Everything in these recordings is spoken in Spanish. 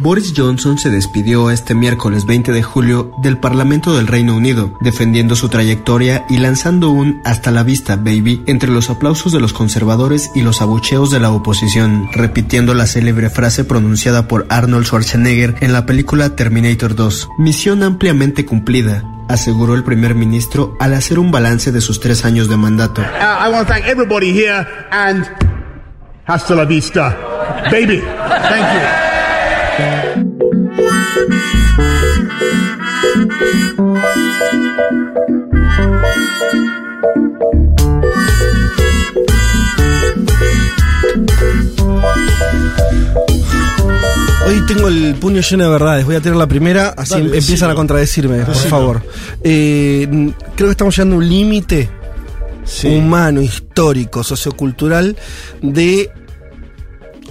Boris Johnson se despidió este miércoles 20 de julio del Parlamento del Reino Unido, defendiendo su trayectoria y lanzando un hasta la vista, baby, entre los aplausos de los conservadores y los abucheos de la oposición, repitiendo la célebre frase pronunciada por Arnold Schwarzenegger en la película Terminator 2. Misión ampliamente cumplida, aseguró el primer ministro al hacer un balance de sus tres años de mandato. Uh, I want to thank everybody here and hasta la vista, baby. Thank you. Hoy tengo el puño lleno de verdades. Voy a tirar la primera, así Dale, empiezan decilo. a contradecirme, por Decilo. favor. Eh, creo que estamos llegando a un límite humano, histórico, sociocultural de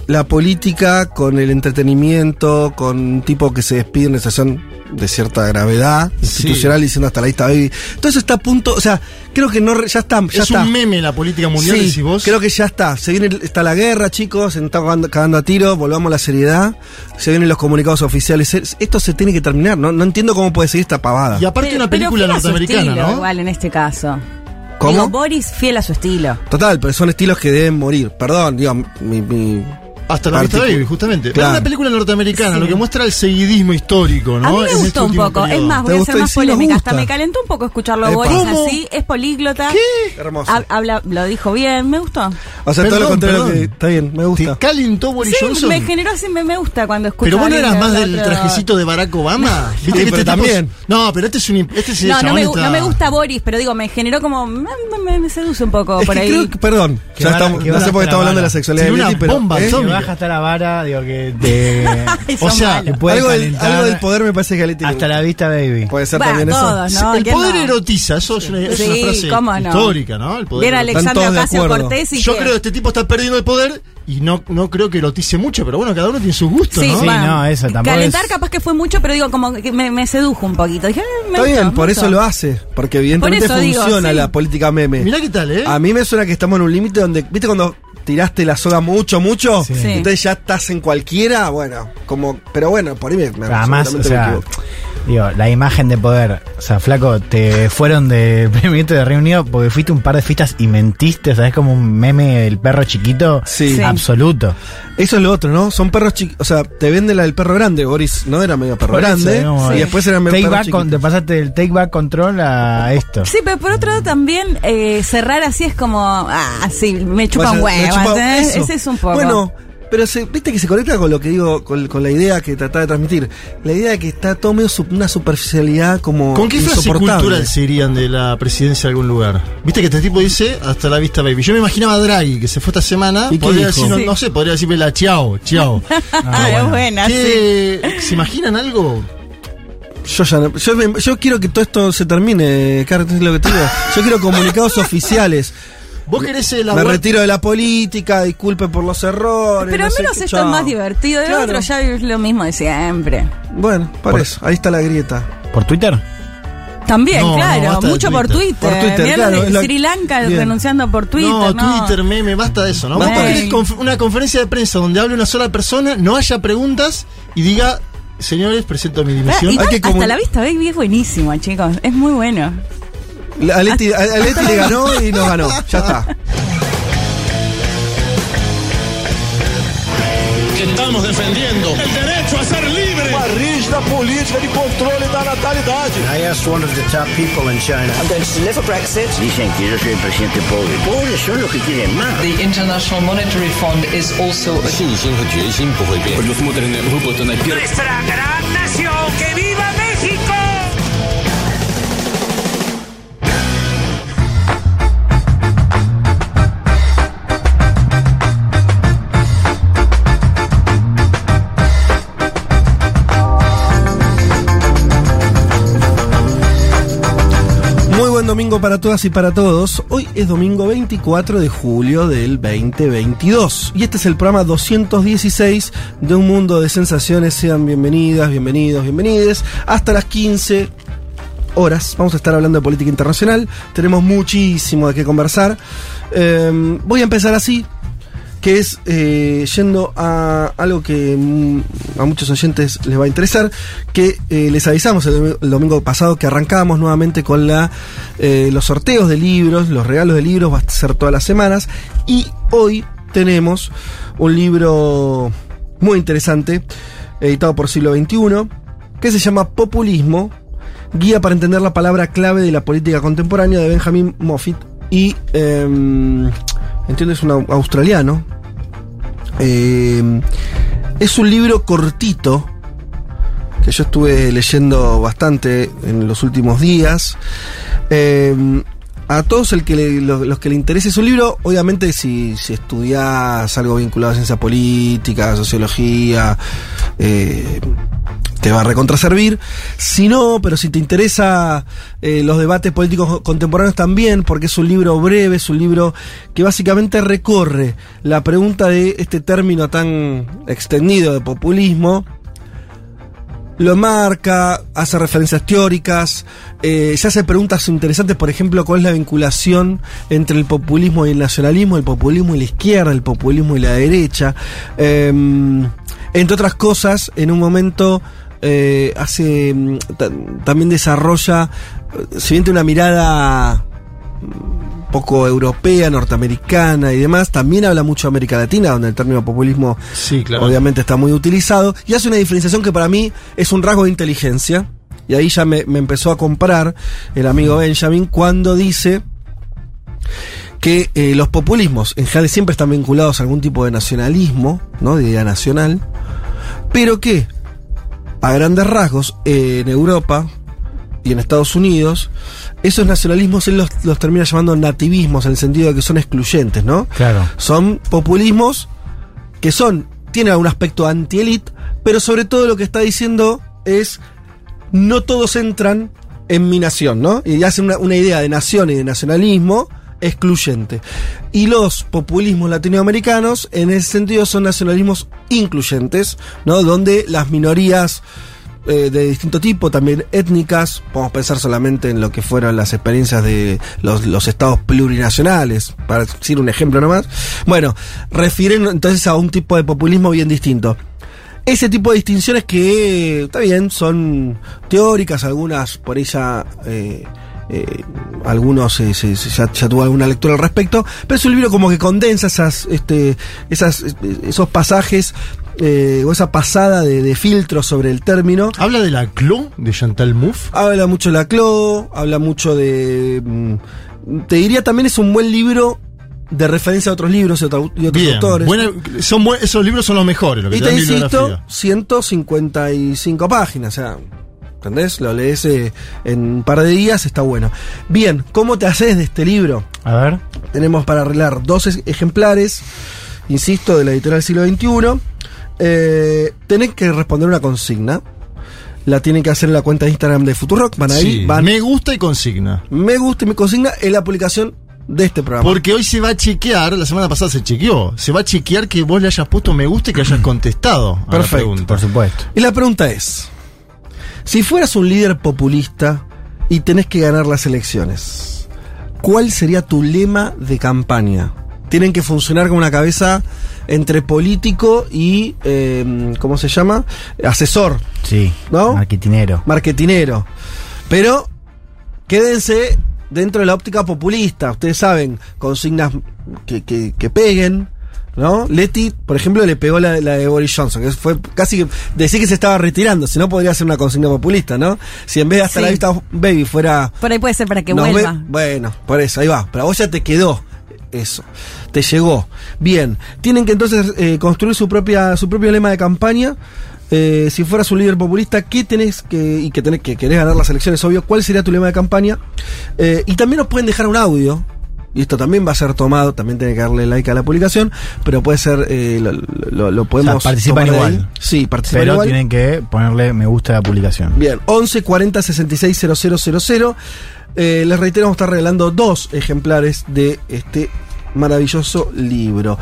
la política con el entretenimiento, con un tipo que se despide en una situación de cierta gravedad institucional diciendo hasta la vista baby. Todo eso está a punto, o sea, creo que no ya está, ya es está. un meme la política mundial, Sí, decís vos. creo que ya está. Se viene, está la guerra, chicos, se está cagando, cagando a tiro, volvamos a la seriedad. Se vienen los comunicados oficiales. Es- Esto se tiene que terminar, ¿no? No entiendo cómo puede seguir esta pavada. Y aparte una película norteamericana, estilo, ¿no? Igual en este caso. ¿Cómo? Digo, Boris fiel a su estilo. Total, pero son estilos que deben morir. Perdón, digo, mi. mi- Hasta la vista baby, justamente. Claro. Es una película norteamercana, Sí. lo que muestra el seguidismo histórico, ¿no? A mí me En este gustó un poco. periodo. Es más, voy ¿Te a ser más polémica. Hasta me calentó un poco escucharlo a. Boris ¿Cómo? así. Es políglota. ¿Qué? Hermoso. Ha- Habla, lo dijo bien, me gustó. O sea, todo lo Perdón, contrario perdón. que. Está bien, me ¿Te gusta. calentó Boris Sí, Johnson? me generó así, me, me gusta cuando escucho Pero vos no eras que más del otro- trajecito de Barack Obama. Sí, pero tipo- también. No, pero este es un. Este es No, no me, está- no me gusta Boris, pero digo, me generó como. Me, me- me seduce un poco por que ahí. que, perdón, Que ya estamos, que no sé por qué estamos la hablando de la sexualidad de pero. bomba. Que. Baja hasta la vara, digo que te, O sea, malos. te puede algo, del, calentar algo del poder me parece que le hasta gusta. la vista, baby. Puede ser Bueno, también todos, eso. ¿no? El ¿Quién poder no? erotiza, eso es una, es una frase cómo no. histórica, ¿no? El poder Alexandra Ocasio. Cortés y Yo que- creo que este tipo está perdiendo el poder y no, no creo que erotice mucho, pero bueno, cada uno tiene sus gustos, Sí, ¿no? Sí, no, eso tampoco Calentar es- capaz que fue mucho, pero digo, como que me, me sedujo un poquito. Dije, eh, me Está bien, por eso lo hace. Porque evidentemente funciona la política meme. Mirá qué tal, ¿eh? A mí me suena que estamos en un límite donde, ¿viste cuando tiraste la soga mucho, mucho? Sí. Entonces ya estás en cualquiera, bueno, como, pero bueno, por ahí me, me- Además, o. digo, la imagen de poder. O sea, flaco, te fueron de primer ministro de Reino Unido porque fuiste un par de fiestas y mentiste. O sea, es como un meme del perro chiquito. Sí. Sí. Absoluto. Eso es lo otro, ¿no? Son perros chicos, o sea, te vende la del perro grande, Boris, ¿no? Era medio perro grande, digamos, y después era medio take perro back con-. Te pasaste del take back control a esto. Sí, pero por otro lado también eh, cerrar así es como, ah, sí, me chupa- ¿eh? eso. Ese es un poco. Bueno, pero se, viste que se conecta con lo que digo, con, con la idea que trataba de transmitir. La idea de que está todo medio su- una superficialidad como ¿Con qué frase cultural se irían de la presidencia a algún lugar? Viste que este tipo dice hasta la vista, baby. Yo me imaginaba a Draghi, que se fue esta semana. ¿Y qué Podría dijo? decir, no, Sí. no sé, podría decirme la chao, chao. ah, es buena, sí. ¿Qué- ¿Se imaginan algo? Yo ya no- yo, me- yo quiero que todo esto se termine, Carlos, lo que te digo. Yo quiero comunicados oficiales. ¿Vos querés la Me retiro de la política, disculpe por los errores. Pero no al sé menos qué, esto chao. es más divertido. El Claro. otro ya es lo mismo de siempre. Bueno, por, Por- eso, ahí está la grieta. ¿Por Twitter? También, No, claro, basta de mucho por Twitter. Por Twitter, Mirá claro, lo de Sri Lanka Bien. renunciando por Twitter. no, No, Twitter, meme, basta de eso, ¿no? Querés conf- una conferencia de prensa donde hable una sola persona, no haya preguntas y diga, señores, presento mi Ah, dimisión. Hay que hasta la vista, baby, es buenísimo, chicos. Es muy bueno. Le ganó y nos ganó. Ya está. estamos defendendo el derecho a ser libre. Uma rígida política de controle da natalidade. I asked one of the top people in China. I'm going to deliver Brexit. Dicen que yo soy el presidente pobre. Pobres son los que quieren más. The International Monetary Fund is also. Pues Nuestra gran nación, que viva México. Buen domingo para todas y para todos. Hoy es domingo 24 de julio del 2022 y este es el programa 216 de Un Mundo de Sensaciones. Sean bienvenidas, bienvenidos, bienvenides. Hasta las 15 horas vamos a estar hablando de política internacional. Tenemos muchísimo de qué conversar. Eh, voy a empezar así. Que es eh, yendo a algo que mm, a muchos oyentes les va a interesar, que eh, les avisamos el, domi- el domingo pasado que arrancábamos nuevamente con la eh, los sorteos de libros, los regalos de libros, va a ser todas las semanas, y hoy tenemos un libro muy interesante, editado por siglo XXI, que se llama Populismo, Guía para entender la palabra clave de la política contemporánea de Benjamin Moffitt y em, entiendo es un au- australiano. Em, es un libro cortito que yo estuve leyendo bastante en los últimos días. Em, a todos los, que le interese es un libro, obviamente si, si estudias algo vinculado a ciencia política, sociología, eh, te va a recontraservir. Si no, pero si te interesa eh, los debates políticos contemporáneos también, porque es un libro breve, es un libro que básicamente recorre la pregunta de este término tan extendido de populismo. Lo marca, hace referencias teóricas, eh, se hace preguntas interesantes, por ejemplo, cuál es la vinculación entre el populismo y el nacionalismo, el populismo y la izquierda, el populismo y la derecha. Eh, entre otras cosas, en un momento eh, hace mm, ta- también desarrolla, eh, si bien tiene una mirada mm, poco europea, norteamericana y demás, también habla mucho de América Latina, donde el término populismo Sí, claro. obviamente está muy utilizado, y hace una diferenciación que para mí es un rasgo de inteligencia, y ahí ya me, me empezó a comparar el amigo Benjamin cuando dice que eh, los populismos en general siempre están vinculados a algún tipo de nacionalismo, ¿no? de idea nacional, pero que a grandes rasgos en Europa y en Estados Unidos, esos nacionalismos él los, los termina llamando nativismos en el sentido de que son excluyentes, ¿no? Claro. Son populismos que son, tienen algún aspecto anti-elite, pero sobre todo lo que está diciendo es no todos entran en mi nación, ¿no? Y hacen una, una idea de nación y de nacionalismo excluyente. Y los populismos latinoamericanos, en ese sentido, son nacionalismos incluyentes, ¿no? Donde las minorías eh, de distinto tipo, también étnicas, podemos pensar solamente en lo que fueron las experiencias de los, los estados plurinacionales, para decir un ejemplo nomás. Bueno, refieren entonces a un tipo de populismo bien distinto. Ese tipo de distinciones que, está bien, son teóricas, algunas por ella... Eh, eh, algunos eh, se- se- ya, ya tuvo alguna lectura al respecto, pero es un libro como que condensa esas, este, esas, esos pasajes eh, o esa pasada de, de filtro sobre el término. Habla de la CLO de Chantal Mouffe. Habla mucho de la CLO, habla mucho de... mm, Te diría también es un buen libro de referencia a otros libros y, otro- y otros Bien. autores. Buena- son buen- esos libros son los mejores. Lo que y te te insisto, bibliografía. 155 páginas, o sea, ¿entendés? Lo lees eh, en un par de días, está bueno. Bien, ¿cómo te haces de este libro? A ver. Tenemos para arreglar dos es- ejemplares, insisto, de la editorial siglo XXI. Eh, tenés que responder una consigna. La tienen que hacer en la cuenta de Instagram de Futurock. Van ahí, Sí, van. Me gusta y consigna. Me gusta y me consigna en la publicación de este programa. Porque hoy se va a chequear, la semana pasada se chequeó, se va a chequear que vos le hayas puesto me gusta y que hayas contestado a la Perfecto. pregunta. Por supuesto. Y la pregunta es: si fueras un líder populista y tenés que ganar las elecciones, ¿cuál sería tu lema de campaña? Tienen que funcionar con una cabeza entre político y, eh, ¿cómo se llama? Asesor, Sí. ¿No? Marketinero. marketinero. Pero quédense dentro de la óptica populista. Ustedes saben, consignas que, que- que peguen. ¿No? Leti, por ejemplo, le pegó la, la de Boris Johnson, que fue casi que decir que se estaba retirando, si no podría ser una consigna populista, ¿no? Si en vez de hasta Sí. la vista baby fuera Por ahí puede ser para que vuelva. ve- bueno, por eso, ahí va. Pero a vos ya te quedó eso. Te llegó. Bien. Tienen que entonces eh, construir su propia, su propio lema de campaña. Eh, si fueras un líder populista, ¿qué tenés que, y que tenés que querés ganar las elecciones, obvio, cuál sería tu lema de campaña? Eh, y también nos pueden dejar un audio. Y esto también va a ser tomado, también tiene que darle like a la publicación, pero puede ser, eh, lo, lo- lo podemos. O sea, participan de ahí. igual. Sí, participan Pero igual. tienen que ponerle me gusta a la publicación. Bien, 11 40 66 000. Eh, les reitero, vamos a estar regalando dos ejemplares de este maravilloso libro.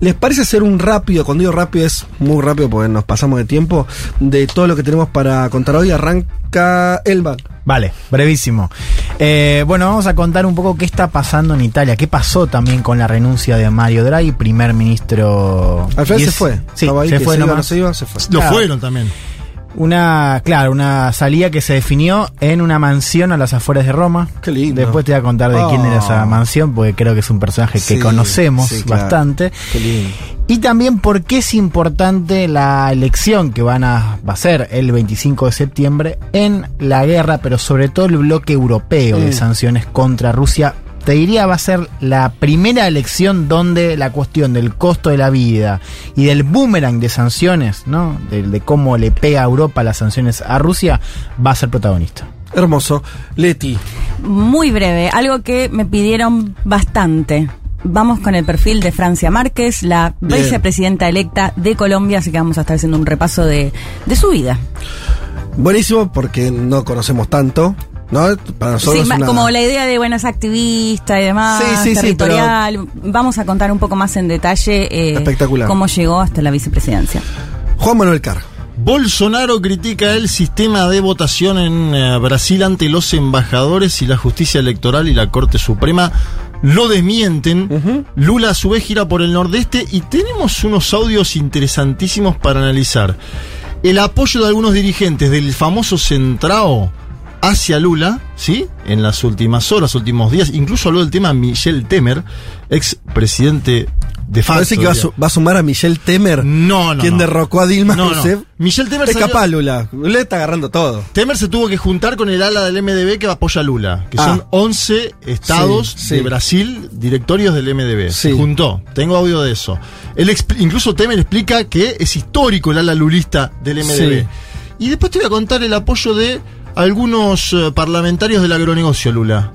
¿Les parece hacer un rápido, cuando digo rápido es muy rápido porque nos pasamos de tiempo, de todo lo que tenemos para contar hoy? Arranca Elba. Vale, brevísimo. Eh, bueno, vamos a contar un poco qué está pasando en Italia, qué pasó también con la renuncia de Mario Draghi, primer ministro. Al final se fue. Sí, se fue se iba, nomás. no se iba, se fue. Lo Claro. fueron también. Una, claro, una salida que se definió en una mansión a las afueras de Roma. Qué lindo. Después te voy a contar de quién Ah. era esa mansión, porque creo que es un personaje que conocemos sí, claro. bastante. Qué lindo. Y también por qué es importante la elección que van a, va a ser el 25 de septiembre en la guerra, pero sobre todo el bloque europeo de Mm. sanciones contra Rusia. Te diría va a ser la primera elección donde la cuestión del costo de la vida y del boomerang de sanciones, ¿no? De, de cómo le pega a Europa las sanciones a Rusia, va a ser protagonista. Hermoso. Leti. Muy breve, algo que me pidieron bastante. Vamos con el perfil de Francia Márquez, la Bien. vicepresidenta electa de Colombia, así que vamos a estar haciendo un repaso de, de su vida. Buenísimo porque no conocemos tanto, ¿no? Para nosotros Sí, es una- como la idea de buenas activistas y demás, Sí, sí, sí, territorial. Vamos a contar un poco más en detalle eh, Espectacular. cómo llegó hasta la vicepresidencia. Juan Manuel Carr. Bolsonaro critica el sistema de votación en eh, Brasil ante los embajadores y la justicia electoral y la Corte Suprema lo desmienten. Lula a su vez gira por el nordeste y tenemos unos audios interesantísimos para analizar. El apoyo de algunos dirigentes del famoso Centrao hacia Lula, ¿sí? En las últimas horas, últimos días, incluso habló del tema Michel Temer, ex presidente de facto. Parece que va su- va a sumar a Michelle Temer, No, no. quien no. derrocó a Dilma No, no. Rousseff. Michel Temer Es salió- capaz, Lula. Lula está agarrando todo. Temer se tuvo que juntar con el ala del MDB que apoya a Lula, que Ah. son 11 estados Sí, sí. de Brasil, directorios del MDB. Se juntó, tengo audio de eso. Él incluso Temer explica que es histórico el ala lulista del MDB. Y después te voy a contar el apoyo de algunos eh, parlamentarios del agronegocio, Lula.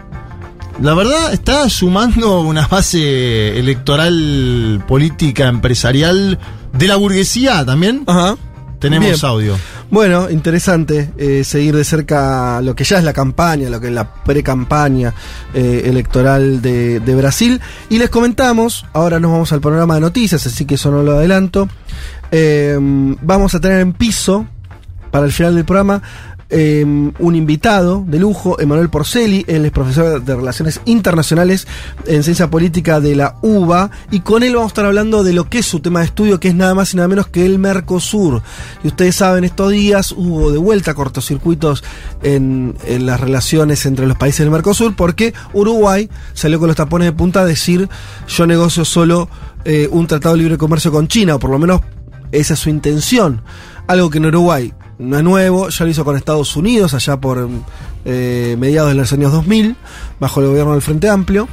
La verdad está sumando una base electoral, política, empresarial de la burguesía también. Ajá. Tenemos Bien. audio. Bueno, interesante eh, seguir de cerca lo que ya es la campaña, lo que es la pre-campaña eh, electoral de, de Brasil. Y les comentamos, ahora nos vamos al programa de noticias, así que eso no lo adelanto. Eh, vamos a tener en piso, para el final del programa, eh, un invitado de lujo, Emanuel Porceli, él es profesor de Relaciones Internacionales en Ciencia Política de la UBA, y con él vamos a estar hablando de lo que es su tema de estudio, que es nada más y nada menos que el Mercosur. Y ustedes saben, estos días hubo de vuelta cortocircuitos en, en las relaciones entre los países del Mercosur, porque Uruguay salió con los tapones de punta a decir, yo negocio solo eh, un tratado de libre comercio con China, o por lo menos esa es su intención. Algo que en Uruguay no es nuevo, ya lo hizo con Estados Unidos allá por eh, mediados de los años 2000, bajo el gobierno del Frente Amplio.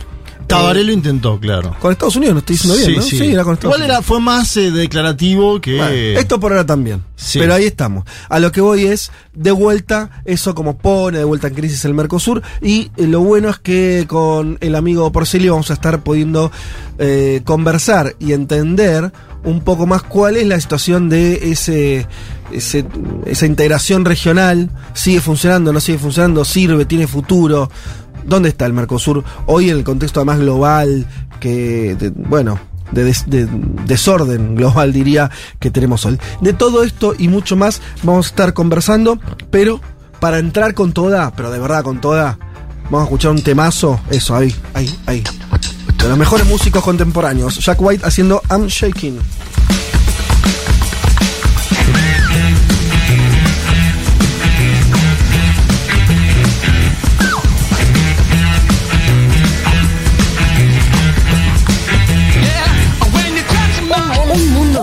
Tabaré lo intentó, claro. con Estados Unidos, no estoy diciendo bien, ¿no? Sí, era con Estados Igual era, Unidos. fue más eh, declarativo que. Bueno, esto por ahora también. Sí. Pero ahí estamos. A lo que voy es, de vuelta, eso como pone de vuelta en crisis el Mercosur. Y eh, lo bueno es que con el amigo Porceli vamos a estar pudiendo eh, conversar y entender un poco más cuál es la situación de ese, ese- esa integración regional. ¿Sigue funcionando? ¿No sigue funcionando? ¿Sirve? ¿Tiene futuro? ¿Dónde está el Mercosur hoy en el contexto más global que, bueno, de, de desorden global diría que tenemos hoy? De todo esto y mucho más vamos a estar conversando, pero para entrar con toda, pero de verdad con toda, vamos a escuchar un temazo, eso, ahí, ahí, ahí. De los mejores músicos contemporáneos, Jack White haciendo I'm Shaking.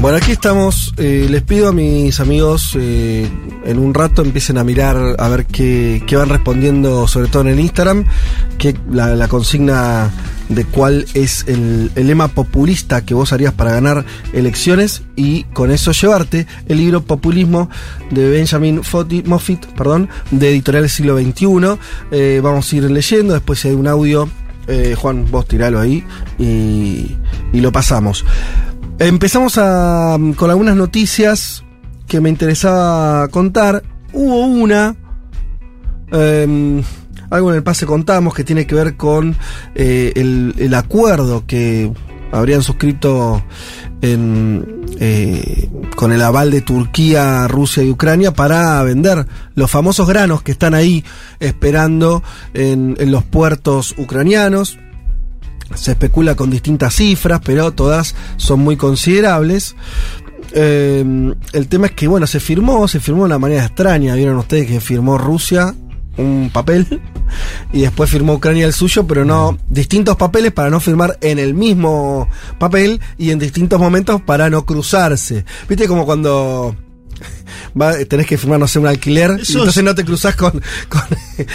Bueno, aquí estamos. eh, les pido a mis amigos eh, en un rato empiecen a mirar a ver qué, qué van respondiendo, sobre todo en el Instagram, que la, consigna de cuál es el, el lema populista que vos harías para ganar elecciones y con eso llevarte el libro Populismo de Benjamin Foti- Moffitt, perdón, de Editorial Siglo XXI. Eh, vamos a ir leyendo, después si hay un audio, eh, Juan, vos tiralo ahí y, y lo pasamos. Empezamos a, con algunas noticias que me interesaba contar. Hubo una, eh, algo en el pase contamos que tiene que ver con eh, el, acuerdo que habrían suscrito en, eh, con el aval de Turquía, Rusia y Ucrania para vender los famosos granos que están ahí esperando en los puertos ucranianos. Se especula con distintas cifras, pero todas son muy considerables. Eh, el tema es que, bueno, se firmó, se firmó de una manera extraña. Vieron ustedes que firmó Rusia un papel y después firmó Ucrania el suyo, pero no distintos papeles para no firmar en el mismo papel y en distintos momentos para no cruzarse. ¿Viste como cuando va- tenés que firmar, no sé, un alquiler y entonces es- no te cruzás con, con,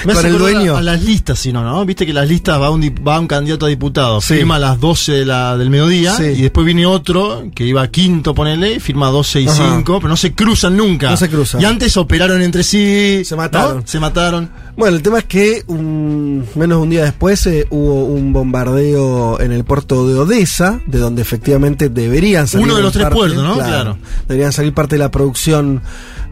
Me con hace el dueño? A, a las listas, si no, ¿no? Viste que las listas va un, va un candidato a diputado, Sí. firma a las 12 de la, del mediodía Sí. y después viene otro que iba quinto, ponele, firma 12 y Ajá. 5, pero no se cruzan nunca. No se cruzan. Y antes operaron entre sí. Se mataron. ¿no? Se mataron. Bueno, el tema es que un- menos de un día después eh, hubo un bombardeo en el puerto de Odessa, de donde efectivamente deberían salir. Uno de los tres parte, puertos, ¿no? Claro. Deberían salir parte de la producción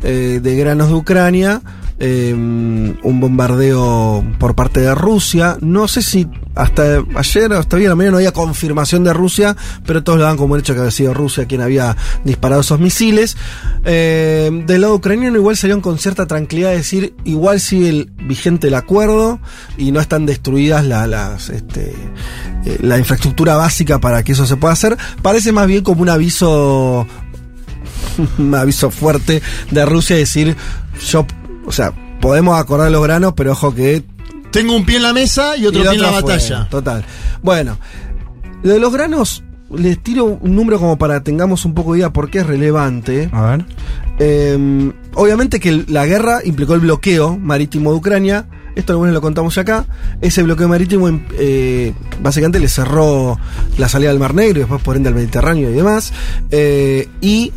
eh, de granos de Ucrania. Eh, un bombardeo por parte de Rusia. No sé si hasta ayer, hasta hoy en la mañana no había confirmación de Rusia, pero todos lo dan como un hecho que había sido Rusia quien había disparado esos misiles. Eh, del lado ucraniano igual salieron con cierta tranquilidad de decir, igual sigue el, vigente el acuerdo y no están destruidas la, las, este, eh, la infraestructura básica para que eso se pueda hacer. Parece más bien como un aviso un aviso fuerte de Rusia decir, yo, o sea, podemos acordar los granos, pero ojo que Tengo un pie en la mesa y otro y pie en la batalla. Total. Bueno, lo de los granos, les tiro un número como para tengamos un poco de idea por qué es relevante. A ver. Eh, obviamente que la guerra implicó el bloqueo marítimo de Ucrania. Esto algunos lo contamos acá. Ese bloqueo marítimo eh, básicamente le cerró la salida del Mar Negro y después por ende al Mediterráneo y demás. Eh, y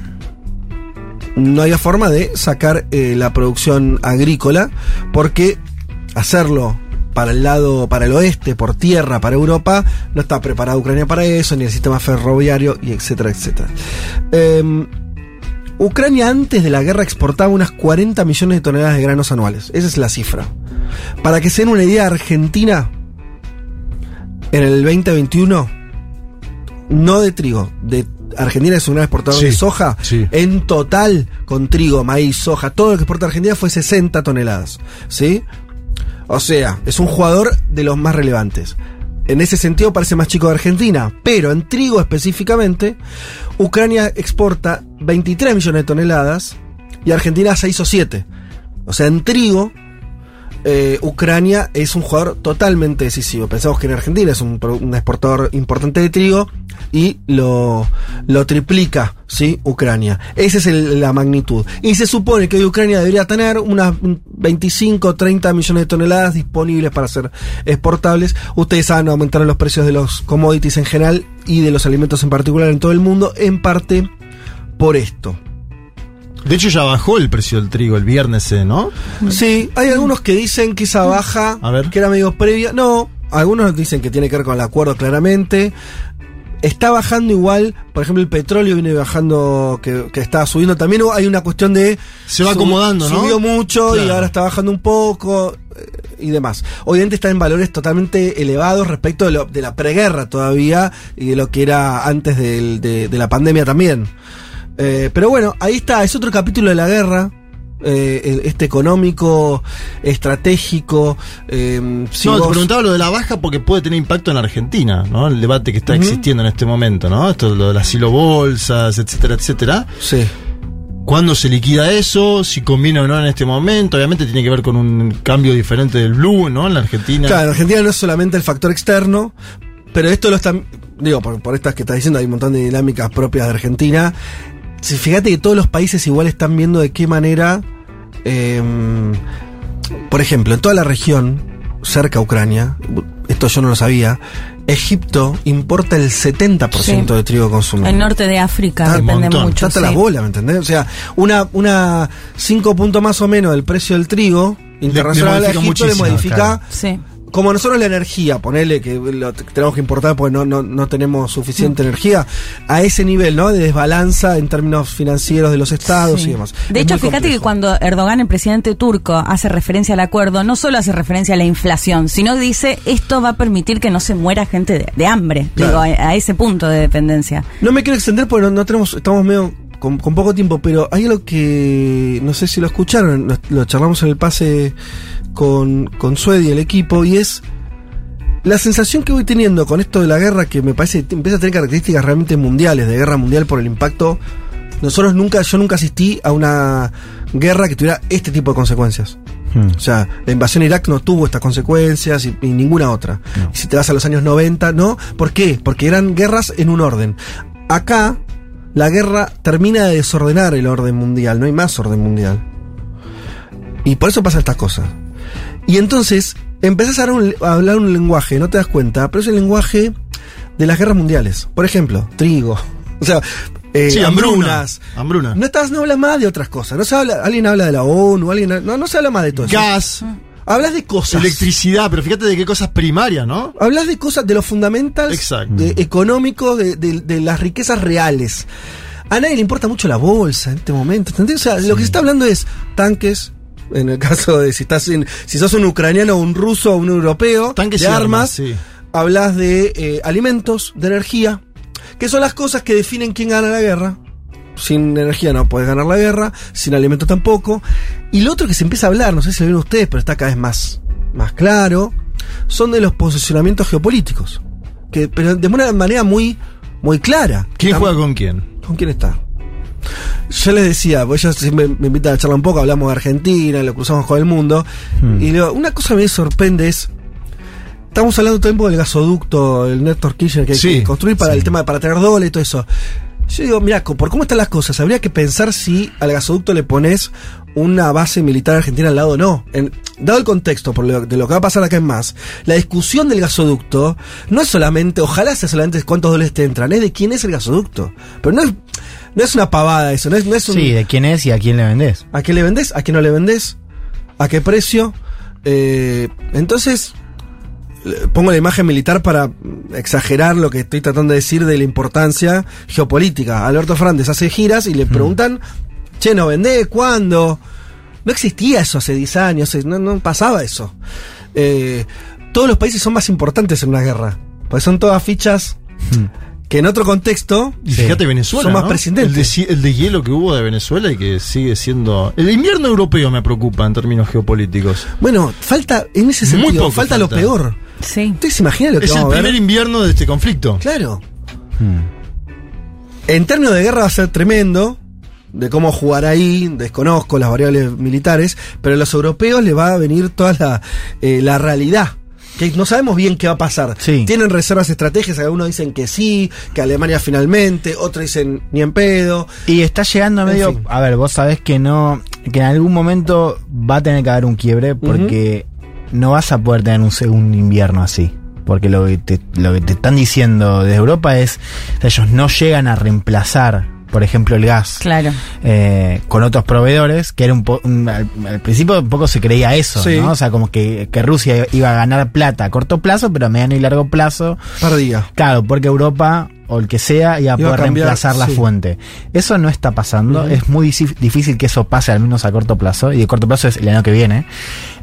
no había forma de sacar eh, la producción agrícola porque hacerlo para el lado, para el oeste, por tierra, para Europa, no está preparada Ucrania para eso, ni el sistema ferroviario, y etcétera, etcétera. Em, Ucrania antes de la guerra exportaba unas 40 millones de toneladas de granos anuales. Esa es la cifra. Para que se den una idea, Argentina en el 2021, no de trigo, de Argentina es un gran exportador Sí, de soja. sí. En total, con trigo, maíz, soja, todo lo que exporta Argentina fue 60 toneladas. ¿Sí? O sea, es un jugador de los más relevantes. En ese sentido parece más chico de Argentina, pero en trigo específicamente, Ucrania exporta 23 millones de toneladas y Argentina 6 o 7. O sea, en trigo, eh, Ucrania es un jugador totalmente decisivo. Pensamos que en Argentina es un, un exportador importante de trigo y lo, lo triplica, ¿sí? Ucrania. Esa es la magnitud. Y se supone que Ucrania debería tener unas 25, 30 millones de toneladas disponibles para ser exportables. Ustedes saben, aumentaron los precios de los commodities en general y de los alimentos en particular en todo el mundo, en parte por esto. De hecho, ya bajó el precio del trigo el viernes, eh, ¿no? Sí, hay algunos que dicen que esa baja, A ver. que era medio previa. No, algunos dicen que tiene que ver con el acuerdo claramente. Está bajando igual, por ejemplo, el petróleo viene bajando, que, que está subiendo. También hay una cuestión de... Se va sub- acomodando, ¿no? Subió mucho y ahora está bajando un poco eh, y demás. Obviamente está en valores totalmente elevados respecto de, lo- de la preguerra todavía y de lo que era antes del- de, de la pandemia también. Eh, pero bueno, ahí está, es otro capítulo de la guerra. eh, este económico, estratégico. eh, si no, te preguntaba lo de la baja porque puede tener impacto en Argentina, ¿no? El debate que está existiendo en este momento, ¿no? Esto lo de las silobolsas, etcétera, etcétera. Sí. ¿Cuándo se liquida eso? Si conviene o no en este momento. Obviamente tiene que ver con un cambio diferente del blue, ¿no? En la Argentina. Claro, en Argentina no es solamente el factor externo, pero esto lo están. Digo, por, por estas que estás diciendo, hay un montón de dinámicas propias de Argentina. Si fíjate que todos los países igual están viendo de qué manera em, por ejemplo, en toda la región, cerca a Ucrania, esto yo no lo sabía, Egipto importa el 70% Sí. de trigo consumido. El norte de África Ah, depende montón. mucho. Trata la sí. bola, ¿me entendés? O sea, una, una 5 puntos más o menos del precio del trigo internacional a modifica Egipto le modifica. claro. Sí. Como nosotros la energía, ponele que lo tenemos que importar porque no, no, no tenemos suficiente Mm. energía, a ese nivel, ¿no? De desbalanza en términos financieros de los estados Sí. y demás. De Es hecho, fíjate complejo. que cuando Erdogan, el presidente turco, hace referencia al acuerdo, no solo hace referencia a la inflación, sino dice esto va a permitir que no se muera gente de, de hambre. Claro. Digo, a, a ese punto de dependencia. No me quiero extender porque no, no tenemos, estamos medio con, con poco tiempo, pero hay algo que no sé si lo escucharon, lo, lo charlamos en el pase con, con Suedi, el equipo, y es la sensación que voy teniendo con esto de la guerra, que me parece que empieza a tener características realmente mundiales, de guerra mundial por el impacto. Nosotros nunca, yo nunca asistí a una guerra que tuviera este tipo de consecuencias. O sea, la invasión a Irak no tuvo estas consecuencias y, y ninguna otra. Y si te vas a los años 90, ¿no? ¿Por qué? Porque eran guerras en un orden. Acá, la guerra termina de desordenar el orden mundial, no hay más orden mundial. Y por eso pasan estas cosas. Y entonces, empezás a hablar, un, a hablar un lenguaje, no te das cuenta, pero es el lenguaje de las guerras mundiales. Por ejemplo, trigo. O sea, eh, Sí, hambruna. hambrunas. Hambruna. No, estás, no hablas más de otras cosas. No se habla, alguien habla de la ONU, alguien, no, no se habla más de todo eso. Gas, Hablas de cosas. electricidad, pero fíjate de qué cosas primarias, ¿no? Hablas de cosas, de los de- económicos, de, de- de las riquezas reales. A nadie le importa mucho la bolsa en este momento. ¿entendés? O sea, lo que se está hablando es tanques. En el caso de si estás en, si sos un ucraniano, un ruso o un europeo, Tanques de armas, armas, sí. hablas de eh, alimentos, de energía, que son las cosas que definen quién gana la guerra. Sin energía no puedes ganar la guerra, sin alimentos tampoco. Y lo otro que se empieza a hablar, no sé si lo ven ustedes, pero está cada vez más, más claro, son de los posicionamientos geopolíticos. Que, pero de una manera muy, muy clara. ¿Quién juega con quién? ¿Con quién está? Yo les decía, pues ellos siempre me invitan a charlar un poco, hablamos de Argentina, lo cruzamos con el mundo. Y le digo, una cosa que me sorprende es. Estamos hablando todo el tiempo del gasoducto, el Néstor Kirchner que hay Sí, que construir para sí. el tema de para tener dólar y todo eso. Yo digo, mira, por cómo están las cosas, habría que pensar si al gasoducto le pones una base militar argentina al lado o no. En- dado el contexto por lo- de lo que va a pasar acá en más, la discusión del gasoducto no es solamente, ojalá sea solamente cuántos dólares te entran, es de quién es el gasoducto. Pero no es, no es una pavada eso, no es, no es un, Sí, de quién es y a quién le vendés. ¿A qué le vendés? ¿A qué no le vendés? ¿A qué precio? Eh, entonces, pongo la imagen militar para exagerar lo que estoy tratando de decir de la importancia geopolítica. Alberto Fernández hace giras y le preguntan, che, ¿no vendés? ¿Cuándo? No existía eso hace 10 años, no, no pasaba eso. Eh, todos los países son más importantes en una guerra, porque son todas fichas que en otro contexto Y fíjate Venezuela. son más ¿no? prescindibles. El de, el hielo que hubo de Venezuela y que sigue siendo. El invierno europeo me preocupa en términos geopolíticos. Bueno, falta, en ese Muy sentido, poco falta, lo peor. Sí. ¿Ustedes se imaginan lo que Es el vamos a ver? primer invierno de este conflicto. Claro. En términos de guerra va a ser tremendo. De cómo jugar ahí, desconozco las variables militares, pero a los europeos les va a venir toda la, eh, la realidad. Que no sabemos bien qué va a pasar. Sí. Tienen reservas estratégicas, algunos dicen que sí, que Alemania finalmente, otros dicen ni en pedo. Y está llegando En medio. fin. A ver, vos sabés que no. Que en algún momento va a tener que haber un quiebre porque no vas a poder tener un segundo invierno así. Porque lo que te, lo que te están diciendo desde Europa es. Ellos no llegan a reemplazar, por ejemplo, el gas. Claro. eh, con otros proveedores, que era un, po- un- al, al principio un poco se creía eso, Sí. ¿no? O sea, como que, que Rusia iba a ganar plata a corto plazo, pero a mediano y largo plazo Perdía. Claro, porque Europa o el que sea iba a Iba a poder cambiar, reemplazar la sí. fuente. Eso no está pasando, es muy difícil que eso pase al menos a corto plazo, y de corto plazo es el año que viene.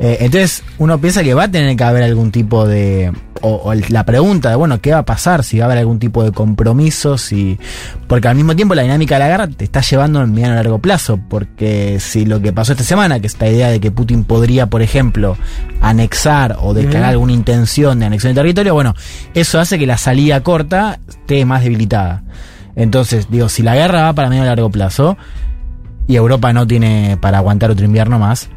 Eh, entonces uno piensa que va a tener que haber algún tipo de... O, o la pregunta de, bueno, ¿qué va a pasar? Si va a haber algún tipo de compromiso, si... Porque al mismo tiempo la dinámica de la guerra te está llevando a mediano y largo plazo, porque si lo que pasó esta semana, que esta idea de que Putin podría, por ejemplo, anexar o declarar alguna intención de anexión de territorio, bueno, eso hace que la salida corta esté más debilitada. Entonces, digo, si la guerra va para medio y largo plazo y Europa no tiene para aguantar otro invierno más,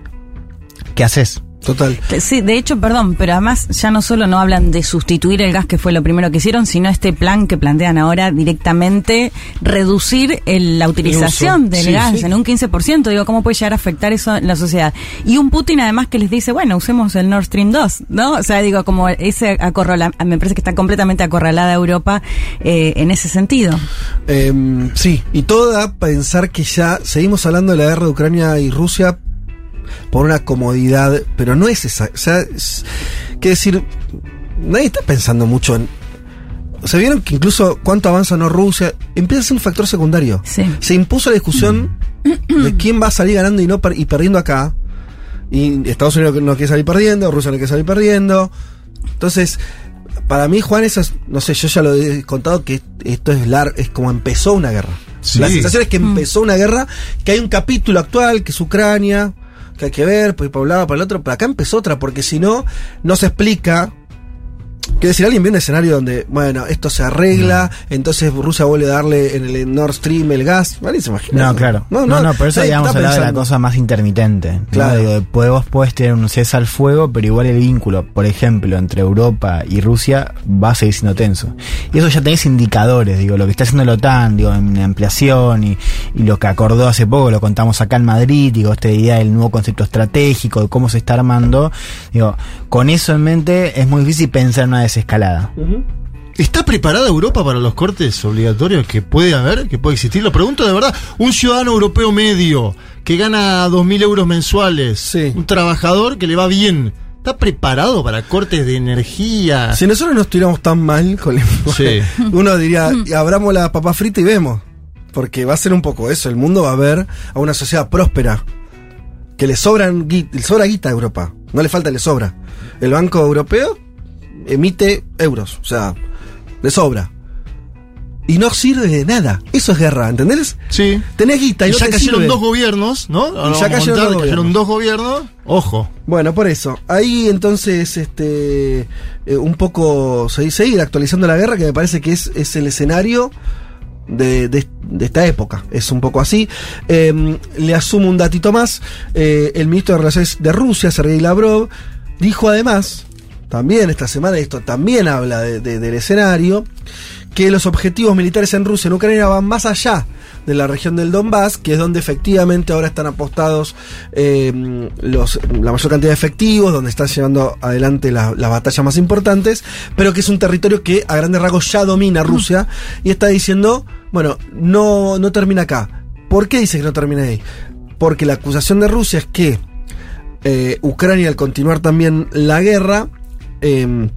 ¿qué haces? Total. Sí, de hecho, perdón, pero además ya no solo no hablan de sustituir el gas que fue lo primero que hicieron, sino este plan que plantean ahora directamente reducir el- la utilización del Sí, gas sí. en un 15%. Digo, ¿cómo puede llegar a afectar eso en la sociedad? Y un Putin además que les dice, bueno, usemos el Nord Stream 2, ¿no? O sea, digo, como ese acorrala, me parece que está completamente acorralada Europa eh, en ese sentido. Em, sí, y todo da a pensar que ya seguimos hablando de la guerra de Ucrania y Rusia por una comodidad, pero no es esa. O sea, es, que decir, nadie está pensando mucho en. Se vieron que incluso cuánto avanza o no Rusia empieza a ser un factor secundario. Sí. Se impuso la discusión de quién va a salir ganando y no per- y perdiendo acá. Y Estados Unidos no quiere salir perdiendo, Rusia no quiere salir perdiendo. Entonces, para mí, Juan, eso es, no sé, yo ya lo he contado que esto es lar es como empezó una guerra. Sí. La sensación es que empezó una guerra, que hay un capítulo actual, que es Ucrania, que hay que ver, pues para un lado, para el otro, pero acá empezó otra, porque si no, no se explica. Quiero decir, alguien ve un escenario donde, bueno, esto se arregla, entonces Rusia vuelve a darle en el Nord Stream el gas. ¿Vale? ¿Se imagina? No, claro. No, no, por eso habíamos hablado de la cosa más intermitente. ¿no? Claro. Digo, vos podés tener un cese al fuego, pero igual el vínculo, por ejemplo, entre Europa y Rusia va a seguir siendo tenso. Y eso ya tenés indicadores, digo, lo que está haciendo la OTAN, digo, en ampliación y, y lo que acordó hace poco, lo contamos acá en Madrid, digo, esta idea del nuevo concepto estratégico, de cómo se está armando. Digo, con eso en mente es muy difícil pensar en una desescalada. ¿Está preparada Europa para los cortes obligatorios que puede haber, que puede existir? Lo pregunto de verdad. Un ciudadano europeo medio que gana 2.000 euros mensuales, Sí. un trabajador que le va bien, ¿está preparado para cortes de energía? Si nosotros no estuviéramos tan mal con el- Sí. uno diría, "Y abramos la papa frita y vemos. Porque va a ser un poco eso. El mundo va a ver a una sociedad próspera. Que le sobran le sobra guita a Europa. No le falta, le sobra. El Banco Europeo emite euros. O sea, le sobra. Y no sirve de nada. Eso es guerra, ¿entendés? Sí. Tenés guita y, Y no ya te cayeron sirve. dos gobiernos, ¿no? Ahora ya cayeron dos cayeron dos gobiernos. Ojo. Bueno, por eso. Ahí entonces, este, eh, un poco se- seguir actualizando la guerra, que me parece que es, es el escenario de, de- de esta época. Es un poco así. Eh, le asumo un datito más. Eh, el ministro de Relaciones de Rusia, Sergei Lavrov, dijo además, también esta semana, esto también habla de- de- del escenario, que los objetivos militares en Rusia, en Ucrania, van más allá de la región del Donbass, que es donde efectivamente ahora están apostados eh, los, la mayor cantidad de efectivos, donde están llevando adelante la- las batallas más importantes, pero que es un territorio que a grandes rasgos ya domina Rusia y está diciendo, bueno, no, no termina acá. ¿Por qué dice que no termina ahí? Porque la acusación de Rusia es que eh, Ucrania, al continuar también la guerra, eh,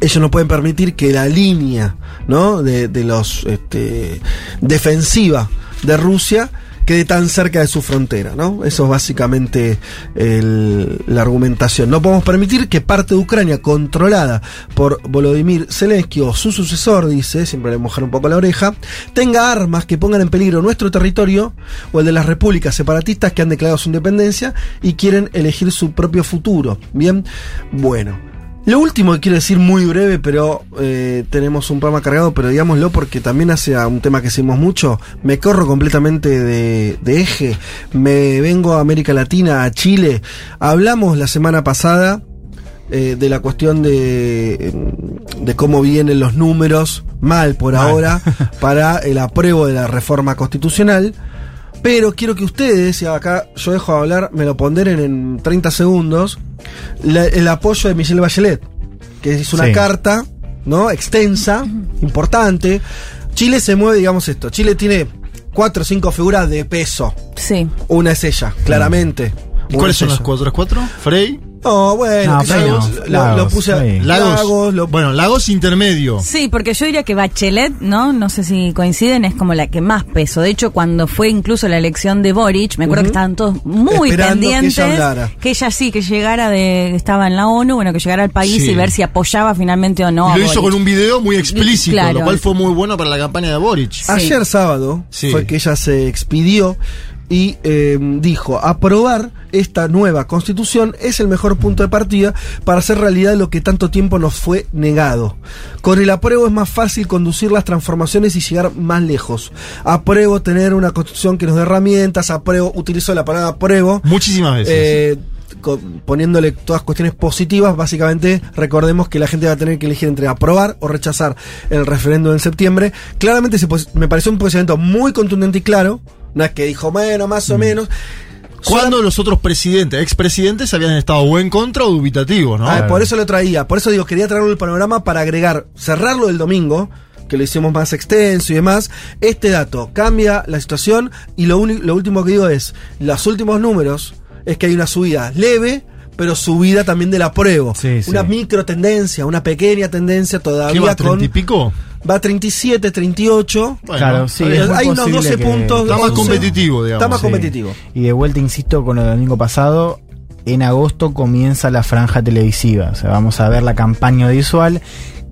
ellos no pueden permitir que la línea de, los este, defensiva de Rusia quede tan cerca de su frontera, ¿no? Eso es básicamente la argumentación. No podemos permitir que parte de Ucrania controlada por Volodymyr Zelensky o su sucesor, dice, siempre le mojar un poco la oreja, tenga armas que pongan en peligro nuestro territorio o el de las repúblicas separatistas que han declarado su independencia y quieren elegir su propio futuro. Bien, bueno. Lo último que quiero decir muy breve, pero eh, tenemos un programa cargado, pero digámoslo porque también hace a un tema que hicimos mucho. Me corro completamente de, de eje, me vengo a América Latina, a Chile. Hablamos la semana pasada eh, de la cuestión de, de cómo vienen los números, mal por Mal. ahora, para el apruebo de la reforma constitucional. Pero quiero que ustedes, y acá yo dejo de hablar, me lo ponderen en 30 segundos, la- el apoyo de Michelle Bachelet, que hizo una Sí. carta, ¿no? Extensa, importante. Chile se mueve, digamos esto, Chile tiene cuatro o cinco figuras de peso. Sí. Una es ella, claramente. ¿Y Una cuáles es son las ella. cuatro? ¿Las cuatro? Frey. No, bueno, No, no, lo- lo, Lagos, puse. Lagos. Lagos, lo- Bueno, Lagos intermedio. Sí, porque yo diría que Bachelet, ¿no? No sé si coinciden, es como la que más peso. De hecho, cuando fue incluso la elección de Boric, me acuerdo que estaban todos muy Esperando que ella pendientes. que ella sí, que llegara de. estaba en la ONU, bueno, que llegara al país Sí. y ver si apoyaba finalmente o no. y a lo hizo Boric. con un video muy explícito, Claro. lo cual fue muy bueno para la campaña de Boric. Sí. Ayer sábado Sí. fue que ella se expidió y eh, dijo, aprobar esta nueva constitución es el mejor punto de partida para hacer realidad lo que tanto tiempo nos fue negado. Con el apruebo es más fácil conducir las transformaciones y llegar más lejos. Apruebo tener una constitución que nos dé herramientas, apruebo, utilizo la palabra apruebo. Muchísimas veces. Eh, poniéndole todas cuestiones positivas, básicamente recordemos que la gente va a tener que elegir entre aprobar o rechazar el referéndum en septiembre. Claramente se me pareció un posicionamiento muy contundente y claro. No es que dijo, bueno, más Mm. o menos. Cuando los otros presidentes, expresidentes, habían estado o en contra o dubitativos, ¿no? Ah, por eso lo traía. Por eso digo, quería traerlo el panorama para agregar, cerrarlo el domingo, que lo hicimos más extenso y demás. Este dato cambia la situación y lo, lo último que digo es, los últimos números es que hay una subida leve, pero subida también del apruebo. Sí, sí. Una micro tendencia, una pequeña tendencia ¿Qué todavía va, con... 30 y pico? Va 37, 38. Bueno, claro, sí. hay unos posible 12 que- puntos. Está más 11. competitivo, digamos. Está más Sí. competitivo. Y de vuelta, insisto, con lo del domingo pasado, en agosto comienza la franja televisiva. O sea, vamos a ver la campaña visual.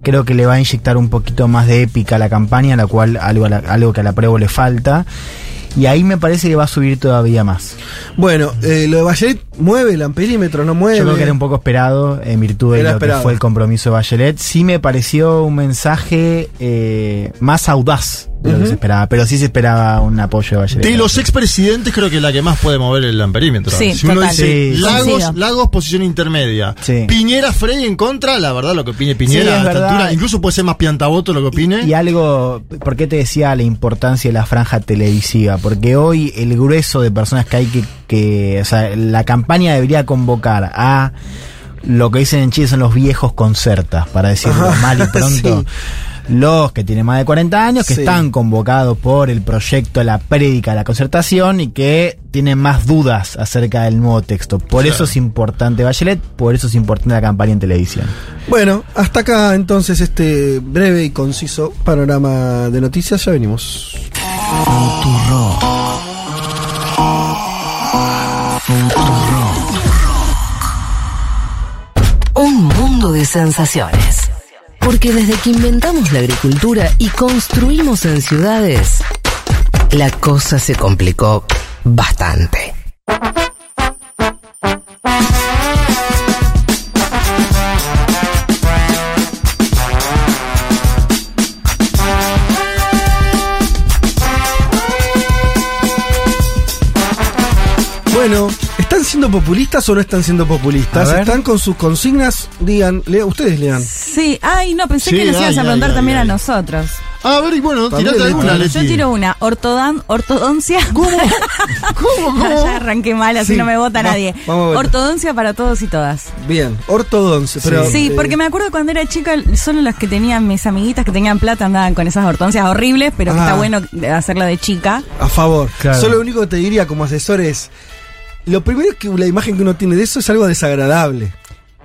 Creo que le va a inyectar un poquito más de épica a la campaña, la cual algo, a la- algo que a la prueba le falta. Y ahí me parece que va a subir todavía más. Bueno, eh, lo de Bachelet mueve el amperímetro, no mueve. Yo creo que era un poco esperado en virtud de Era lo esperado. que fue el compromiso de Bachelet. Sí me pareció un mensaje eh, más audaz de lo que Ujú. se esperaba, pero sí se esperaba un apoyo de. De los expresidentes, creo que es la que más puede mover el amperímetro. Sí, si uno total. dice Sí. Lagos. Lagos, posición intermedia. Sí. Piñera, Frey en contra, la verdad, lo que opine Piñera a esta altura, incluso puede ser más piantaboto lo que opine. Y algo, ¿por qué te decía la importancia de la franja televisiva? Porque hoy el grueso de personas que hay que, que o sea, la campaña debería convocar a lo que dicen en Chile son los viejos concertas, para decirlo Ajá, mal y pronto. sí. Los que tienen más de 40 años, que Sí. están convocados por el proyecto La Prédica de la Concertación y que tienen más dudas acerca del nuevo texto. Por eso es importante Bachelet, por eso es importante la campaña en televisión. Bueno, hasta acá entonces este breve y conciso panorama de noticias. Ya venimos. Un mundo de sensaciones. Porque desde que inventamos la agricultura y construimos en ciudades, la cosa se complicó bastante. Siendo populistas o no están siendo populistas? ¿Están con sus consignas? Digan, lea, ustedes lean. Sí, ay, no, pensé Sí, que nos ibas a preguntar ay, también ay, a ay. nosotros. A ver, y bueno, También tirate Leti. alguna, Yo Leti. tiro una, ortodan, ortodoncia. ¿Cómo? ¿Cómo? ¿Cómo? ya arranqué mal, así Sí, no me vota va- nadie. vamos a ver. Ortodoncia para todos y todas. Bien, ortodoncia. Pero, sí, eh, porque me acuerdo cuando era chica, solo las que tenían mis amiguitas que tenían plata andaban con esas ortodoncias horribles, pero que Ah. está bueno hacerla de chica. A favor. Claro. Solo lo único que te diría como asesor es. Lo primero es que la imagen que uno tiene de eso es algo desagradable.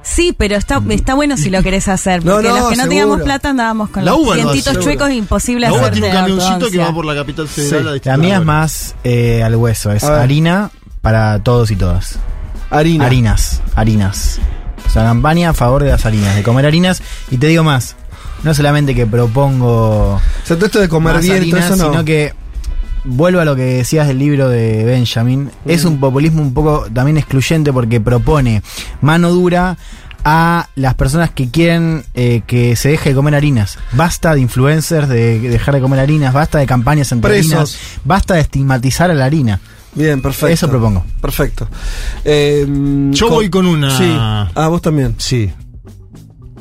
Sí, pero está, está bueno si lo querés hacer. Porque no, los que no seguro. teníamos plata andábamos con La los dientitos chuecos imposible La uva tiene un camioncito que va por la capital federal. Sí. a La distintos mía es más eh, al hueso, es harina para todos y todas. Harina. Harinas, harinas. O sea, campaña a favor de las harinas, de comer harinas. Y te digo más, no solamente que propongo O sea, todo esto de comer bien todo harinas, eso no. sino que vuelvo a lo que decías del libro de Benjamin. Es un populismo un poco también excluyente porque propone mano dura a las personas que quieren eh, que se deje de comer harinas. Basta de influencers de dejar de comer harinas, basta de campañas Presos. harinas, basta de estigmatizar a la harina. Bien, perfecto. Eso propongo. Perfecto. Eh, Yo voy con una- Sí. Ah, vos también. Sí.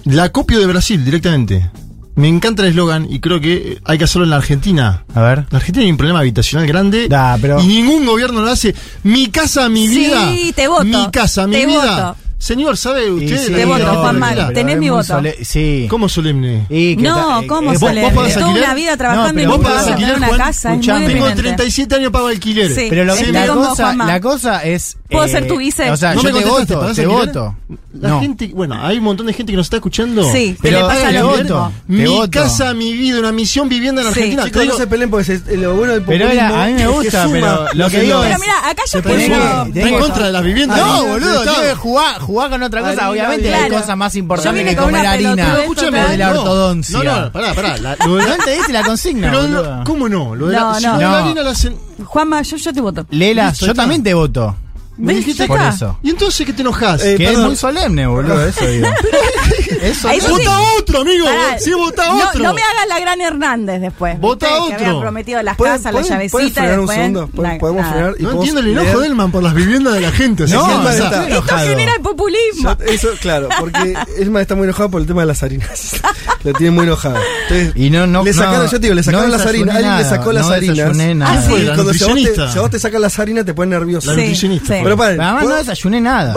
La copio de Brasil directamente. Me encanta el eslogan y creo que hay que hacerlo en la Argentina. A ver. La Argentina tiene un problema habitacional grande Da, pero- y ningún gobierno lo hace. Mi casa, mi Sí, vida. te voto. Mi casa, mi Te vida. voto. Señor, ¿sabe usted? sí, Te voto, no, Juanma, pero tenés mi voto. sole- Sí. ¿Cómo solemne? Y que No, ta- ¿cómo eh, vos- sale? vos Toda una vida trabajando No, y pero vos vas a tener una Juan? casa. Es muy Escuchame. Tengo deprimente. 37 años pago alquiler. Sí. Pero lo- Estoy la, cosa, la cosa es. ¿Puedo eh, ser tu vice? O sea, No yo me te voto, ¿pagás te voto. La no. gente, bueno, hay un montón de gente que nos está escuchando. Sí, Pero le pasa lo voto. Mi voto. casa, mi vida, una misión vivienda en Sí. Argentina. Chicos, Te digo- no se peleen porque se- eh, lo bueno del Pero populismo era- a mí me gusta, pero lo que digo. Pero mira, acá yo ¿Está en contra de las viviendas? No, boludo, que jugar, jugar con otra cosa. Harina, Obviamente claro. hay cosas más importantes que comer una harina. Escúchame, de la no. ortodoncia. No, no, pará, pará. La, lo de No la, entendiste la consigna, pero no, ¿cómo no? Lo de No, la, si no. de la No. harina la hacen- Juanma, yo, yo te voto. Lela, Listo, yo está. también te voto. Me dijiste Por eso. ¿Y entonces qué te enojas? Eh, Que es muy solemne, boludo, eso digo. Eso Ahí sí. Vota otro, amigo. Pará, Sí, vota no- otro. No, me hagas la gran Hernández después. Vota. Que otro. habían prometido las ¿Pueden- casas, la pueden- llavecita frenar un segundo? ¿Podemos- na- podemos nada. frenar? y No podemos entiendo el enojo leer? de Elman por las viviendas de la gente. o sea, No, ¿qué Elman pasa? está- Esto enojado. genera el populismo. Yo- eso, claro, porque Elma está muy enojado por el tema de las harinas. Lo tiene muy enojado. Entonces, Y no, no, le sacaron, no, yo te digo, le sacaron no las harinas. Alguien le sacó las no harinas. Ah, cuando si a, vos te, sacan las harinas te pones nervioso. La nutricionista. Pero paren, además no ¿puedo- desayuné nada.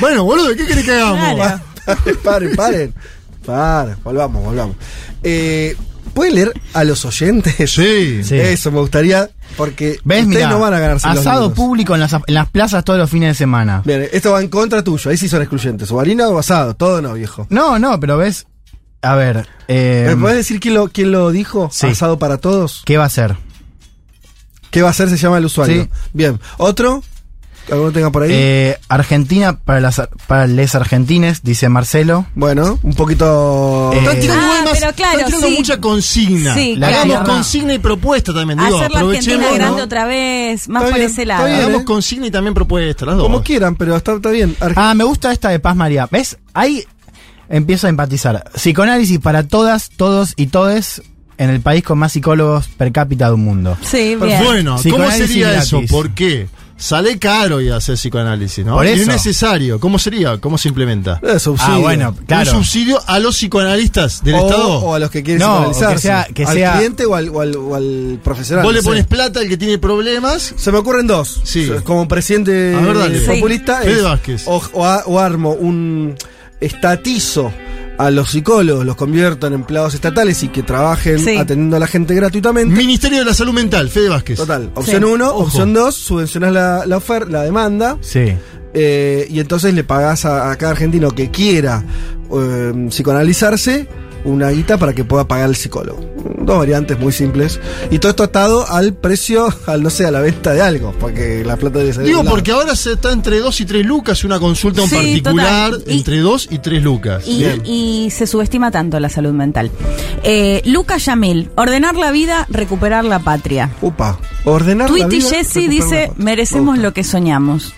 Bueno, boludo, ¿qué querés que hagamos? Claro. paren, paren, paren. Paren, volvamos, volvamos. Eh, ¿Pueden leer a los oyentes? Sí. Sí. Eso me gustaría, porque ¿Ves? ustedes Mira, no van a ganarse asado público en las, en las plazas todos los fines de semana. Bien, esto va en contra tuyo, ahí sí son excluyentes. O harina o asado, todo no, viejo. No, no, pero ves. A ver. eh, ¿Me puedes decir quién lo, quién lo dijo? Sí. Asado para todos. ¿Qué va a ser? ¿Qué va a hacer? Se llama el usuario. Sí. Bien. ¿Otro? ¿Alguno tenga por ahí? Eh, Argentina para las para les argentines, dice Marcelo. bueno, un poquito. Eh, Están tirando, Ah, más- pero claro, están tirando sí. mucha consigna. Sí, La claro. Hagamos claro. consigna y propuesta también. Digo, Hacer la Argentina aprovechemos. grande ¿no? otra vez, más Está por bien, ese lado. bien. Hagamos ¿eh? consigna y también propuesta, las dos. como quieran, pero está, está bien. Ah, me gusta esta de Paz María. ¿Ves? Ahí empiezo a empatizar. Psicoanálisis para todas, todos y todes en el país con más psicólogos per cápita del mundo. Sí, Pero bien. Bueno, ¿cómo sería eso? ¿Por qué? Sale caro y hacer psicoanálisis, ¿no? Por Y es necesario. ¿Cómo sería? ¿Cómo se implementa? Eh, subsidio. Ah, bueno, claro. ¿Un subsidio a los psicoanalistas del o, Estado? o a los que quieren No, que sea- que al sea- cliente o al, o al- o al profesional. Vos le pones plata al que tiene problemas. Se me ocurren dos. Sí. Como presidente A ver, dale. populista. Sí. es- Vázquez. O, o a- o armo un estatizo a los psicólogos, los convierto en empleados estatales y que trabajen Sí. atendiendo a la gente gratuitamente. Ministerio de la Salud Mental, Fede Vázquez. Total. Opción Sí. 1, Ojo. opción 2, subvencionás la, la oferta, la demanda. Sí. eh, y entonces le pagás a, a cada argentino que quiera eh, psicoanalizarse una guita para que pueda pagar el psicólogo. Dos variantes muy simples. Y todo esto atado al precio, al no sé, a la venta de algo, porque la plata debe ser. Digo, porque ahora se está entre 2 y 3 lucas una consulta en Sí, particular. Y- entre 2 y 3 lucas. Y, y se subestima tanto la salud mental. Eh, Lucas Yamil, ordenar la vida, recuperar la patria. Upa, ordenar la Tweety vida, Jesse recuperar dice, merecemos Me lo que soñamos.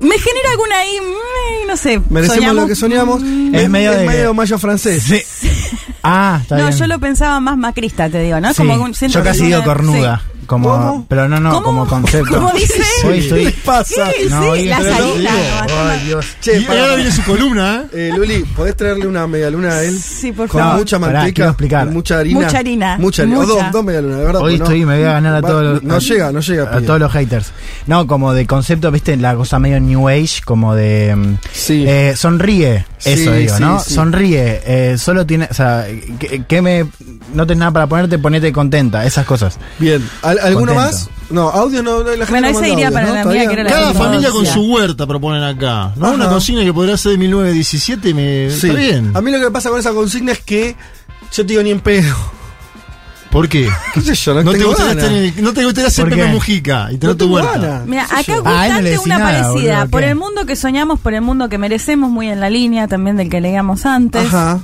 Me genera alguna ahí, mm, no sé. Merecemos soñamos- lo que soñamos. Es medio de- medio mayo francés. Sí. Ah, está No, bien. yo lo pensaba más macrista, te digo, ¿no? Sí. Como un- siento Yo que casi digo cornuda. sí. Como, ¿Cómo? Pero no, no, ¿Cómo? como concepto. ¿Cómo dice? Hoy estoy. ¿Qué pasa? Sí, No, sí, hoy la salida. Ay, Dios. Che, y para- ahora viene su columna, ¿eh? Eh, Luli, ¿podés traerle una medialuna a él? Sí, por Con favor. mucha Pará, manteca, con mucha harina. Mucha harina, Mucha harina. O mucha. dos, dos medialunas, de verdad. Hoy estoy, me voy a ganar a todos los. No llega, no llega. A todos los haters. No, como de concepto, viste, la cosa medio New Age, como de. mm, Sí. eh, sonríe, eso Sí, digo, sí, ¿no? sí. Sonríe. eh, solo tiene. O sea, que, que me. No tenés nada para ponerte, ponete contenta, esas cosas. Bien. ¿Al- ¿Alguno Contento. más? No, audio no. La gente Bueno, no esa manda iría audios, para ¿no? la ¿Todavía? mía, que era la Cada familia con su huerta proponen acá. ¿no? Ajá. Una consigna que podría ser de 1917 me Sí. está bien. A mí lo que pasa con esa consigna es que yo te digo ni en pedo. ¿Por qué? ¿Qué sé yo? No, No te, tengo gustaría ganas. estar en el- no te gustaría ser ¿Por Pepe qué? Mujica y tener No tu tengo huerta. ganas. Mira, ¿Qué sé acá yo? Ah, a él no le constante decís una nada, parecida. boludo, por el mundo que soñamos, por el mundo que merecemos, muy en la línea también del que leíamos antes. Ajá.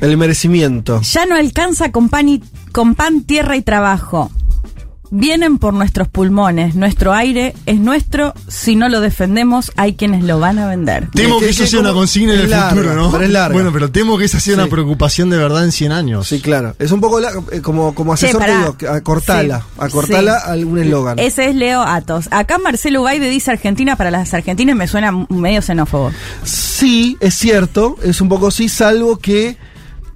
El merecimiento. Ya no alcanza con pan, y, con pan, tierra y trabajo. Vienen por nuestros pulmones. Nuestro aire es nuestro. Si no lo defendemos, hay quienes lo van a vender. Temo que eso sea una consigna en el larga, futuro, ¿no? pero es larga. Bueno, pero temo que esa sea Sí. una preocupación de verdad en 100 años. Sí, claro. Es un poco la- eh, como, como asesor pará. digo, acortala. Sí. Acortala Sí. algún eslogan. Ese es Leo Atos. Acá Marcelo Baide dice Argentina para las argentinas me suena medio xenófobo. Sí, es cierto, es un poco sí, salvo que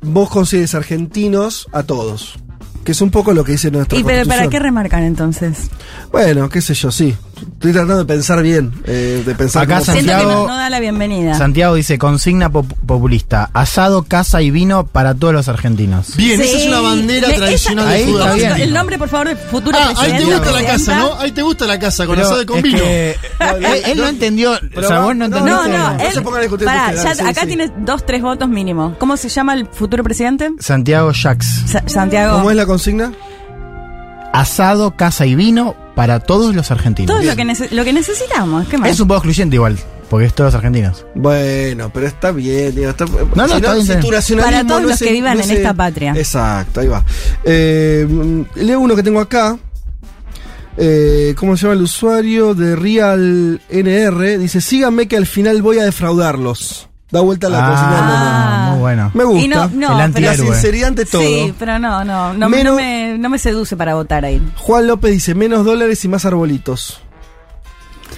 vos consideres argentinos a todos. Que es un poco lo que dice nuestra ¿Y pero para qué remarcan entonces? Bueno, qué sé yo, sí. Estoy tratando de pensar bien, eh, de pensar Acá Siento que Santiago- no, no da la bienvenida. Santiago dice consigna pop- populista: asado, casa y vino para todos los argentinos. Bien, Sí. esa es una bandera tradicional esa- Ahí está bien. argentino. El nombre, por favor, del futuro Ah, ahí te gusta la casa, ¿no? Ahí te gusta la casa con Pero asado y con vino. que- él, él no entendió. Pero o sea, va- vos no no, entendiste. No, no, No él, se pongan a discutir pará, ustedes, ya sí, acá sí. tienes dos, tres votos mínimo. ¿Cómo se llama el futuro presidente? Santiago Jax. Sa- Santiago. ¿Cómo es la consigna? Asado, casa y vino para todos los argentinos. Todo lo que, nece- lo que necesitamos. ¿Qué más? Es un poco excluyente igual, porque es todos los argentinos. Bueno, pero está bien, digo, está, no, si está bien, si está tu bien. nacionalismo Para todos no los que vivan no en es esta patria. Exacto, ahí va. Eh, leo uno que tengo acá. Eh, ¿Cómo se llama el usuario? De Real NR. Dice, síganme que al final voy a defraudarlos. Da vuelta a la Ah, cocina. muy bueno. Me gusta. Y no, no, El La sinceridad ante todo. Sí, pero no, no, no, Menos- no me, no me seduce para votar ahí. Juan López dice menos dólares y más arbolitos.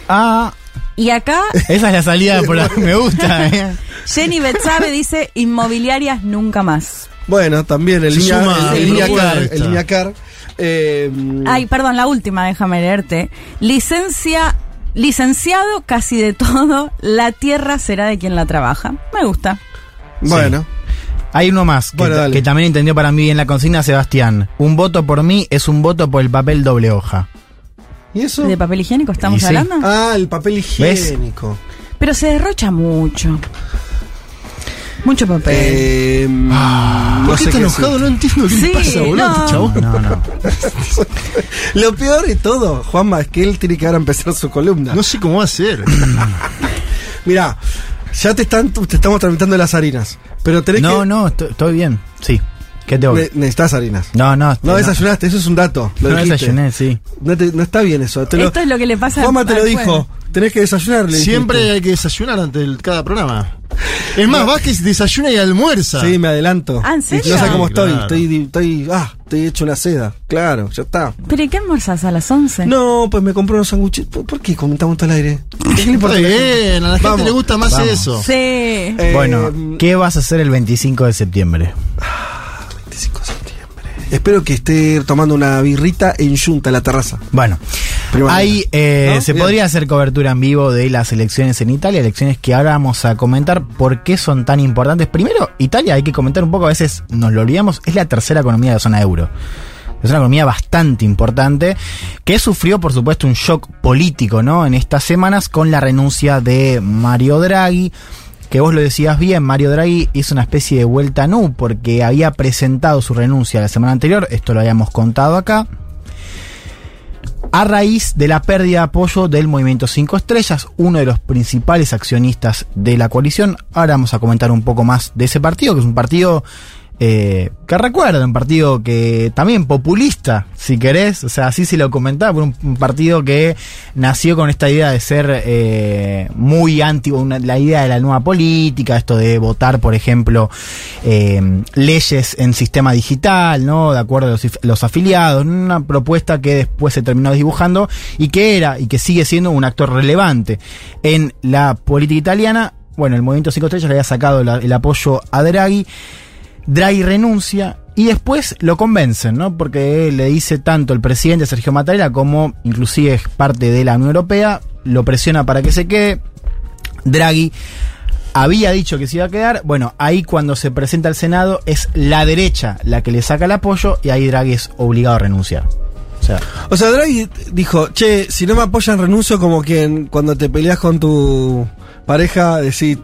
Ah, Y acá esa es la salida por la que me gusta. ¿eh? Jenny Betsabe dice inmobiliarias nunca más. Bueno, también el línea, suma el, a el mi línea car. El línea car. Eh, Ay, perdón, la última, déjame leerte. Licencia, licenciado casi de todo, la tierra será de quien la trabaja. Me gusta. bueno. Hay uno más que, Bueno, que también entendió para mí bien la consigna, Sebastián. Un voto por mí es un voto por el papel doble hoja. ¿Y eso? ¿De papel higiénico estamos Y sí. hablando? Ah, el papel higiénico. Pero se derrocha mucho. Mucho papel. Eh, no ¿Por qué está enojado? No entiendo qué Sí, le pasa, boludo, no. este chabón. No, no. Lo peor de todo, Juanma, es que él tiene que ahora empezar su columna. No sé cómo va a ser. Mirá, ya te están te estamos tramitando las harinas. Pero tenés No, que. no, estoy, estoy bien. Sí. ¿Qué te voy? ne- necesitas harinas. No, no. No desayunaste, eso es un dato. Lo No dijiste. desayuné, sí. No, te- no está bien eso. Te lo- Esto es lo que le pasa Juanma te al lo dijo. Tenés que desayunar. le Siempre dijiste. hay que desayunar antes de cada programa. Es más, Vázquez desayuna y almuerza. Sí, me adelanto. Ah, ¿en serio? No sé cómo estoy. claro. Estoy, estoy. Ah, estoy hecho una seda. Claro, ya está. ¿Pero y qué almorzás a las 11? No, pues me compré unos sándwiches. ¿Por, qué comentamos todo al aire? ¿Qué le importa Está a la gente? bien, a la gente Vamos, le gusta más vamos. eso. Sí. Eh, Bueno, ¿qué vas a hacer el 25 de septiembre? 25 de septiembre. Espero que esté tomando una birrita en Junta, en la terraza. Bueno, Ahí eh, ¿No? se Bien. podría hacer cobertura en vivo de las elecciones en Italia, elecciones que ahora vamos a comentar por qué son tan importantes. Primero, Italia, hay que comentar un poco, a veces nos lo olvidamos, es la tercera economía de la zona euro. Es una economía bastante importante que sufrió, por supuesto, un shock político, ¿no? En estas semanas con la renuncia de Mario Draghi, que vos lo decías bien, Mario Draghi hizo una especie de vuelta a nu porque había presentado su renuncia la semana anterior, esto lo habíamos contado acá, a raíz de la pérdida de apoyo del Movimiento 5 Estrellas, uno de los principales accionistas de la coalición. Ahora vamos a comentar un poco más de ese partido, que es un partido eh, que recuerda, un partido que también populista, si querés, o sea, así se lo comentaba, un, partido que nació con esta idea de ser eh, muy anti, una- la idea de la nueva política, esto de votar, por ejemplo, eh, leyes en sistema digital, ¿no? De acuerdo a los, afiliados, una propuesta que después se terminó dibujando y que era y que sigue siendo un actor relevante en la política italiana. Bueno, el Movimiento 5 Estrellas le había sacado el apoyo a Draghi. Draghi renuncia y después lo convencen, ¿no? Porque le dice tanto el presidente Sergio Mattarella como inclusive es parte de la Unión Europea, lo presiona para que se quede. Draghi había dicho que se iba a quedar. Bueno, ahí cuando se presenta al Senado es la derecha la que le saca el apoyo y ahí Draghi es obligado a renunciar. O sea, O sea, Draghi dijo, che, si no me apoyan renuncio como que en- cuando te peleas con tu pareja, decís,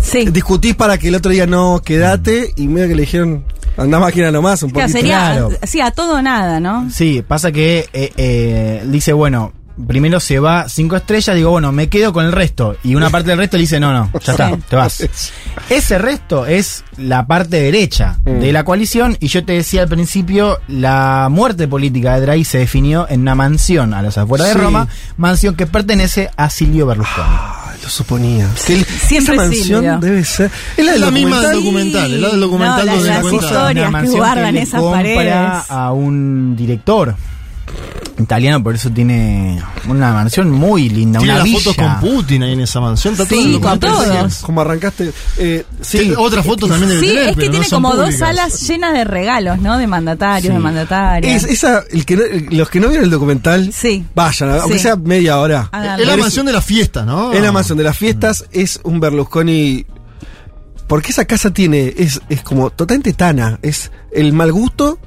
Sí. discutís para que el otro día no quedate y medio que le dijeron, anda máquina nomás, un Claro, poquito. sería, Claro. sí, a todo o nada, ¿no? Sí, pasa que eh, eh, dice, bueno, primero se va cinco estrellas, digo, bueno, me quedo con el resto. Y una parte del resto le dice, no, no, ya está, Sí. te vas. Ese resto es la parte derecha Mm. de la coalición. Y yo te decía al principio, la muerte política de Draghi se definió en una mansión a las afueras Sí. de Roma, mansión que pertenece a Silvio Berlusconi. Lo suponía. Que el- Siempre esa mansión Silvio. debe ser. Es la, del la misma del documental. es la del documental No, donde las cuenta. historias que guardan esas paredes. a un director italiano, por eso tiene una mansión muy linda, Tiene una las villa. fotos con Putin ahí en esa mansión. Está todo Sí, el con todos. Como arrancaste. Eh, sí, Sí, otra foto también debe Sí, tener, es que tiene no como dos salas llenas de regalos, ¿no? De mandatarios, de mandatarias. Es, esa, el que no- los que no vieron el documental, Sí. vayan, aunque Sí. sea media hora. Háganlo. Es la mansión de la fiesta, ¿no? Es la mansión de las fiestas, es un Berlusconi. Porque esa casa tiene, es, es como totalmente tana. Es el mal gusto,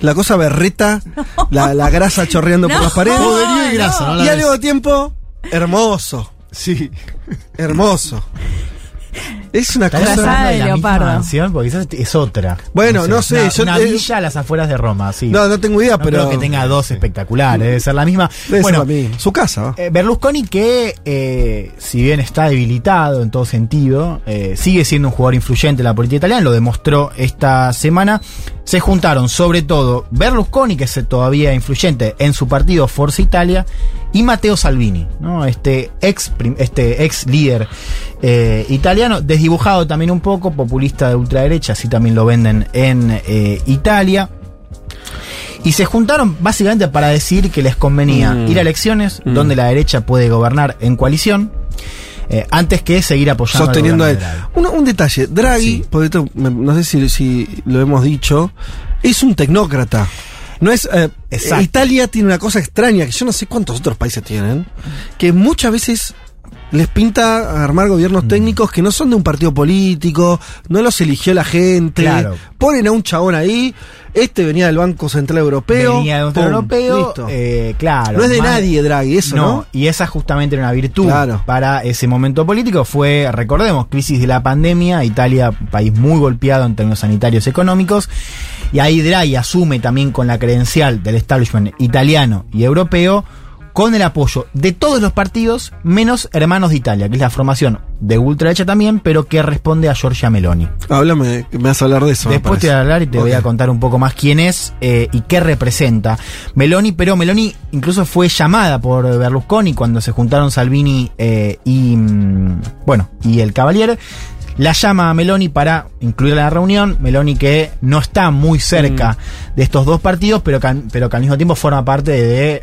la cosa berreta, la, la grasa chorreando por No. las paredes. Poderío y grasa, ¿no? La y al mismo tiempo, hermoso. Sí. Hermoso. Es una ¿Estás cosa. De la misma mansión? Porque quizás es otra. Bueno, no sé, Una, yo- una villa a las afueras de Roma, sí. No, no tengo idea, No pero. creo que tenga dos espectaculares, debe ser la misma. Debe bueno. Su casa. eh, Berlusconi que, eh, si bien está debilitado en todo sentido, eh, sigue siendo un jugador influyente en la política italiana, lo demostró esta semana. Se juntaron sobre todo Berlusconi, que es todavía influyente en su partido Forza Italia, y Matteo Salvini, ¿no? este, ex, este ex líder eh, italiano, desdibujado también un poco, populista de ultraderecha, así también lo venden en eh, Italia. Y se juntaron básicamente para decir que les convenía Mm. ir a elecciones Mm. donde la derecha puede gobernar en coalición, eh, antes que seguir apoyando sosteniendo a él. Un, un detalle, Draghi, esto no sé si, si lo hemos dicho, es un tecnócrata. No es. eh. Italia tiene una cosa extraña que yo no sé cuántos otros países tienen, que muchas veces les pinta armar Mm. gobiernos técnicos que no son de un partido político, no los eligió la gente, Claro. ponen a un chabón ahí, este venía del Banco Central Europeo, Venía de un pum, europeo, listo. eh, claro. no es de más- nadie Draghi, eso, ¿no? No, y esa justamente era una virtud Claro. para ese momento político. Fue, recordemos, crisis de la pandemia, Italia, país muy golpeado en términos sanitarios y económicos. Y ahí Draghi asume también con la credencial del establishment italiano y europeo, con el apoyo de todos los partidos, menos Hermanos de Italia, que es la formación de ultraderecha también, pero que responde a Giorgia Meloni. Háblame, me vas a hablar de eso. Después te voy a hablar y te voy a contar un poco más quién es eh, y qué representa. Meloni, pero Meloni incluso fue llamada por Berlusconi cuando se juntaron Salvini eh, y mm, bueno, y el Cavalier. La llama a Meloni para incluirla en la reunión. Meloni que no está muy cerca Mm. de estos dos partidos, pero que, pero que al mismo tiempo forma parte de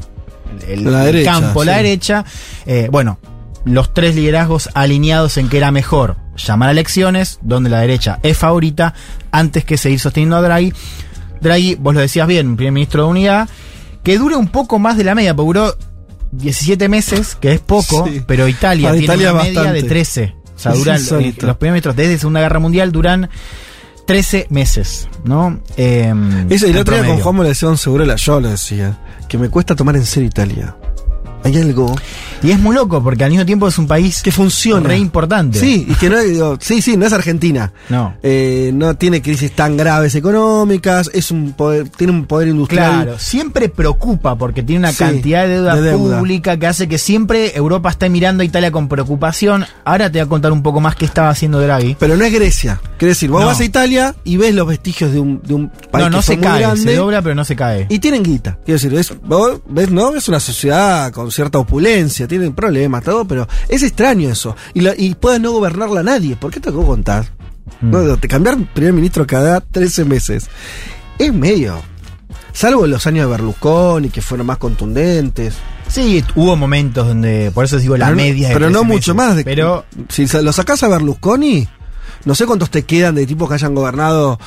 el, La derecha, campo, la sí. derecha. Eh, bueno, los tres liderazgos alineados en que era mejor llamar a elecciones, donde la derecha es favorita, antes que seguir sosteniendo a Draghi. Draghi, vos lo decías bien, primer ministro de unidad, que dure un poco más de la media, porque duró 17 meses, que es poco, Sí. pero Italia Para tiene Italia una media bastante. de 13. O sea, duran, los primeros ministros desde Segunda Guerra Mundial duran 13 meses, ¿no? Eh, Eso, y el otro día con. Juan me lo decía un seguro yo lo decía. Que me cuesta tomar en serio Italia. Hay algo Y es muy loco, porque al mismo tiempo es un país que funciona. re importante. Sí, y que no digo, sí, sí, no es Argentina. No. Eh, no tiene crisis tan graves económicas, es un poder, tiene un poder industrial. Claro, siempre preocupa porque tiene una Sí, cantidad de deuda, de deuda. pública que hace que siempre Europa esté mirando a Italia con preocupación. Ahora te voy a contar un poco más qué estaba haciendo Draghi. Pero no es Grecia. Quiere decir, vos No. vas a Italia y ves los vestigios de un, de un país No, no que se cae, grande se dobla pero no se cae. y tienen guita. Quiero decir, es, vos ves, ¿no? Es una sociedad con cierta opulencia, tienen problemas, todo, pero es extraño eso. Y, la- y puede no gobernarla nadie. ¿Por qué te puedo contar? Mm. No, te cambiar primer ministro cada 13 meses. Es medio. Salvo los años de Berlusconi, que fueron más contundentes. Sí, hubo momentos donde, por eso digo la pero media. pero no 13 mucho meses. más. De, Pero si lo sacás a Berlusconi, no sé cuántos te quedan de tipos que hayan gobernado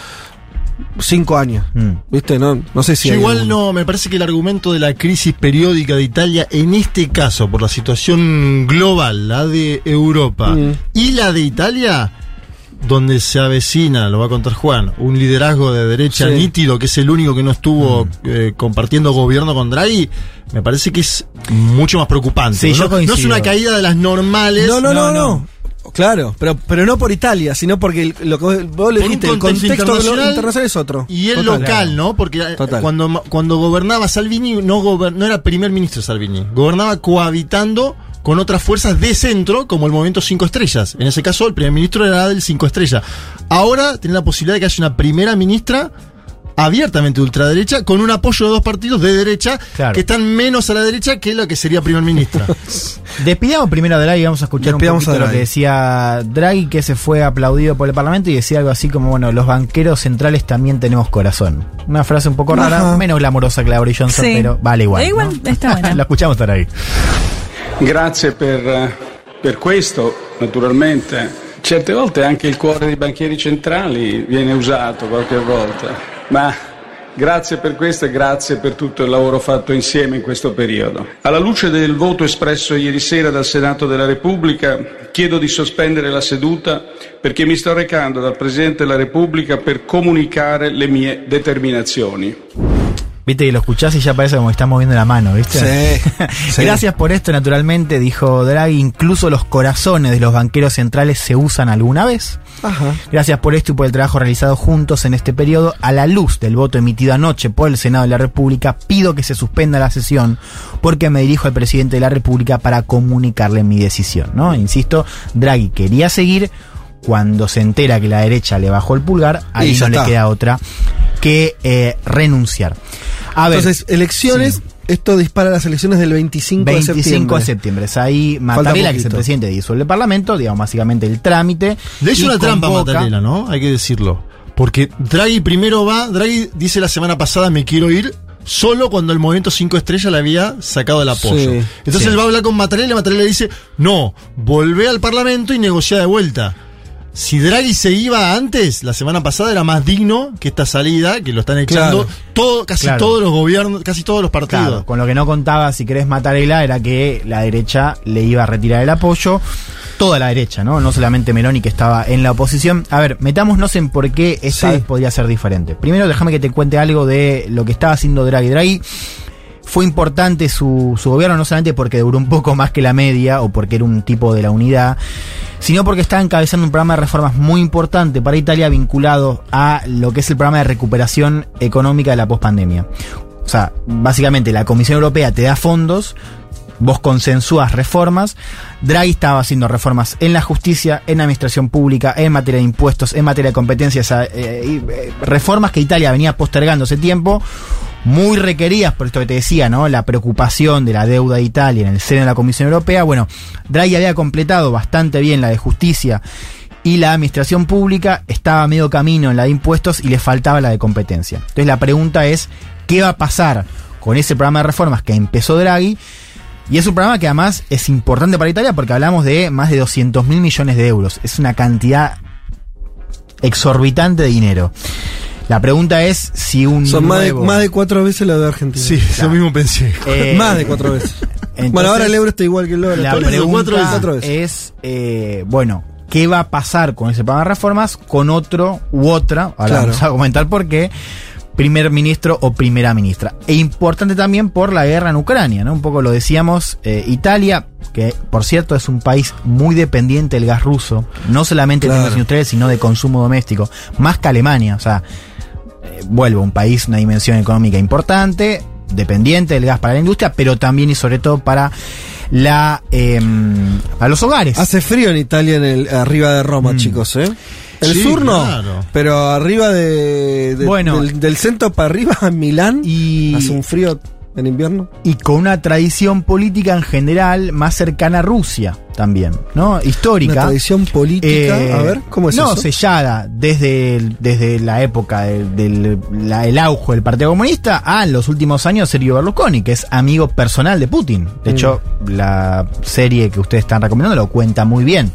cinco años. Mm. ¿Viste? No, no sé si Yo hay igual alguno. no, me parece que el argumento de la crisis periódica de Italia, en este caso, por la situación global, la de Europa Mm. y la de Italia, donde se avecina, lo va a contar Juan, un liderazgo de derecha Sí. nítido, que es el único que no estuvo eh, compartiendo gobierno con Draghi, me parece que es mucho más preocupante. Sí, ¿no? yo no es una caída de las normales. No, no, no, No, no. Claro, pero, pero no por Italia, sino porque el- lo que vos le dijiste, el contexto internacional internacional, es otro. Y el Total. local, ¿no? Porque eh, Total. cuando, cuando gobernaba Salvini, no, gober- no era primer ministro Salvini. Gobernaba cohabitando con otras fuerzas de centro, como el movimiento Cinco Estrellas. En ese caso, el primer ministro era del Cinco Estrellas. Ahora tiene la posibilidad de que haya una primera ministra abiertamente ultraderecha, con un apoyo de dos partidos de derecha, Claro. que están menos a la derecha que lo que sería primer ministra. despidamos primero a Draghi, vamos a escuchar Despidamos un poquito a lo que decía Draghi, que se fue aplaudido por el Parlamento y decía algo así como, bueno, los banqueros centrales también tenemos corazón. Una frase un poco rara, Ajá. menos glamorosa que la de Boris Johnson, Sí. pero vale igual. Da igual, ¿no? está buena. Lo escuchamos a Draghi. Grazie per, per questo, naturalmente. Certe volte anche il cuore dei banchieri centrali viene usato qualche volta, ma grazie per questo e grazie per tutto il lavoro fatto insieme in questo periodo. Alla luce del voto espresso ieri sera dal Senato della Repubblica, chiedo di sospendere la seduta perché mi sto recando dal Presidente della Repubblica per comunicare le mie determinazioni. Viste que lo escuchás y ya parece como que está moviendo la mano, ¿viste? Sí, sí. Gracias por esto, naturalmente, dijo Draghi. Incluso los corazones de los banqueros centrales se usan alguna vez. Ajá. Gracias por esto y por el trabajo realizado juntos en este periodo. A la luz del voto emitido anoche por el Senado de la República, pido que se suspenda la sesión porque me dirijo al presidente de la República para comunicarle mi decisión. ¿no? Insisto, Draghi quería seguir. Cuando se entera que la derecha le bajó el pulgar, ahí no le queda otra que eh, renunciar. A ver, Entonces, elecciones, esto dispara las elecciones del 25, 25 de septiembre. de septiembre. Es ahí Mattarella, que es el presidente, disuelve el Parlamento, digamos, básicamente el trámite. Le hizo y una trampa Mattarella, ¿no? Hay que decirlo. Porque Draghi primero va, Draghi dice la semana pasada me quiero ir solo cuando el movimiento 5 estrellas le había sacado el apoyo. Sí, Entonces sí. él va a hablar con Mattarella y Mattarella dice, no, volvé al Parlamento y negocia de vuelta. Si Draghi se iba antes, la semana pasada era más digno que esta salida, que lo están echando Claro. todo, casi Claro. todos los gobiernos, casi todos los partidos. Claro, con lo que no contaba, si querés Mattarella, era que la derecha le iba a retirar el apoyo. Toda la derecha, ¿no? No solamente Meloni que estaba en la oposición. A ver, metámonos en por qué esta Sí. vez podría ser diferente. Primero, déjame que te cuente algo de lo que estaba haciendo Draghi. Draghi fue importante su, gobierno, no solamente porque duró un poco más que la media o porque era un tipo de la unidad, sino porque estaba encabezando un programa de reformas muy importante para Italia vinculado a lo que es el programa de recuperación económica de la pospandemia. O sea, básicamente la Comisión Europea te da fondos, vos consensúas reformas. Draghi estaba haciendo reformas en la justicia, en la administración pública, en materia de impuestos, en materia de competencias, eh, y, eh, reformas que Italia venía postergando hace tiempo, muy requeridas, por esto que te decía, ¿no? La preocupación de la deuda de Italia en el seno de la Comisión Europea. Bueno, Draghi había completado bastante bien la de justicia y la administración pública, estaba a medio camino en la de impuestos y le faltaba la de competencia. Entonces la pregunta es, ¿qué va a pasar con ese programa de reformas que empezó Draghi? Y es un programa que además es importante para Italia porque hablamos de más de 200 mil millones de euros. Es una cantidad exorbitante de dinero. La pregunta es si un Son más de, más de cuatro veces lo de Argentina. Sí, yo mismo pensé. Eh, más de cuatro veces. entonces, bueno, ahora el euro está igual que el dólar. La eso, pregunta cuatro veces, cuatro veces. es, eh, bueno, ¿qué va a pasar con ese programa de reformas con otro u otra? Ahora Claro. vamos a comentar por qué. Primer ministro o primera ministra. E importante también por la guerra en Ucrania, ¿no? Un poco lo decíamos, eh, Italia, que por cierto es un país muy dependiente del gas ruso, no solamente de Claro. términos industriales, sino de consumo doméstico, más que Alemania, o sea, eh, vuelvo, un país, una dimensión económica importante, dependiente del gas para la industria, pero también y sobre todo para la eh, para los hogares. Hace frío en Italia, en el, arriba de Roma, Mm. chicos, ¿eh? El Sí, sur no, claro. pero arriba de, de- Bueno. del, del centro para arriba, en Milán, y, hace un frío en invierno. y con una tradición política en general más cercana a Rusia también, ¿no? Una Histórica. tradición política. Eh, a ver, ¿cómo es no, eso? sellada desde, el- desde la época del, del- la- el auge del Partido Comunista a los últimos años Sergio Berlusconi, que es amigo personal de Putin. De Mm. hecho, la serie que ustedes están recomendando lo cuenta muy bien.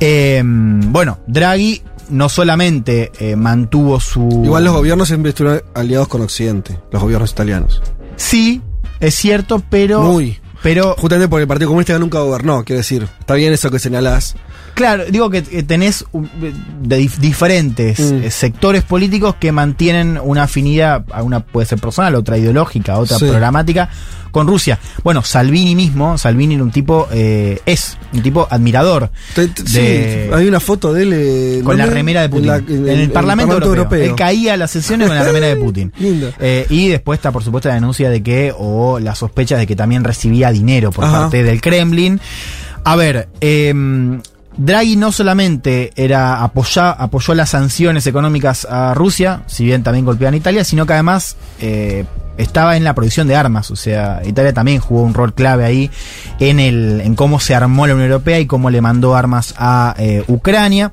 Eh, bueno, Draghi no solamente eh, mantuvo su... Igual los gobiernos siempre estuvieron aliados con Occidente, los gobiernos italianos. Sí, es cierto, pero... Muy. Pero Justamente porque el Partido Comunista nunca gobernó, quiero decir. Está bien eso que señalás. Claro, digo que tenés un- de dif- diferentes Mm. eh, sectores políticos que mantienen una afinidad, una puede ser personal, otra ideológica, otra Sí. programática con Rusia. Bueno, Salvini mismo, Salvini era un tipo, eh, es un tipo admirador. Te- te- De- sí, hay una foto de él eh, Con la remera de Putin. la- En, el, Parlamento, Europeo. Él caía a las sesiones con la remera de Putin. Lindo. Eh, y después está, por supuesto, la denuncia de que, o las sospechas de que también recibía dinero por Ajá. parte del Kremlin. A ver, eh, Draghi no solamente era apoya, apoyó las sanciones económicas a Rusia, si bien también golpeaban a Italia, sino que además eh, estaba en la producción de armas. O sea, Italia también jugó un rol clave ahí en, el, en cómo se armó la Unión Europea y cómo le mandó armas a eh, Ucrania.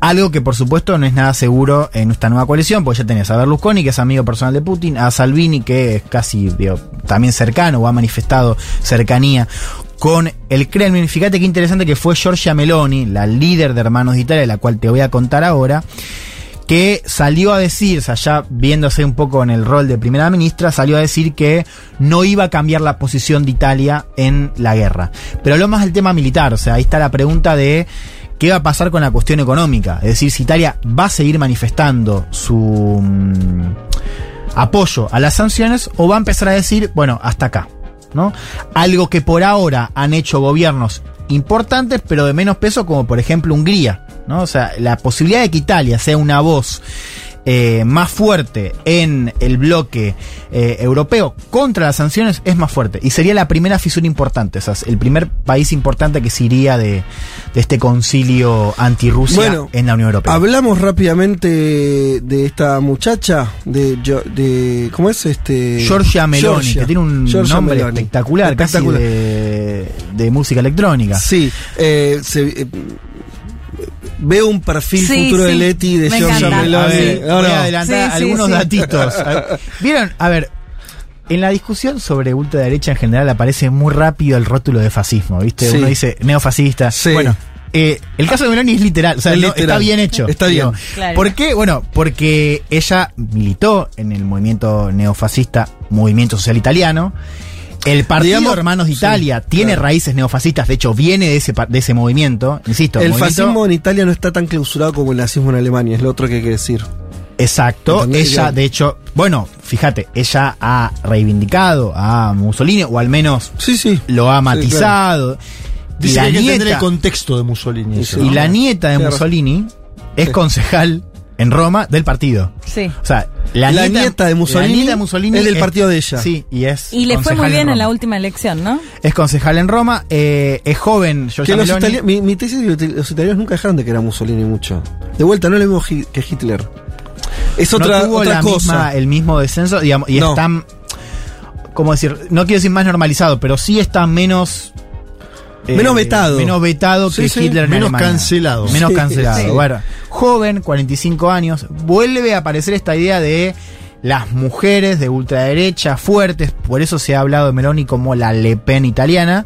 Algo que por supuesto no es nada seguro en esta nueva coalición, porque ya tenés a Berlusconi, que es amigo personal de Putin, a Salvini, que es casi digo, también cercano o ha manifestado cercanía con el Kremlin. Fíjate qué interesante que fue Giorgia Meloni, la líder de Hermanos de Italia, la cual te voy a contar ahora, que salió a decir, o sea, ya viéndose un poco en el rol de primera ministra, salió a decir que no iba a cambiar la posición de Italia en la guerra. Pero habló más del tema militar, o sea, ahí está la pregunta de qué va a pasar con la cuestión económica. Es decir, si Italia va a seguir manifestando su mm, apoyo a las sanciones o va a empezar a decir, bueno, hasta acá. ¿no? Algo que por ahora han hecho gobiernos importantes, pero de menos peso, como por ejemplo Hungría. ¿no? O sea, la posibilidad de que Italia sea una voz eh, más fuerte en el bloque eh, europeo contra las sanciones es más fuerte. Y sería la primera fisura importante, o sea, el primer país importante que se iría de, de este concilio anti-Rusia Bueno, en la Unión Europea. Hablamos rápidamente de esta muchacha, de, de ¿cómo es este? Giorgia Meloni, que tiene un nombre Meloni. espectacular, Espectacular. casi de, de música electrónica. Sí, eh, se- eh, veo un perfil Sí, futuro de Leti de Giorgia. Meloni. Ver, No, voy no. a adelantar algunos sí. datitos. Vieron, a ver, en la discusión sobre ultraderecha en general aparece muy rápido el rótulo de fascismo, ¿viste? Sí. Uno dice neofascista. Sí. Bueno, eh, el caso de Meloni es literal, o sea, Es no- literal. está bien hecho. Está bien. Claro. ¿Por qué? Bueno, porque ella militó en el movimiento neofascista, Movimiento Social Italiano. El partido Digamos- Hermanos de sí, Italia tiene claro. raíces neofascistas, de hecho viene de ese, de ese movimiento, insisto. El movimiento- fascismo en Italia no está tan clausurado como el nazismo en Alemania, es lo otro que hay que decir. Exacto, ¿Entendés? ella de hecho, bueno, fíjate, ella ha reivindicado a Mussolini, o al menos Sí, sí. lo ha matizado. Y Dice la que hay que entender nieta- el contexto de Mussolini. eso, y ¿no? la nieta de. Mussolini es Sí. concejal en Roma del partido. Sí. O sea, la, La nieta de Mussolini la nieta de Mussolini es del partido de ella. Sí, y es Y le fue muy bien en, la última elección, ¿no? Es concejal en Roma, eh, es joven, Que los mi, mi tesis es que los italianos nunca dejaron de que era Mussolini mucho. De vuelta, no es lo mismo que Hitler. Es otra, no tuvo otra la cosa. misma- el mismo descenso, digamos, y No. están, ¿cómo decir? No quiero decir más normalizado, pero sí está menos... eh, Menos vetado. Menos vetado Sí, que sí. Hitler en Menos Alemania. cancelado. Menos Sí, cancelado. sí. Bueno, joven, 45 años, vuelve a aparecer esta idea de las mujeres de ultraderecha fuertes, por eso se ha hablado de Meloni como la Le Pen italiana.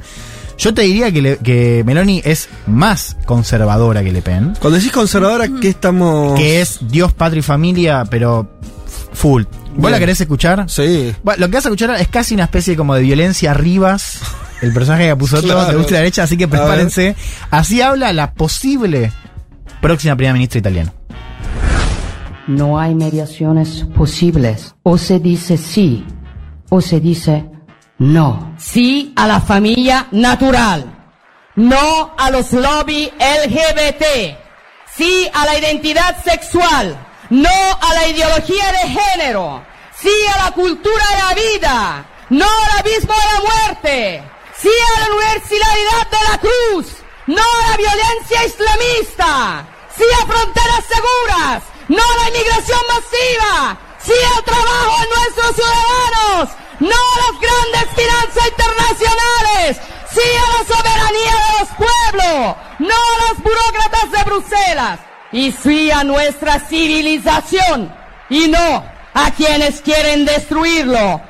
Yo te diría que, le- que Meloni es más conservadora que Le Pen. Cuando decís conservadora, ¿qué estamos...? que es Dios, patria y familia, pero full. ¿Vos Bien. la querés escuchar? Sí. Bueno, lo que vas a escuchar es casi una especie como de violencia Rivas, el personaje que puso todo de Claro. ultraderecha, así que prepárense. Así habla la posible próxima primera ministra italiana. No hay mediaciones posibles. O se dice sí o se dice no. Sí a la familia natural. No a los lobby LGBT. Sí a la identidad sexual. No a la ideología de género. Sí a la cultura de la vida. No al abismo de la muerte. Sí a la universalidad de la cruz. No a la violencia islamista. Sí a fronteras seguras. No a la inmigración masiva. Sí al trabajo de nuestros ciudadanos. No a las grandes finanzas internacionales. Sí a la soberanía de los pueblos. No a los burócratas de Bruselas. Y sí a nuestra civilización. Y no a quienes quieren destruirlo.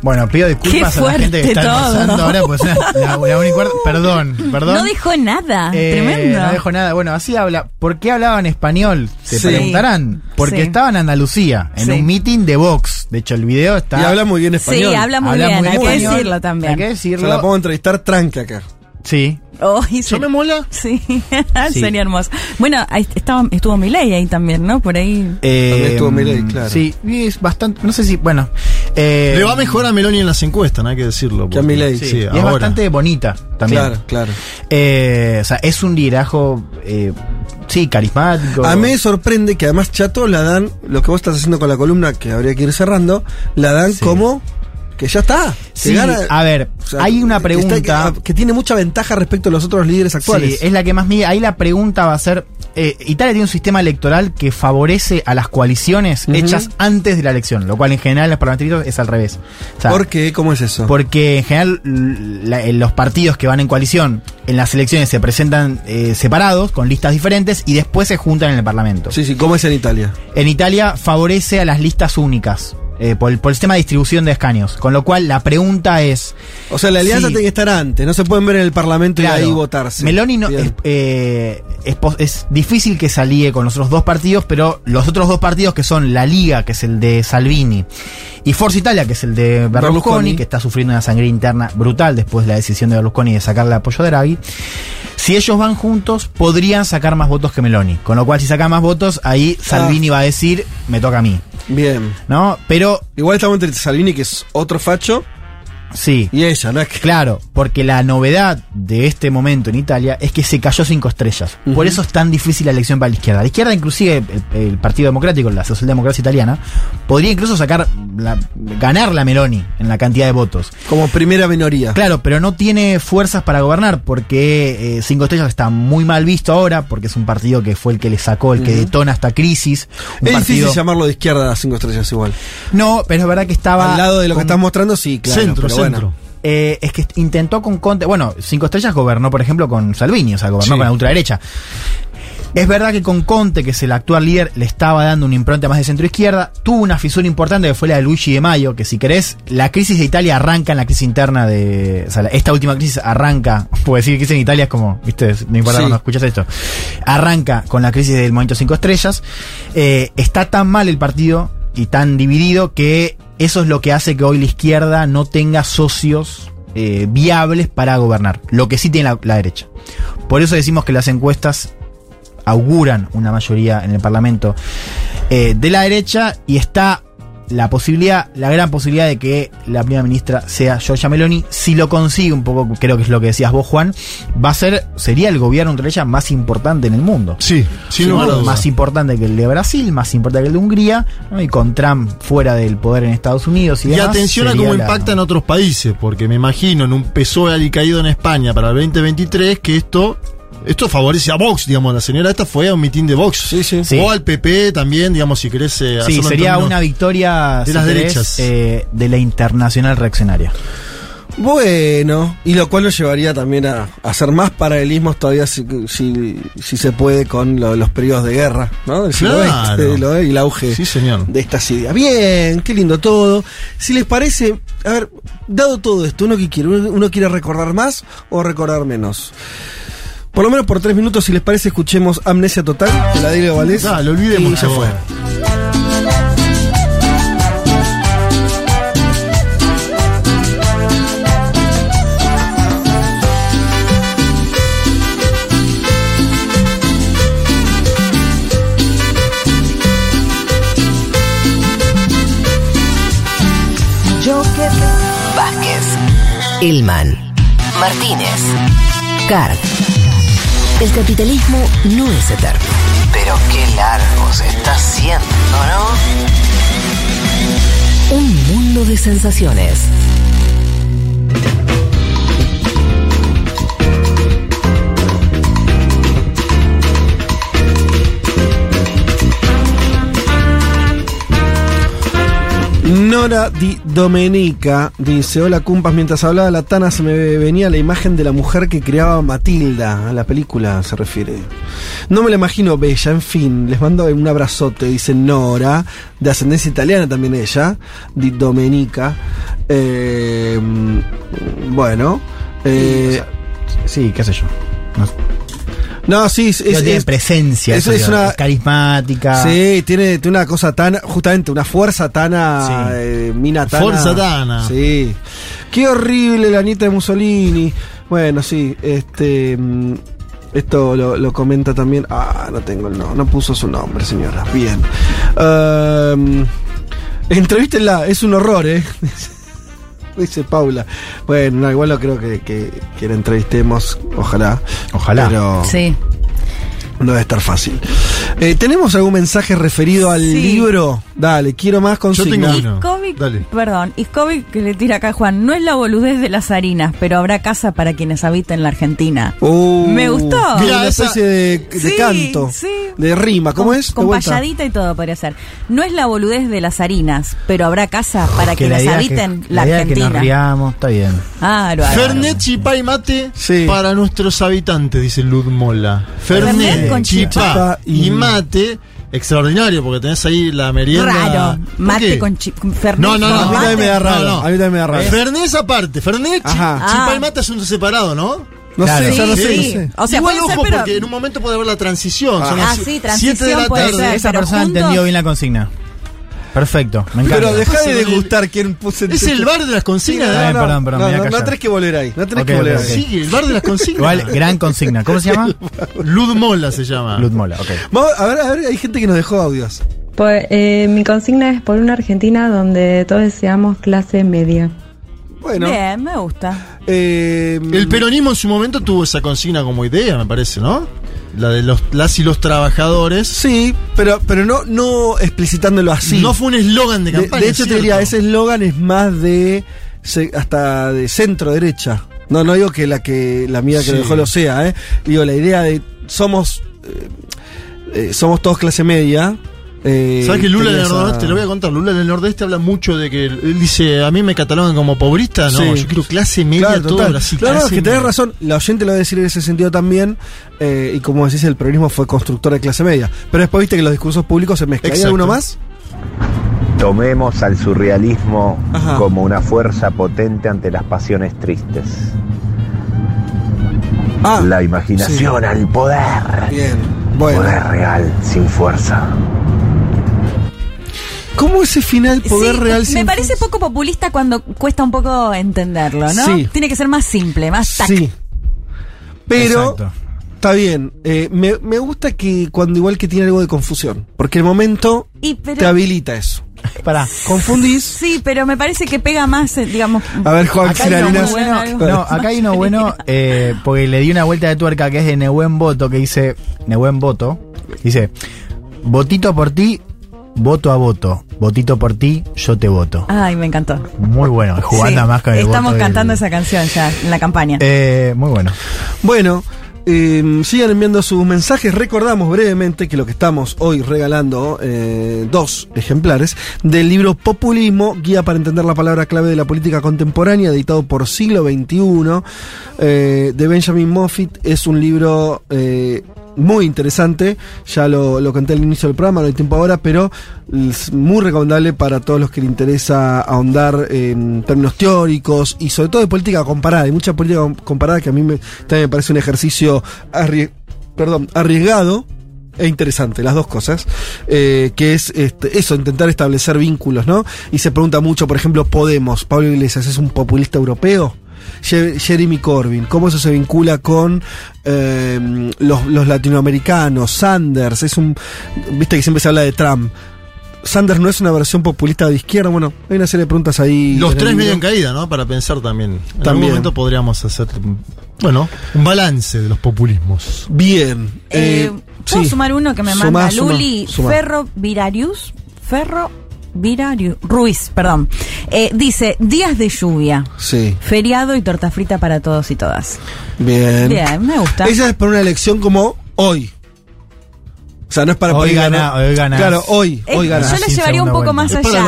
Bueno, pido disculpas a la gente que está todo. pasando ahora, pues la, cuarto- Perdón, perdón. No dijo nada. Eh, Tremendo. No dijo nada. Bueno, así habla. ¿Por qué hablaba en español? Sí. preguntarán. Porque Sí. estaba en Andalucía, en Sí. un meeting de Vox. De hecho, el video está. Y habla muy bien español. Sí, habla muy Habla bien, muy hay que decirlo también. Hay que Se decirlo. la puedo entrevistar tranca acá. Sí. Oh, y se- ¿Yo me mola? Sí, Sí. sería hermoso. Bueno, ahí estaba, estuvo Milei ahí también, ¿no? Por ahí. Eh, También estuvo Milei, claro. Sí, y es bastante. No sé si. Bueno. eh, Le va mejor a Meloni en las encuestas, no hay que decirlo. Que a Milei. Sí, Sí, y es bastante bonita también. Claro, claro. Eh, o sea, es un liderazgo. eh, sí, carismático. A mí me sorprende que además Chato la dan, lo que vos estás haciendo con la columna, que habría que ir cerrando, la dan Sí. como que ya está. Sí, gana- a ver, o sea, hay una que pregunta. está- que, que tiene mucha ventaja respecto a los otros líderes actuales. Sí, es la que más mide. Ahí la pregunta va a ser: eh, Italia tiene un sistema electoral que favorece a las coaliciones hechas antes de la elección, lo cual en general en los parlamentarios es al revés. O sea, ¿Por qué? ¿Cómo es eso? Porque en general la- en los partidos que van en coalición en las elecciones se presentan eh, separados, con listas diferentes, y después se juntan en el Parlamento. Sí, sí, ¿cómo es en Italia? En Italia favorece a las listas únicas. Eh, por, el, por el sistema de distribución de escaños. Con lo cual la pregunta es. O sea, la alianza Sí. tiene que estar antes, no se pueden ver en el Parlamento Claro, y ahí votarse. Meloni no, es, eh, es es difícil que se alíe con los otros dos partidos, pero los otros dos partidos que son la Liga, que es el de Salvini, y Forza Italia, que es el de Berlusconi, Berlusconi. que está sufriendo una sangre interna brutal después de la decisión de Berlusconi de sacarle apoyo de Draghi. Si ellos van juntos, podrían sacar más votos que Meloni. Con lo cual, si saca más votos, ahí Salvini va a decir, me toca a mí. Bien. ¿No? Pero Igual estamos entre Salvini, que es otro facho, Sí. Y ella, ¿no? Es que... Claro, porque la novedad de este momento en Italia es que se cayó cinco estrellas. Por eso es tan difícil la elección para la izquierda. La izquierda, inclusive el, el Partido Democrático, la socialdemocracia italiana, podría incluso sacar la, ganar la Meloni en la cantidad de votos. Como primera minoría. Claro, pero no tiene fuerzas para gobernar porque eh, Cinco Estrellas está muy mal visto ahora porque es un partido que fue el que le sacó, el que detona esta crisis. Un Es partido- difícil llamarlo de izquierda a cinco estrellas igual. No, pero es verdad que estaba... Al lado de lo que estás mostrando, sí, claro. centro, centro. bueno. Eh, es que intentó con Conte. Bueno, Cinco Estrellas gobernó, por ejemplo, con Salvini, o sea, gobernó Sí. con la ultraderecha. Es verdad que con Conte, que es el actual líder, le estaba dando una impronta más de centro izquierda. Tuvo una fisura importante que fue la de Luigi de Mayo, que si querés, la crisis de Italia arranca en la crisis interna de. O sea, la- esta última crisis arranca. Puedo decir que crisis en Italia es como, viste, no importa Sí. cuando escuchas esto. Arranca con la crisis del movimiento Cinco Estrellas. Eh, está tan mal el partido y tan dividido que eso es lo que hace que hoy la izquierda no tenga socios eh, viables para gobernar. Lo que sí tiene la, derecha. Por eso decimos que las encuestas auguran una mayoría en el Parlamento eh, de la derecha y está la posibilidad, la gran posibilidad de que la primera ministra sea Giorgia Meloni. Si lo consigue, un poco creo que es lo que decías vos, Juan, va a ser, sería el gobierno de derecha más importante en el mundo. Sí, Sí, dudas. más importante que el de Brasil, más importante que el de Hungría, ¿no? y con Trump fuera del poder en Estados Unidos y, Y demás, atención a cómo la- impacta en otros países, porque me imagino en un PSOE alicaído en España para el 2023 que esto esto favorece a Vox, digamos, la señora esta fue a un mitin de Vox. Sí. O al PP también, digamos, si querés eh, Sí, sería una victoria de si las querés, derechas. eh, de la internacional reaccionaria. Bueno, y lo cual nos llevaría también a, a hacer más paralelismos todavía si, si, si se puede con lo- los periodos de guerra, ¿no? Del siglo Claro. XX, lo- y el auge Sí, señor. de estas ideas. Bien, qué lindo todo. Si les parece, a ver, dado todo esto, ¿uno qué quiere? ¿Uno, uno quiere recordar más o recordar menos? Por lo menos por tres minutos, si les parece, escuchemos Amnesia Total de la Diego Valdés. Ah, lo olvidemos Y ya fue. Vázquez, Elman, Martínez, Card. El capitalismo no es eterno. Pero qué largo se está haciendo, ¿no? Un mundo de sensaciones. Nora Di Domenica dice: Hola, cumpas. Mientras hablaba la Tana, se me venía la imagen de la mujer que creaba Matilda. A la película se refiere. No me la imagino bella, en fin. Les mando un abrazote. Dice Nora, de ascendencia italiana también ella. Di Domenica. Eh, bueno. eh, Sí, qué sé yo. No, no, sí, es, no tiene es- presencia, es- eso es una- carismática. Sí, tiene, tiene una cosa tan, justamente, una fuerza tan, Sí. eh, mina tana. Fuerza tana. Sí. Qué horrible la nieta de Mussolini. Bueno, sí, este. mm, Esto lo, lo comenta también. Ah, no tengo el no, no puso su nombre, señora. Bien. Um, entrevístenla, es un horror, ¿eh? Dice Paula. Bueno, no, igual no creo que, que, que la entrevistemos. Ojalá. Ojalá. Pero Sí. no debe estar fácil. Eh, ¿Tenemos algún mensaje referido al Sí. libro? Dale, quiero más consigna. tengo uno. Iskovic, Dale. perdón, Iskovic que le tira acá a Juan, no es la boludez de las harinas, pero habrá casa para quienes habiten la Argentina. Uh, Me gustó. Mirá, una especie de, de Sí, canto, sí. de rima. ¿Cómo con, es? Con payadita y todo podría ser. No es la boludez de las harinas, pero habrá casa para Que la quienes habiten que, la, idea que nos Argentina. riamos, está bien. Claro, claro. Fernet, chipá y mate Sí. para nuestros habitantes, dice Ludmola. Fernet Fernet, con chipá chipá y- y mate, extraordinario, porque tenés ahí la merienda. Raro. ¿Por Mate qué? con, con Fernet. No, no, no, A mí también me da raro. No, no. A mí también me da raro. Fernet es aparte, Fernet, chi- Ajá. chipá Ah. y mate asunto separado, ¿no? No Claro. sé, ya no Sí, sé, no sí. sé. O sea, Igual ser, ojo, pero- porque en un momento puede haber la transición. Son Ah, las sí, siete transición de la tarde. ser. Esa persona juntos- entendió bien la consigna. Perfecto, me encanta. Pero deja de degustar quién puso Es el bar de las consignas. Está ¿eh? bien, perdón, perdón, no, me voy a no, no callar. tenés que volver ahí. No tenés Ok, que volver ok, ahí. ok. Sí, el bar de las consignas. Igual, gran consigna. ¿Cómo se llama? Ludmola se llama. Ludmola, ok. Vamos, a ver, a ver, hay gente que nos dejó audios. Pues, eh, mi consigna es por una Argentina donde todos seamos clase media. Bueno. Bien, me gusta. Eh, El peronismo en su momento tuvo esa consigna como idea, me parece, ¿no? La de los, las y los trabajadores. Sí, pero, pero no, no explicitándolo así. No fue un eslogan de campaña. de hecho, te diría, ese eslogan es más de hasta de centro derecha. No, no digo que la que la mía que Sí. lo dejó lo sea, ¿eh? Digo, la idea de somos eh, eh, somos todos clase media. Eh, ¿Sabes que Lula del Nordeste, te lo voy a contar, Lula del Nordeste habla mucho de que él dice, a mí me catalogan como pobrista, no, Sí. yo quiero clase media Claro, todo. No, no, es que tenés media. razón. La oyente lo va a decir en ese sentido también. eh, y como decís, el peronismo fue constructor de clase media. Pero después viste que los discursos públicos se mezclan. ¿Hay alguno más? Tomemos al surrealismo Ajá. como una fuerza potente ante las pasiones tristes. Ah, La imaginación sí. al poder. Bien. Bueno. Poder real, sin fuerza. ¿Cómo ese final poder Sí, real me parece poco populista cuando cuesta un poco entenderlo, ¿no? Sí. Tiene que ser más simple, más tac. Sí. Pero Exacto. está bien. Eh, me, me gusta que cuando igual que tiene algo de confusión. Porque el momento Y, pero- te habilita eso. Pará. Confundís. Sí, pero me parece que pega más, eh, digamos. A ver, Juan Acá hay uno bueno, no, acá hay uno bueno eh, porque le di una vuelta de tuerca que es de Nehuen Voto, que dice, Nehuen Voto, dice, votito por ti, voto a voto, votito por ti, yo te voto. Ay, me encantó. Muy bueno, jugando Sí, más con el Estamos voto cantando del- esa canción ya en la campaña. Eh, muy bueno. Bueno, eh, sigan enviando sus mensajes. Recordamos brevemente que lo que estamos hoy regalando, eh, dos ejemplares, del libro Populismo, Guía para entender la palabra clave de la política contemporánea, editado por Siglo XXI, eh, de Benjamin Moffitt. Es un libro eh, muy interesante, ya lo, lo conté al inicio del programa, no hay tiempo ahora, pero es muy recomendable para todos los que les interesa ahondar en términos teóricos y sobre todo de política comparada. Hay mucha política com- comparada que a mí me, también me parece un ejercicio arrie- perdón, arriesgado e interesante, las dos cosas, eh, que es este, eso, intentar establecer vínculos, ¿no? Y se pregunta mucho, por ejemplo, Podemos, Pablo Iglesias, ¿es un populista europeo? Je- Jeremy Corbyn, ¿cómo eso se vincula con eh, los, los latinoamericanos? Sanders, es un. Viste que siempre se habla de Trump. Sanders no es una versión populista de izquierda. Bueno, hay una serie de preguntas ahí. Los tres medio en caída, ¿no? Para pensar también. En algún También. momento podríamos hacer, bueno, un balance de los populismos. Bien. Eh, eh, ¿Puedo sí. sumar uno que me Sumá, manda sumá, Luli sumá. Ferro Virarius? Ferro Virarius. Ruiz, perdón. Eh, dice, días de lluvia, Sí, feriado y torta frita para todos y todas. bien. Bien, me gusta. Esa es para una elección como hoy. O sea, no es para Hoy poder gana- ganar. hoy ganás. Claro, hoy, Eh, hoy ganas. yo la sin llevaría un poco vuelta. más Es allá.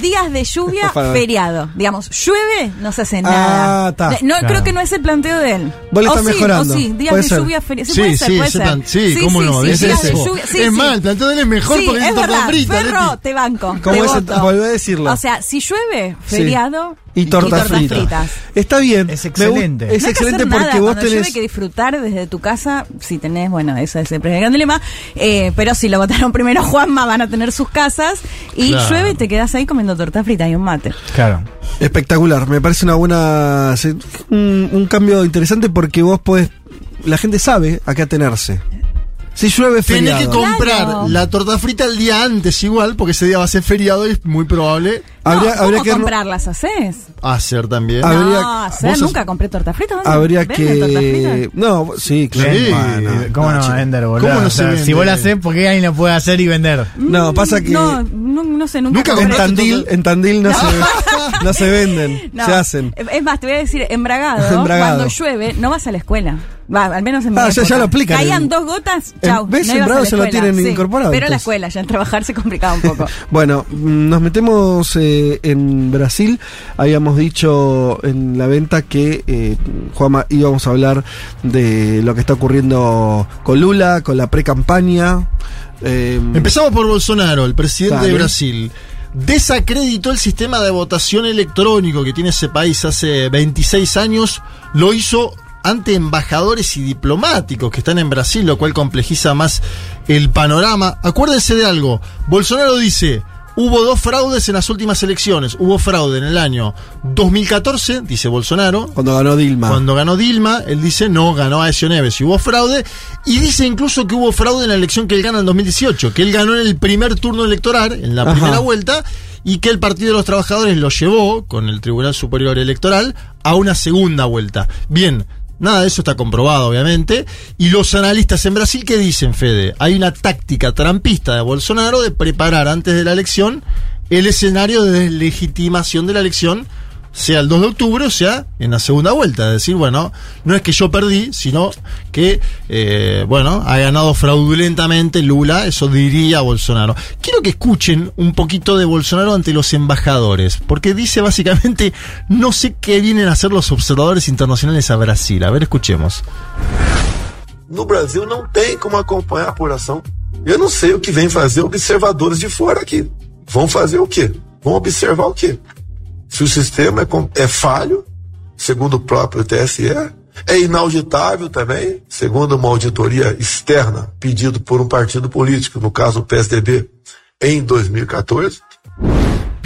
Días de lluvia, Es feriado. Digamos, llueve, no se hace Ah, nada. está. De- no, Claro. creo que no es el planteo de él. Vos le O estás sí, mejorando. o sí, días Puede de ser. lluvia, feriado. Sí, puede ser, puede ese ser. sí, cómo no, sí, ese días es de eso. lluvia. Sí, es sí. más, el planteo de él es mejor Sí, porque es es verdad. frita. Ferro, Leti. te banco. ¿Cómo es volvé a decirlo? O sea, si llueve, Sí. feriado Y tortas tortas fritas. fritas. Está bien. Es excelente. Es no hay que excelente hacer porque nada. vos Cuando tenés. que disfrutar desde tu casa, si tenés, bueno, eso es siempre el gran dilema. Eh, pero si lo votaron primero Juanma, van a tener sus casas. Y Claro. llueve y te quedás ahí comiendo torta frita y un mate. Claro. Espectacular, me parece una buena. Un, un cambio interesante porque vos podés. La gente sabe a qué atenerse. Si llueve, Tenés feriado. que comprar Claro. la torta frita el día antes igual, porque ese día va a ser feriado y es muy probable Habría, no, habría ¿cómo que. comprarlas haces? hacer también. Habría- no, hacer, nunca compré torta frita. ¿dónde? Habría ¿Venden torta que. No, sí, claro. Sí. Bueno, ¿Cómo no chico. vender, boludo? ¿Cómo no O sea, se vende? Si vos la hacés, ¿por qué alguien lo puede hacer y vender? No, pasa que. No, no, no sé, nunca, Nunca En Tandil, en Tandil no, Se, no se venden, No. se hacen. Es más, te voy a decir, embragado, Embragado. cuando llueve, no vas a la escuela. Va, al menos en mi Ah, ya- época. ya lo aplican Caían dos gotas, chau. ¿ves? no Embragado ya lo tienen incorporado, Pero a la entonces. escuela, ya en trabajar se complicaba un poco. Bueno, mm, nos metemos eh, en Brasil. Habíamos dicho en la venta que, eh, Juanma, íbamos a hablar de lo que está ocurriendo con Lula, con la pre-campaña. eh, Empezamos por Bolsonaro, el presidente Dale. de Brasil. Desacreditó el sistema de votación electrónico que tiene ese país hace 26 años. Lo hizo ante embajadores y diplomáticos que están en Brasil, lo cual complejiza más el panorama. Acuérdense de algo. Bolsonaro dice, hubo dos fraudes en las últimas elecciones. Hubo fraude en el año 2014, dice Bolsonaro, Cuando ganó Dilma. cuando ganó Dilma, él dice no, ganó Aécio Neves y hubo fraude. Y dice incluso que hubo fraude en la elección que él gana en 2018, que él ganó en el primer turno electoral, en la Ajá. primera vuelta, y que el Partido de los Trabajadores lo llevó con el Tribunal Superior Electoral a una segunda vuelta. Bien, nada de eso está comprobado, obviamente. Y los analistas en Brasil, ¿qué dicen, Fede? Hay una táctica trampista de Bolsonaro de preparar antes de la elección el escenario de deslegitimación de la elección sea el 2 de octubre o sea en la segunda vuelta. Es decir, bueno, no es que yo perdí, sino que, eh, bueno, ha ganado fraudulentamente Lula, eso diría Bolsonaro. Quiero que escuchen un poquito de Bolsonaro ante los embajadores, porque dice básicamente, no sé qué vienen a hacer los observadores internacionales a Brasil. A ver, escuchemos. No Brasil não tem como acompanhar a apuração. Eu não sei o que vem fazer observadores de fora aqui. Vão fazer o quê? Vão observar o quê? Se o sistema é, é falho, segundo o próprio TSE, é inauditável também, segundo uma auditoria externa pedido por um partido político, no caso o PSDB, em 2014.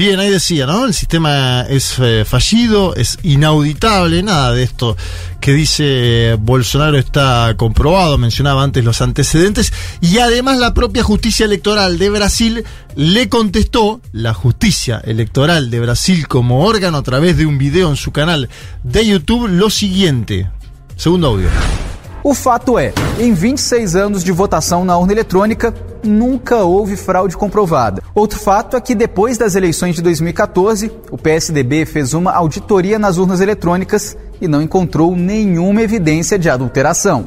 Bien, ahí decía, ¿no? El sistema es eh, fallido, es inauditable, nada de esto que dice Bolsonaro está comprobado, mencionaba antes los antecedentes, y además la propia justicia electoral de Brasil le contestó, la justicia electoral de Brasil como órgano a través de un video en su canal de YouTube, lo siguiente. Segundo audio. O fato é, em 26 anos de votação na urna eletrônica, nunca houve fraude comprovada. Outro fato é que depois das eleições de 2014, o PSDB fez uma auditoria nas urnas eletrônicas e não encontrou nenhuma evidência de adulteração.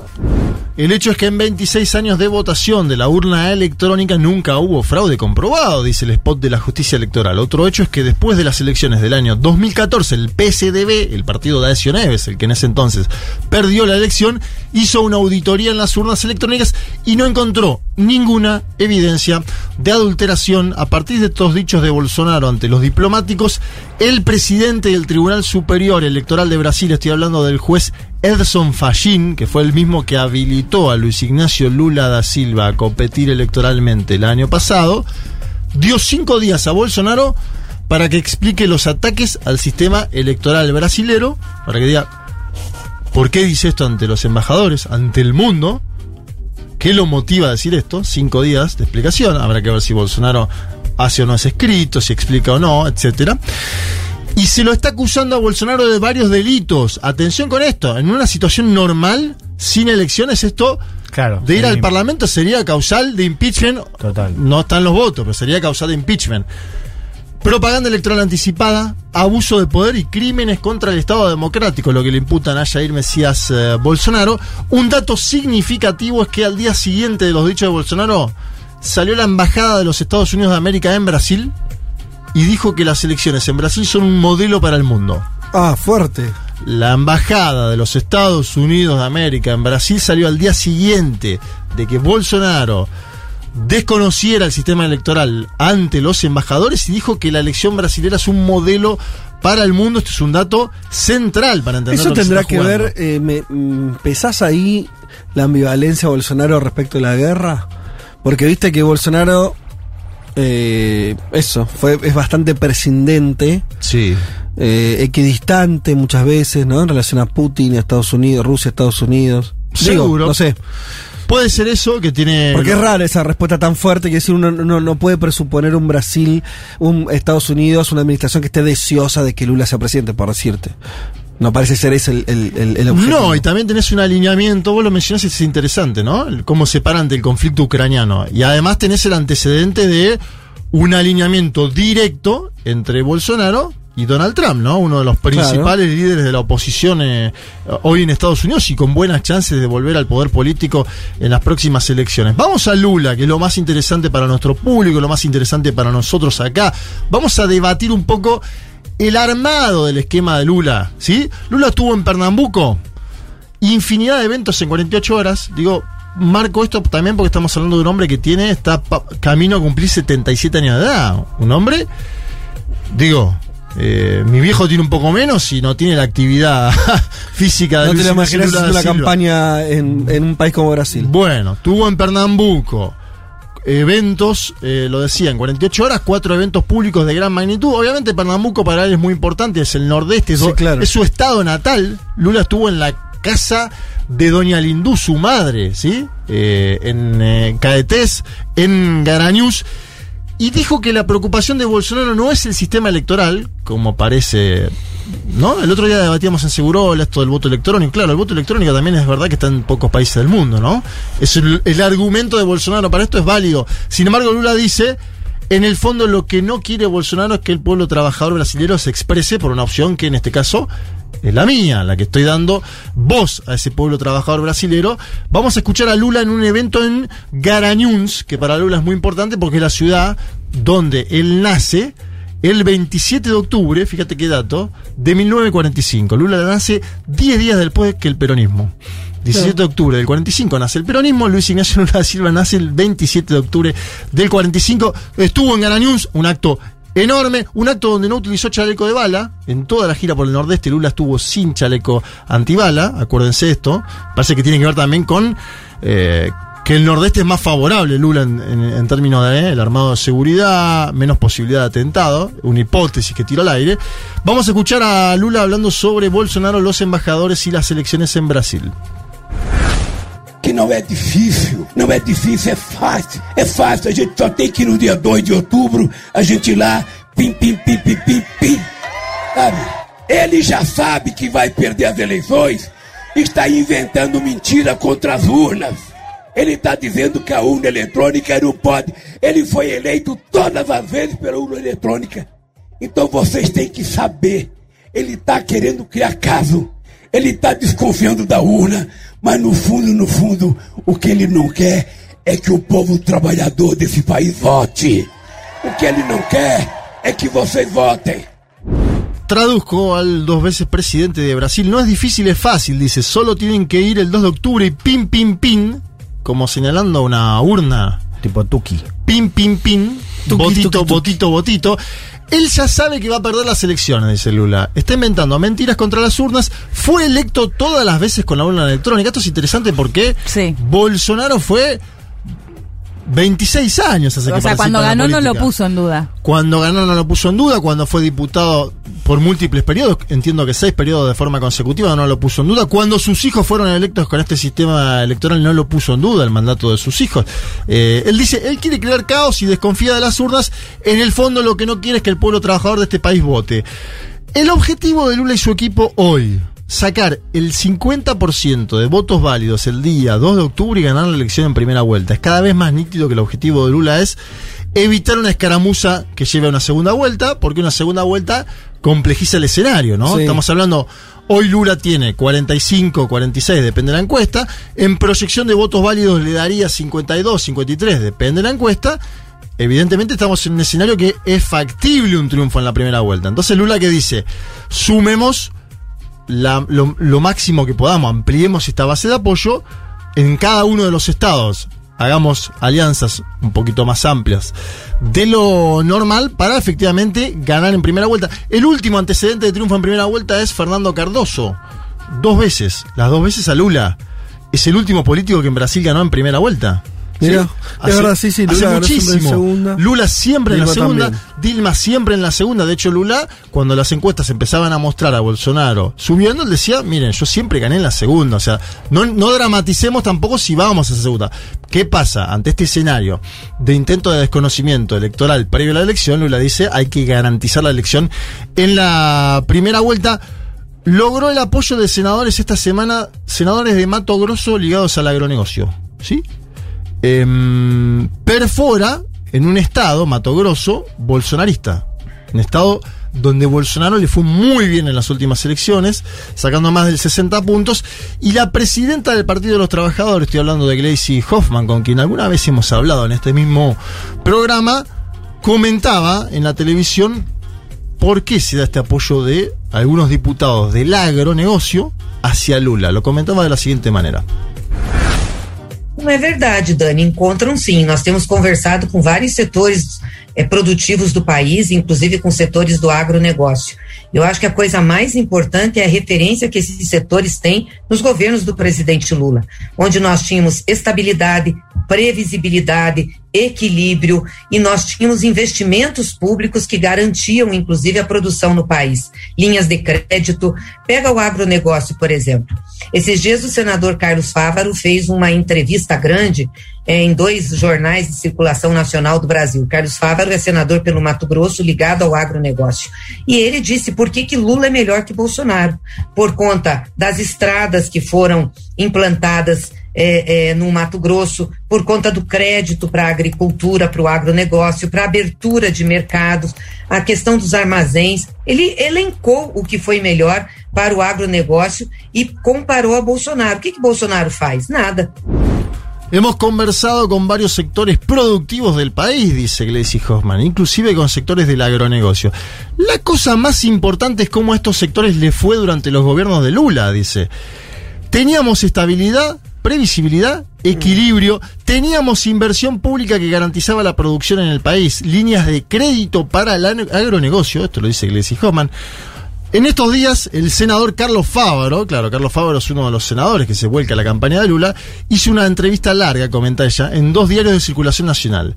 El hecho es que en 26 años de votación de la urna electrónica nunca hubo fraude comprobado, dice el spot de la justicia electoral. Otro hecho es que después de las elecciones del año 2014, el PSDB, el partido de Aécio Neves, el que en ese entonces perdió la elección, hizo una auditoría en las urnas electrónicas y no encontró ninguna evidencia de adulteración. A partir de estos dichos de Bolsonaro ante los diplomáticos, el presidente del Tribunal Superior Electoral de Brasil, estoy hablando del juez Edson Fallín, que fue el mismo que habilitó a Luis Ignacio Lula da Silva a competir electoralmente el año pasado, dio cinco días a Bolsonaro para que explique los ataques al sistema electoral brasilero, para que diga por qué dice esto ante los embajadores, ante el mundo, qué lo motiva a decir esto, cinco días de explicación, habrá que ver si Bolsonaro hace o no ese escrito, si explica o no, etcétera. Y se lo está acusando a Bolsonaro de varios delitos. Atención con esto, en una situación normal, sin elecciones, esto Claro. de ir al Parlamento sería causal de impeachment. Total. No están los votos, pero sería causal de impeachment. Propaganda electoral anticipada, abuso de poder y crímenes contra el Estado democrático, lo que le imputan a Jair Mesías eh, Bolsonaro. Un dato significativo es que al día siguiente de los dichos de Bolsonaro salió la embajada de los Estados Unidos de América en Brasil y dijo que las elecciones en Brasil son un modelo para el mundo. Ah, fuerte. La embajada de los Estados Unidos de América en Brasil salió al día siguiente de que Bolsonaro desconociera el sistema electoral ante los embajadores y dijo que la elección brasilera es un modelo para el mundo. Esto es un dato central para entender Eso lo que se tendrá está que ver, eh, me, mm, ¿pesás ahí la ambivalencia de Bolsonaro respecto de la guerra? Porque viste que Bolsonaro, eh, eso, fue, es bastante prescindente, Sí. eh, equidistante muchas veces, ¿no? En relación a Putin, Estados Unidos, Rusia, Estados Unidos. Digo, Seguro. no sé. Puede ser eso que tiene. Porque es rara esa respuesta tan fuerte que decir uno no, no puede presuponer un Brasil, un Estados Unidos, una administración que esté deseosa de que Lula sea presidente, por decirte. No parece ser ese el, el, el, objetivo. No, y también tenés un alineamiento, vos lo mencionás, es interesante, ¿no? Cómo separa ante el conflicto ucraniano. Y además tenés el antecedente de un alineamiento directo entre Bolsonaro y Donald Trump, ¿no? Uno de los principales líderes de la oposición eh, hoy en Estados Unidos y con buenas chances de volver al poder político en las próximas elecciones. Vamos a Lula, que es lo más interesante para nuestro público, lo más interesante para nosotros acá. Vamos a debatir un poco el armado del esquema de Lula, ¿sí? Lula estuvo en Pernambuco, infinidad de eventos en 48 horas. Digo, marco esto también porque estamos hablando de un hombre que tiene, está camino a cumplir 77 años de edad. Un hombre, digo, eh, mi viejo tiene un poco menos y no tiene la actividad física de No te lo imaginas haciendo Silva. campaña en, en un país como Brasil. Bueno, tuvo en Pernambuco eventos, eh, lo decía, en 48 horas, cuatro eventos públicos de gran magnitud. Obviamente Pernambuco para él es muy importante, es el nordeste, es, Sí, claro. es su estado natal. Lula estuvo en la casa de Doña Lindú, su madre, ¿sí? Eh, en eh, Caetés, en Garañús. Y dijo que la preocupación de Bolsonaro no es el sistema electoral, como parece. ¿No? El otro día debatíamos en Seguro esto del voto electrónico. Claro, el voto electrónico también es verdad que está en pocos países del mundo, ¿no? Es el, el argumento de Bolsonaro para esto es válido. Sin embargo, Lula dice en el fondo lo que no quiere Bolsonaro es que el pueblo trabajador brasileño se exprese por una opción que en este caso es la mía, la que estoy dando voz a ese pueblo trabajador brasilero. Vamos a escuchar a Lula en un evento en Garanhuns, que para Lula es muy importante porque es la ciudad donde él nace el 27 de octubre, fíjate qué dato, de 1945. Lula nace 10 días después que el peronismo. 17 de octubre del 45 nace el peronismo, Luis Ignacio Lula da Silva nace el 27 de octubre del 45, estuvo en Garanhuns, un acto enorme, un acto donde no utilizó chaleco de bala, en toda la gira por el nordeste Lula estuvo sin chaleco antibala, acuérdense esto, parece que tiene que ver también con... Eh, que el nordeste es más favorable, Lula, en, en- términos de eh, armado de seguridad, menos posibilidad de atentado, una hipótesis que tiro al aire. Vamos a escuchar a Lula hablando sobre Bolsonaro, los embajadores y las elecciones en Brasil. que não é difícil, não é difícil, é fácil. É fácil, a gente só tem que ir no dia 2 de outubro, a gente ir lá, pim, pim, pim, pim, pim, pim. Sabe? Ele já sabe que vai perder as eleições, está inventando mentira contra as urnas. Ele está dizendo que a urna eletrônica não pode. Ele foi eleito todas as vezes pela urna eletrônica. Então vocês têm que saber. Ele está querendo criar caso. Ele está desconfiando da urna. Mas no fundo, no fundo, o que ele não quer é que o povo trabalhador desse país vote. O que ele não quer é que vocês votem. Traduzco al dos veces presidente de Brasil. No es difícil, es fácil. Dice, solo tienen que ir el 2 de octubre y pin, pin, pin, como señalando una urna. Tipo Tuki. Pin, pin, pin, Tuki, botito, tuki, tuki. botito, botito. Él ya sabe que va a perder las elecciones, dice Lula. Está inventando mentiras contra las urnas. Fue electo todas las veces con la urna electrónica. Esto es interesante porque Bolsonaro fue 26 años hace que O sea, cuando ganó no lo puso en duda. Cuando ganó no lo puso en duda, cuando fue diputado por múltiples periodos, entiendo que seis periodos de forma consecutiva no lo puso en duda. Cuando sus hijos fueron electos con este sistema electoral no lo puso en duda el mandato de sus hijos. Eh, él dice, él quiere crear caos y desconfía de las urnas. En el fondo lo que no quiere es que el pueblo trabajador de este país vote. El objetivo de Lula y su equipo hoy, sacar el 50% de votos válidos el día 2 de octubre y ganar la elección en primera vuelta. Es cada vez más nítido que el objetivo de Lula es evitar una escaramuza que lleve a una segunda vuelta, porque una segunda vuelta complejiza el escenario, ¿no? Sí. Estamos hablando, hoy Lula tiene 45, 46, depende de la encuesta, en proyección de votos válidos le daría 52, 53, depende de la encuesta, evidentemente estamos en un escenario que es factible un triunfo en la primera vuelta. Entonces Lula que dice, sumemos lo, lo máximo que podamos, ampliemos esta base de apoyo en cada uno de los estados. Hagamos alianzas un poquito más amplias de lo normal para efectivamente ganar en primera vuelta. El último antecedente de triunfo en primera vuelta es Fernando Cardoso. Dos veces, las dos veces a Lula. Es el último político que en Brasil ganó en primera vuelta. Es verdad, sí, sí, Lula hace ganó siempre en muchísimo. Lula siempre en la segunda, también. Dilma siempre en la segunda. De hecho, Lula, cuando las encuestas empezaban a mostrar a Bolsonaro subiendo, él decía, miren, yo siempre gané en la segunda. O sea, no, no dramaticemos tampoco si vamos a esa segunda. ¿Qué pasa? Ante este escenario de intento de desconocimiento electoral previo a la elección, Lula dice, hay que garantizar la elección en la primera vuelta. Logró el apoyo de senadores esta semana, senadores de Mato Grosso ligados al agronegocio. ¿Sí? Em, perfora en un estado, Mato Grosso, bolsonarista. Un estado donde Bolsonaro le fue muy bien en las últimas elecciones, sacando más del 60 puntos. Y la presidenta del Partido de los Trabajadores, estoy hablando de Gleisi Hoffman, con quien alguna vez hemos hablado en este mismo programa, comentaba en la televisión por qué se da este apoyo de algunos diputados del agronegocio hacia Lula. Lo comentaba de la siguiente manera. Não é verdade, Dani. Encontram sim. Nós temos conversado com vários setores eh, produtivos do país, inclusive com setores do agronegócio. Eu acho que a coisa mais importante é a referência que esses setores têm nos governos do presidente Lula, onde nós tínhamos estabilidade, previsibilidade, equilíbrio e nós tínhamos investimentos públicos que garantiam, inclusive, a produção no país. Linhas de crédito. Pega o agronegócio, por exemplo. Esses dias o senador Carlos Fávaro fez uma entrevista grande é, em dois jornais de circulação nacional do Brasil. Carlos Fávaro é senador pelo Mato Grosso, ligado ao agronegócio. E ele disse por que, que Lula é melhor que Bolsonaro. Por conta das estradas que foram implantadas é, é, no Mato Grosso, por conta do crédito para a agricultura, para o agronegócio, para a abertura de mercados, a questão dos armazéns. Ele elencou o que foi melhor para o agronegócio e comparou a Bolsonaro. O que, que Bolsonaro faz? Nada. Hemos conversado con varios sectores productivos del país, dice Gleisi Hoffman, inclusive con sectores del agronegocio. La cosa más importante es cómo a estos sectores le fue durante los gobiernos de Lula, dice. Teníamos estabilidad, previsibilidad, equilibrio, teníamos inversión pública que garantizaba la producción en el país, líneas de crédito para el agronegocio, esto lo dice Gleisi Hoffman. En estos días, el senador Carlos Fávaro, claro, Carlos Fávaro es uno de los senadores que se vuelca a la campaña de Lula, hizo una entrevista larga, comenta ella, en dos diarios de circulación nacional.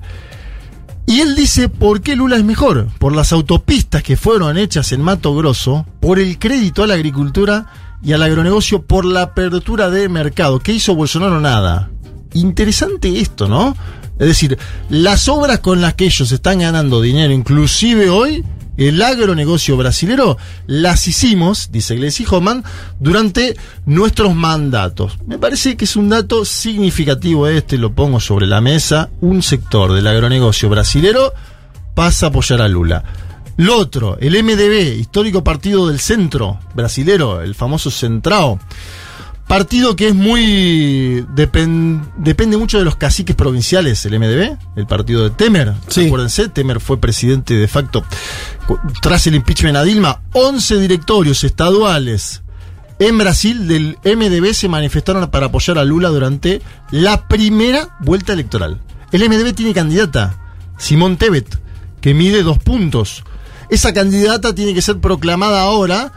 Y él dice por qué Lula es mejor, por las autopistas que fueron hechas en Mato Grosso, por el crédito a la agricultura y al agronegocio, por la apertura de mercado. ¿Qué hizo Bolsonaro? Nada. Interesante esto, ¿no? Es decir, las obras con las que ellos están ganando dinero, inclusive hoy, el agronegocio brasilero las hicimos, dice Gleisi Homan, durante nuestros mandatos. Me parece que es un dato significativo este, lo pongo sobre la mesa. Un sector del agronegocio brasilero pasa a apoyar a Lula. Lo otro, el MDB, histórico partido del centro brasilero, el famoso Centrao. Partido que es muy. depende mucho de los caciques provinciales, el MDB, el partido de Temer. Acuérdense, Temer fue presidente de facto tras el impeachment a Dilma. 11 directorios estaduales en Brasil del MDB se manifestaron para apoyar a Lula durante la primera vuelta electoral. El MDB tiene candidata, Simón Tebet, que mide dos puntos. Esa candidata tiene que ser proclamada ahora,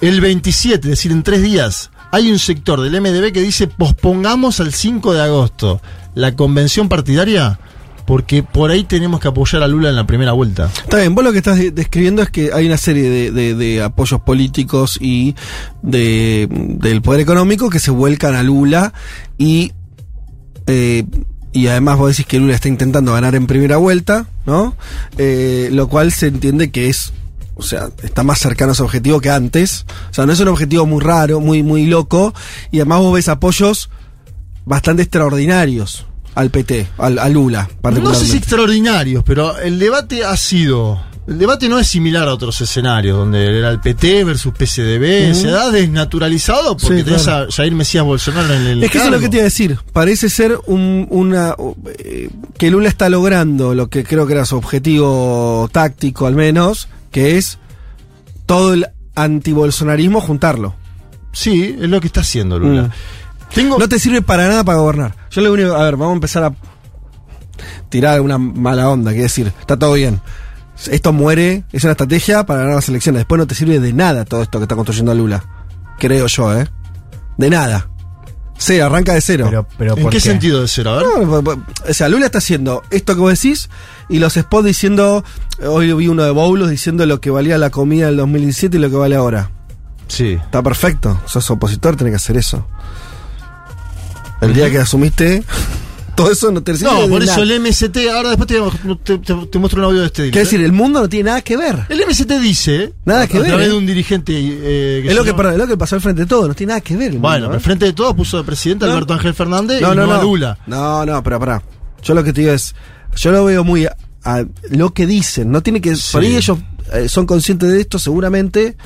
el 27, es decir, en tres días hay un sector del MDB que dice pospongamos al 5 de agosto la convención partidaria porque por ahí tenemos que apoyar a Lula en la primera vuelta. Está bien, vos lo que estás describiendo es que hay una serie de, apoyos políticos y de, del poder económico que se vuelcan a Lula y, eh, y además vos decís que Lula está intentando ganar en primera vuelta, ¿no? Eh, lo cual se entiende que es o sea, está más cercano a su objetivo que antes. O sea, no es un objetivo muy raro, muy, muy loco. Y además vos ves apoyos bastante extraordinarios al PT, al, a Lula, No sé si extraordinarios, pero el debate ha sido. El debate no es similar a otros escenarios, donde era el PT versus PCDB, se da desnaturalizado porque tenés a Jair Mesías Bolsonaro en el. Es que eso es lo que te iba a decir. Parece ser un, una. Eh, que Lula está logrando lo que creo que era su objetivo táctico, al menos, que es todo el antibolsonarismo juntarlo. Sí, es lo que está haciendo Lula. Mm. Tengo... No te sirve para nada para gobernar. Yo lo único, a ver, vamos a empezar a tirar una mala onda, quiere decir, está todo bien. Esto muere, es una estrategia para ganar las elecciones. Después no te sirve de nada todo esto que está construyendo Lula. Creo yo, ¿eh? De nada. Cero, arranca de cero. Pero, ¿En qué, sentido de cero? A ver. o sea, Lula está haciendo esto que vos decís y los spots diciendo. Hoy vi uno de Boulos diciendo lo que valía la comida del 2017 y lo que vale ahora. Sí. Está perfecto. Sos opositor, tenés que hacer eso. El día que asumiste. Todo eso no te sirve No, por eso el MST, ahora después te, muestro un audio de este día. Quiere decir, el mundo no tiene nada que ver. El MST dice, nada que a ver. través de un dirigente. Eh, es, lo que, es lo que pasó al frente de todo, no tiene nada que ver. bueno, al ¿eh? frente de todo puso de presidente Alberto Ángel Fernández no, y no, no, a Lula. No, no, pero pará. Yo lo que te digo es, yo lo veo muy a, lo que dicen, no tiene que. Por ahí ellos eh, son conscientes de esto seguramente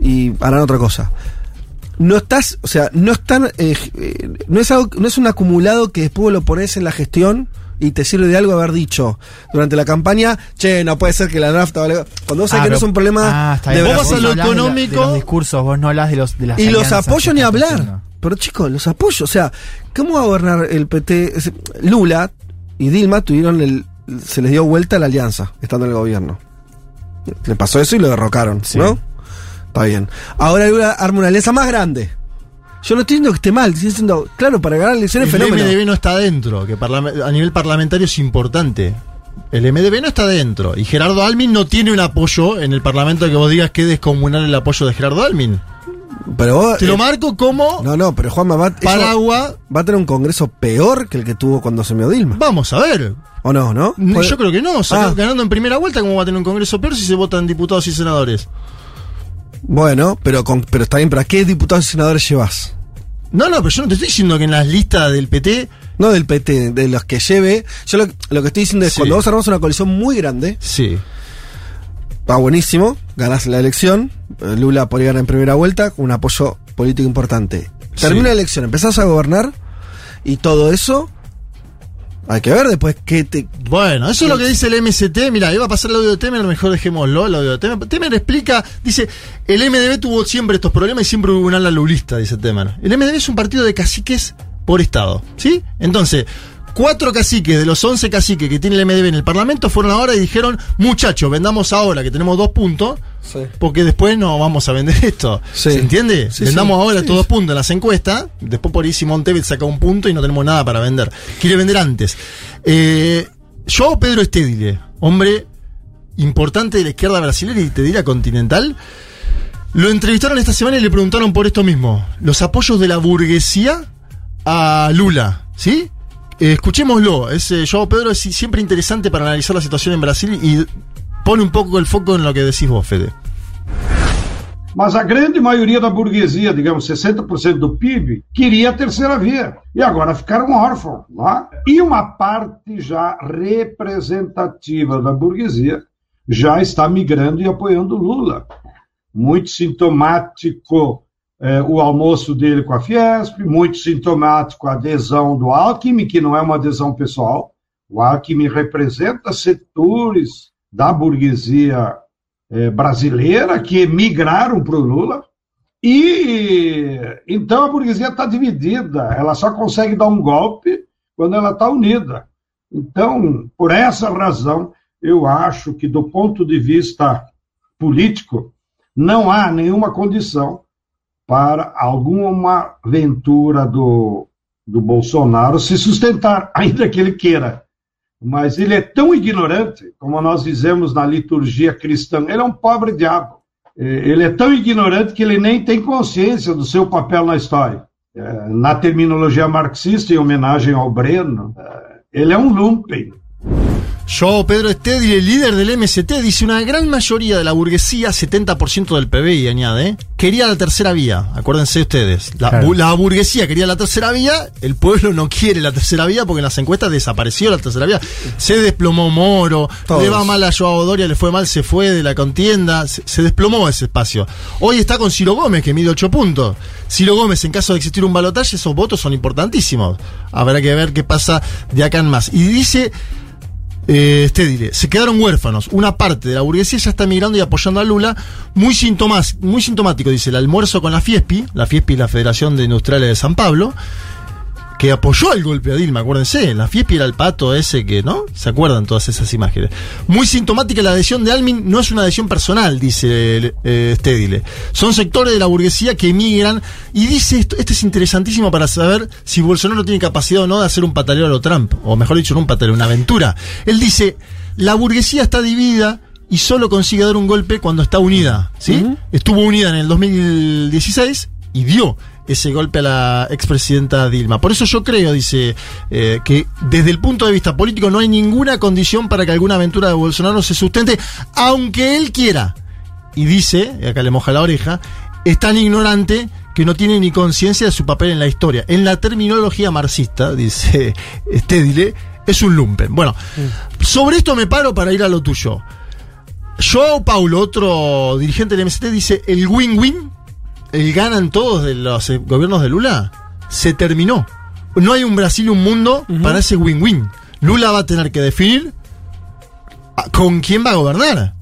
y harán otra cosa no estás, o sea, no están, eh, eh, no es algo, no es un acumulado que después lo pones en la gestión y te sirve de algo haber dicho durante la campaña, che, no puede ser que la nafta vale. Cuando vos sabés ah, que no es un problema ah, de vos a lo económico. De, los discursos, vos no hablas de los de las Y los apoyos ni hablar. Pero chicos, los apoyos, o sea, ¿cómo va a gobernar el PT? Lula y Dilma tuvieron el se les dio vuelta la alianza estando en el gobierno. Le pasó eso y lo derrocaron, ¿no? Está bien. Ahora Lula arma una alianza más grande. Yo no estoy diciendo que esté mal, estoy diciendo, claro, para ganar elecciones El fenómeno. MDB no está dentro, que a nivel parlamentario es importante. El MDB no está dentro. Y Gerardo Almin no tiene un apoyo en el Parlamento que vos digas que es descomunal el apoyo de Gerardo Almin. Pero vos, Te lo eh, marco como No, no, pero Juanma va, paraguas. va a tener un congreso peor que el que tuvo cuando se me Dilma. Vamos a ver. ¿O no, no? Yo creo que no. saca- Ah. Ganando en primera vuelta, ¿cómo va a tener un congreso peor si se votan diputados y senadores? Bueno, pero, con, pero está bien, pero ¿a qué diputados y senadores llevas? No, no, pero yo no te estoy diciendo que en las listas del PT. No del PT, de los que lleve. Yo lo, lo que estoy diciendo es Sí. cuando vos armamos una coalición muy grande, Sí. va buenísimo, ganás la elección, eh, Lula podría ganar en primera vuelta con un apoyo político importante. Termina Sí. la elección, empezás a gobernar y todo eso, hay que ver después qué te... Bueno, eso es lo que dice el MST. Mira, iba a pasar el audio de Temer, mejor dejémoslo, el audio de Temer. Temer explica, dice, el MDB tuvo siempre estos problemas y siempre hubo un ala lulista, dice Temer. El MDB es un partido de caciques por Estado, ¿sí? Entonces, cuatro caciques de los 11 caciques que tiene el MDB en el Parlamento fueron ahora y dijeron, muchachos, vendamos ahora que tenemos dos puntos, porque después no vamos a vender esto. Sí. ¿Se entiende? Sí, Vendamos ahora todos sí. puntos en las encuestas, después por ahí Simón Tevez saca un punto y no tenemos nada para vender. Quiere vender antes. Eh, yo, Pedro Estédile, hombre importante de la izquierda brasileña y te diría continental, lo entrevistaron esta semana y le preguntaron por esto mismo, los apoyos de la burguesía a Lula, ¿sí? Escuchémoslo, es, eh, Joao Pedro es siempre interesante para analizar la situación en Brasil y pone un poco el foco en lo que decís vos, Fede. Mas a grande maioria da burguesia, digamos 60% do PIB, queria a terceira via. E agora ficaram órfãos. Lá. E uma parte já representativa da burguesia já está migrando e apoiando Lula. Muito sintomático eh, o almoço dele com a Fiesp, muito sintomático a adesão do Alckmin, que não é uma adesão pessoal. O Alckmin representa setores da burguesia eh, brasileira que migraram para o Lula. E então a burguesia está dividida, ela só consegue dar um golpe quando ela está unida. Então, por essa razão, eu acho que, do ponto de vista político, não há nenhuma condição para alguma aventura do, do Bolsonaro se sustentar, ainda que ele queira. Mas ele é tão ignorante, como nós dizemos na liturgia cristã, ele é um pobre diabo. Eh, Ele é tão ignorante que ele nem tem consciência do seu papel na história. Eh, Na terminologia marxista, em homenagem ao Breno, eh, ele é um lumpen. Yo, Pedro Estedi, el líder del MST, dice una gran mayoría de la burguesía, 70% del PBI, añade, quería la tercera vía. Acuérdense ustedes, la, Claro. bu- la burguesía quería la tercera vía, el pueblo no quiere la tercera vía porque en las encuestas desapareció la tercera vía. Se desplomó Moro, Todos. le va mal a Joao Doria, le fue mal, se fue de la contienda, se, se desplomó ese espacio. Hoy está con Ciro Gómez, que mide 8 puntos. Ciro Gómez, en caso de existir un balotaje, esos votos son importantísimos. Habrá que ver qué pasa de acá en más. Y dice eh, este se quedaron huérfanos. Una parte de la burguesía ya está migrando y apoyando a Lula. Muy, muy sintomático, dice, el almuerzo con la FIESPI. La FIESPI es la Federación de Industriales de San Pablo. Que apoyó el golpe a Dilma, acuérdense. La FIESPI era el pato ese que, ¿no? ¿Se acuerdan todas esas imágenes? Muy sintomática la adhesión de Almin. No es una adhesión personal, dice eh, Stedile. Son sectores de la burguesía que emigran. Y dice esto, este es interesantísimo para saber si Bolsonaro tiene capacidad o no de hacer un pataleo a lo Trump. O mejor dicho, no un pataleo, una aventura. Él dice, la burguesía está dividida y solo consigue dar un golpe cuando está unida. ¿sí? Estuvo unida en el 2016 y dio ese golpe a la expresidenta Dilma. Por eso yo creo, dice, eh, que desde el punto de vista político no hay ninguna condición para que alguna aventura de Bolsonaro se sustente, aunque él quiera. Y dice, y acá le moja la oreja, es tan ignorante que no tiene ni conciencia de su papel en la historia. En la terminología marxista, dice Stedile, es un lumpen. Bueno, sobre esto me paro para ir a lo tuyo. Joao Paulo, otro dirigente del MST, dice, el win-win, el ganan todos de los eh, gobiernos de Lula, se terminó. No hay un Brasil y un mundo para ese win-win. Lula va a tener que definir a- con quién va a gobernar.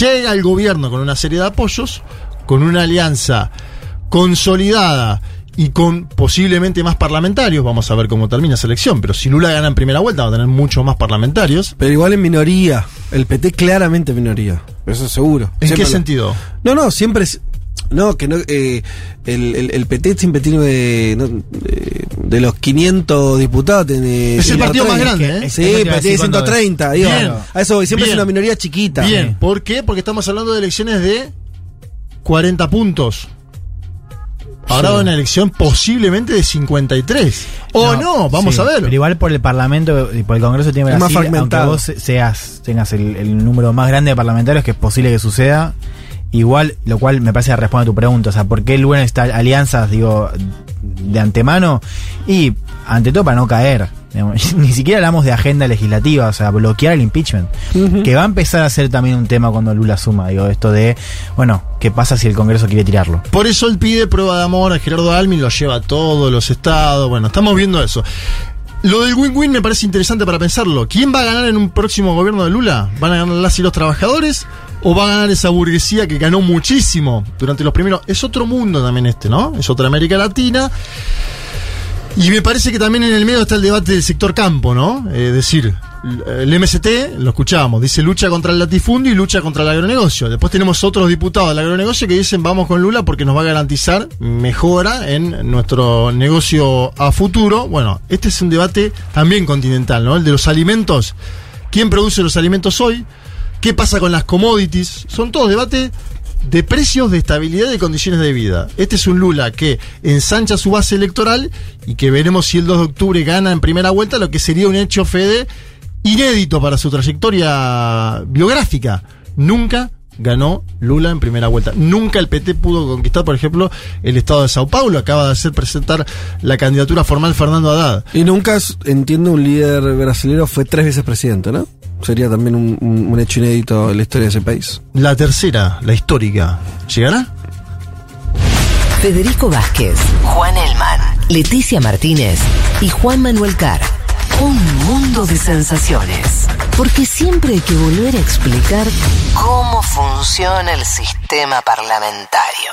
Llega el gobierno con una serie de apoyos, con una alianza consolidada y con posiblemente más parlamentarios. Vamos a ver cómo termina esa elección. Pero si Lula gana en primera vuelta, va a tener muchos más parlamentarios. Pero igual en minoría. El PT claramente en minoría. Eso seguro. ¿En Siempre qué lo- sentido? No, no, siempre es. No, que no, eh, el, el, el PT siempre tiene eh, no, eh, de los 500 diputados. Tiene Es el partido más 130. grande, ¿eh? Sí, pero tiene decir cuando- 130. digo, Bien. a eso voy, siempre Bien. es una minoría chiquita. Bien, ¿por qué? Porque estamos hablando de elecciones de 40 puntos. Ahora Sí. una elección posiblemente de 53. O no, vamos sí, a ver. Pero igual por el Parlamento y por el Congreso tiene Es más Brasil, aunque fragmentado. vos seas, tengas el, el número más grande de parlamentarios que es posible que suceda, igual, lo cual me parece que responde a tu pregunta. O sea, ¿por qué el bueno está alianzas, digo, de antemano? Y ante todo para no caer. digamos. Ni siquiera hablamos de agenda legislativa, o sea, bloquear el impeachment. Que va a empezar a ser también un tema cuando Lula suma, digo, esto de, bueno, ¿qué pasa si el Congreso quiere tirarlo? Por eso él pide prueba de amor a Gerardo Almin, lo lleva a todos los estados. Bueno, estamos viendo eso. Lo del win-win me parece interesante para pensarlo. ¿Quién va a ganar en un próximo gobierno de Lula? ¿Van a ganar las y los trabajadores? ¿O va a ganar esa burguesía que ganó muchísimo durante los primeros? Es otro mundo también este, ¿no? Es otra América Latina. Y me parece que también en el medio está el debate del sector campo, ¿no? Es decir, el MST, lo escuchábamos, dice lucha contra el latifundio y lucha contra el agronegocio. Después tenemos otros diputados del agronegocio que dicen vamos con Lula porque nos va a garantizar mejora en nuestro negocio a futuro. Bueno, este es un debate también continental, ¿no? El de los alimentos. ¿Quién produce los alimentos hoy? ¿Qué pasa con las commodities? Son todos debates de precios, de estabilidad y de condiciones de vida. Este es un Lula que ensancha su base electoral y que veremos si el 2 de octubre gana en primera vuelta, lo que sería un hecho Fede inédito para su trayectoria biográfica. Nunca ganó Lula en primera vuelta. Nunca el PT pudo conquistar, por ejemplo, el estado de Sao Paulo. Acaba de hacer presentar la candidatura formal Fernando Haddad. Y nunca, entiendo, un líder brasileño fue tres veces presidente, ¿no? Sería también un, un- un hecho inédito en la historia de ese país. La tercera, la histórica, ¿llegará? Federico Vázquez, Juan Elman, Leticia Martínez y Juan Manuel Carr. Un mundo de sensaciones. Porque siempre hay que volver a explicar cómo funciona el sistema parlamentario.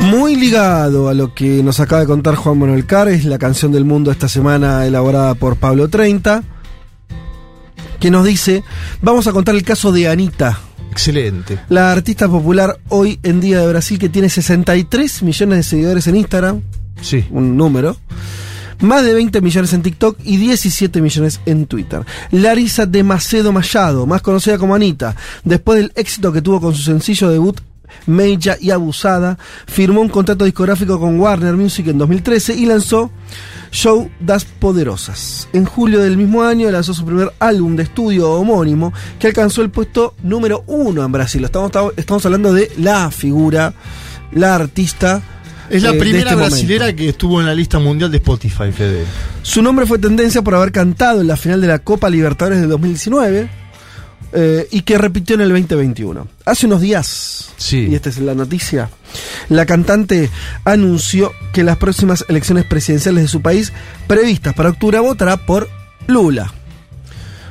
Muy ligado a lo que nos acaba de contar Juan Manuel Carr, es la canción del mundo esta semana elaborada por Pablo 30, que nos dice, vamos a contar el caso de Anita, Excelente. la artista popular hoy en día de Brasil que tiene 63 millones de seguidores en Instagram, Sí. un número, más de 20 millones en TikTok y 17 millones en Twitter. Larisa de Macedo Machado, más conocida como Anita, después del éxito que tuvo con su sencillo debut Meja y Abusada, firmó un contrato discográfico con Warner Music en 2013 y lanzó Show das Poderosas. En julio del mismo año lanzó su primer álbum de estudio homónimo que alcanzó el puesto número uno en Brasil. Estamos, estamos hablando de la figura, la artista. Es la eh, primera este momento. brasilera que estuvo en la lista mundial de Spotify, Fede. Su nombre fue tendencia por haber cantado en la final de la Copa Libertadores de 2019 eh, y que repitió en el 2021. Hace unos días, Sí. y esta es la noticia, la cantante anunció que las próximas elecciones presidenciales de su país, previstas para octubre, votará por Lula.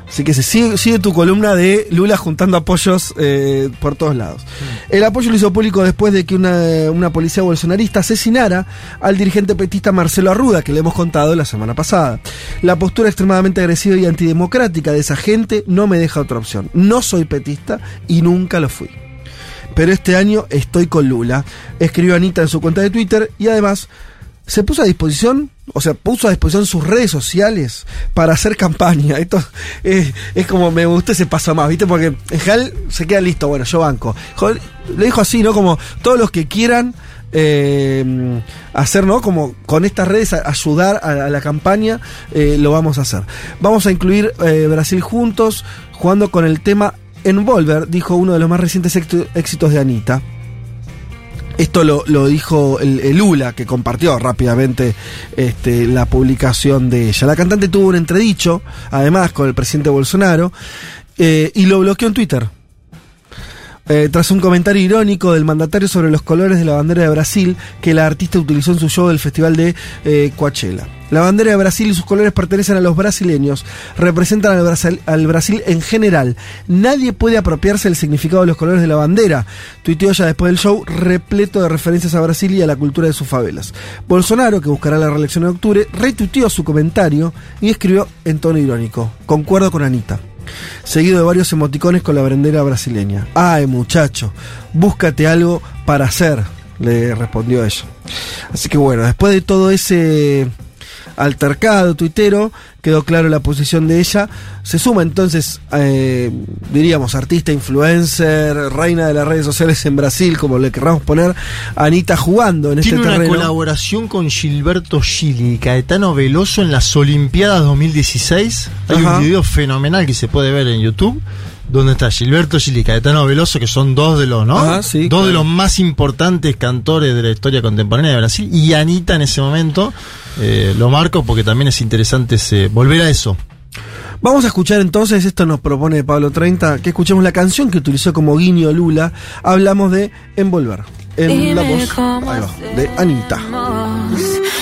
Así que se sigue, sigue tu columna de Lula juntando apoyos eh, por todos lados. El apoyo lo hizo público después de que una, una policía bolsonarista asesinara al dirigente petista Marcelo Arruda, que le hemos contado la semana pasada. La postura extremadamente agresiva y antidemocrática de esa gente no me deja otra opción. No soy petista y nunca lo fui. Pero este año estoy con Lula, escribió Anita en su cuenta de Twitter y además se puso a disposición, o sea, puso a disposición sus redes sociales para hacer campaña. Esto es, como me gusta ese paso más, ¿viste? Porque en general se queda listo, bueno, yo banco. Le dijo así, ¿no? Como todos los que quieran eh, hacer, ¿no? Como con estas redes ayudar a, la campaña, eh, lo vamos a hacer. Vamos a incluir eh, Brasil juntos, jugando con el tema Envolver, dijo uno de los más recientes éxito- éxitos de Anita. Esto lo, lo dijo el, el Lula, que compartió rápidamente este, la publicación de ella. La cantante tuvo un entredicho, además, con el presidente Bolsonaro, eh, y lo bloqueó en Twitter. eh, tras un comentario irónico del mandatario sobre los colores de la bandera de Brasil que la artista utilizó en su show del festival de eh, Coachella. La bandera de Brasil y sus colores pertenecen a los brasileños, representan al Brasil, en general. Nadie puede apropiarse del significado de los colores de la bandera. Tuiteó ya después del show, repleto de referencias a Brasil y a la cultura de sus favelas. Bolsonaro, que buscará la reelección en octubre, retuiteó su comentario y escribió en tono irónico: Concuerdo con Anita seguido de varios emoticones con la bandera brasileña. Ay, muchacho, búscate algo para hacer, le respondió ella. Así que bueno, después de todo ese altercado tuitero, quedó claro la posición de ella. Se suma entonces, eh, diríamos, artista, influencer, reina de las redes sociales en Brasil, como le querramos poner, Anita jugando en Tiene este una terreno. colaboración con Gilberto Gili y Caetano Veloso en las Olimpiadas 2016. Hay Ajá. un video fenomenal que se puede ver en YouTube. Donde está Gilberto Gili y Caetano Veloso, que son dos de los, ¿no? Ajá, sí, dos de los más importantes cantores de la historia contemporánea de Brasil. Y Anita en ese momento, eh, lo marco porque también es interesante ese- volver a eso. Vamos a escuchar entonces, esto nos propone Pablo 30, que escuchemos la canción que utilizó como guiño Lula. Hablamos de Envolver. En la voz de Anita.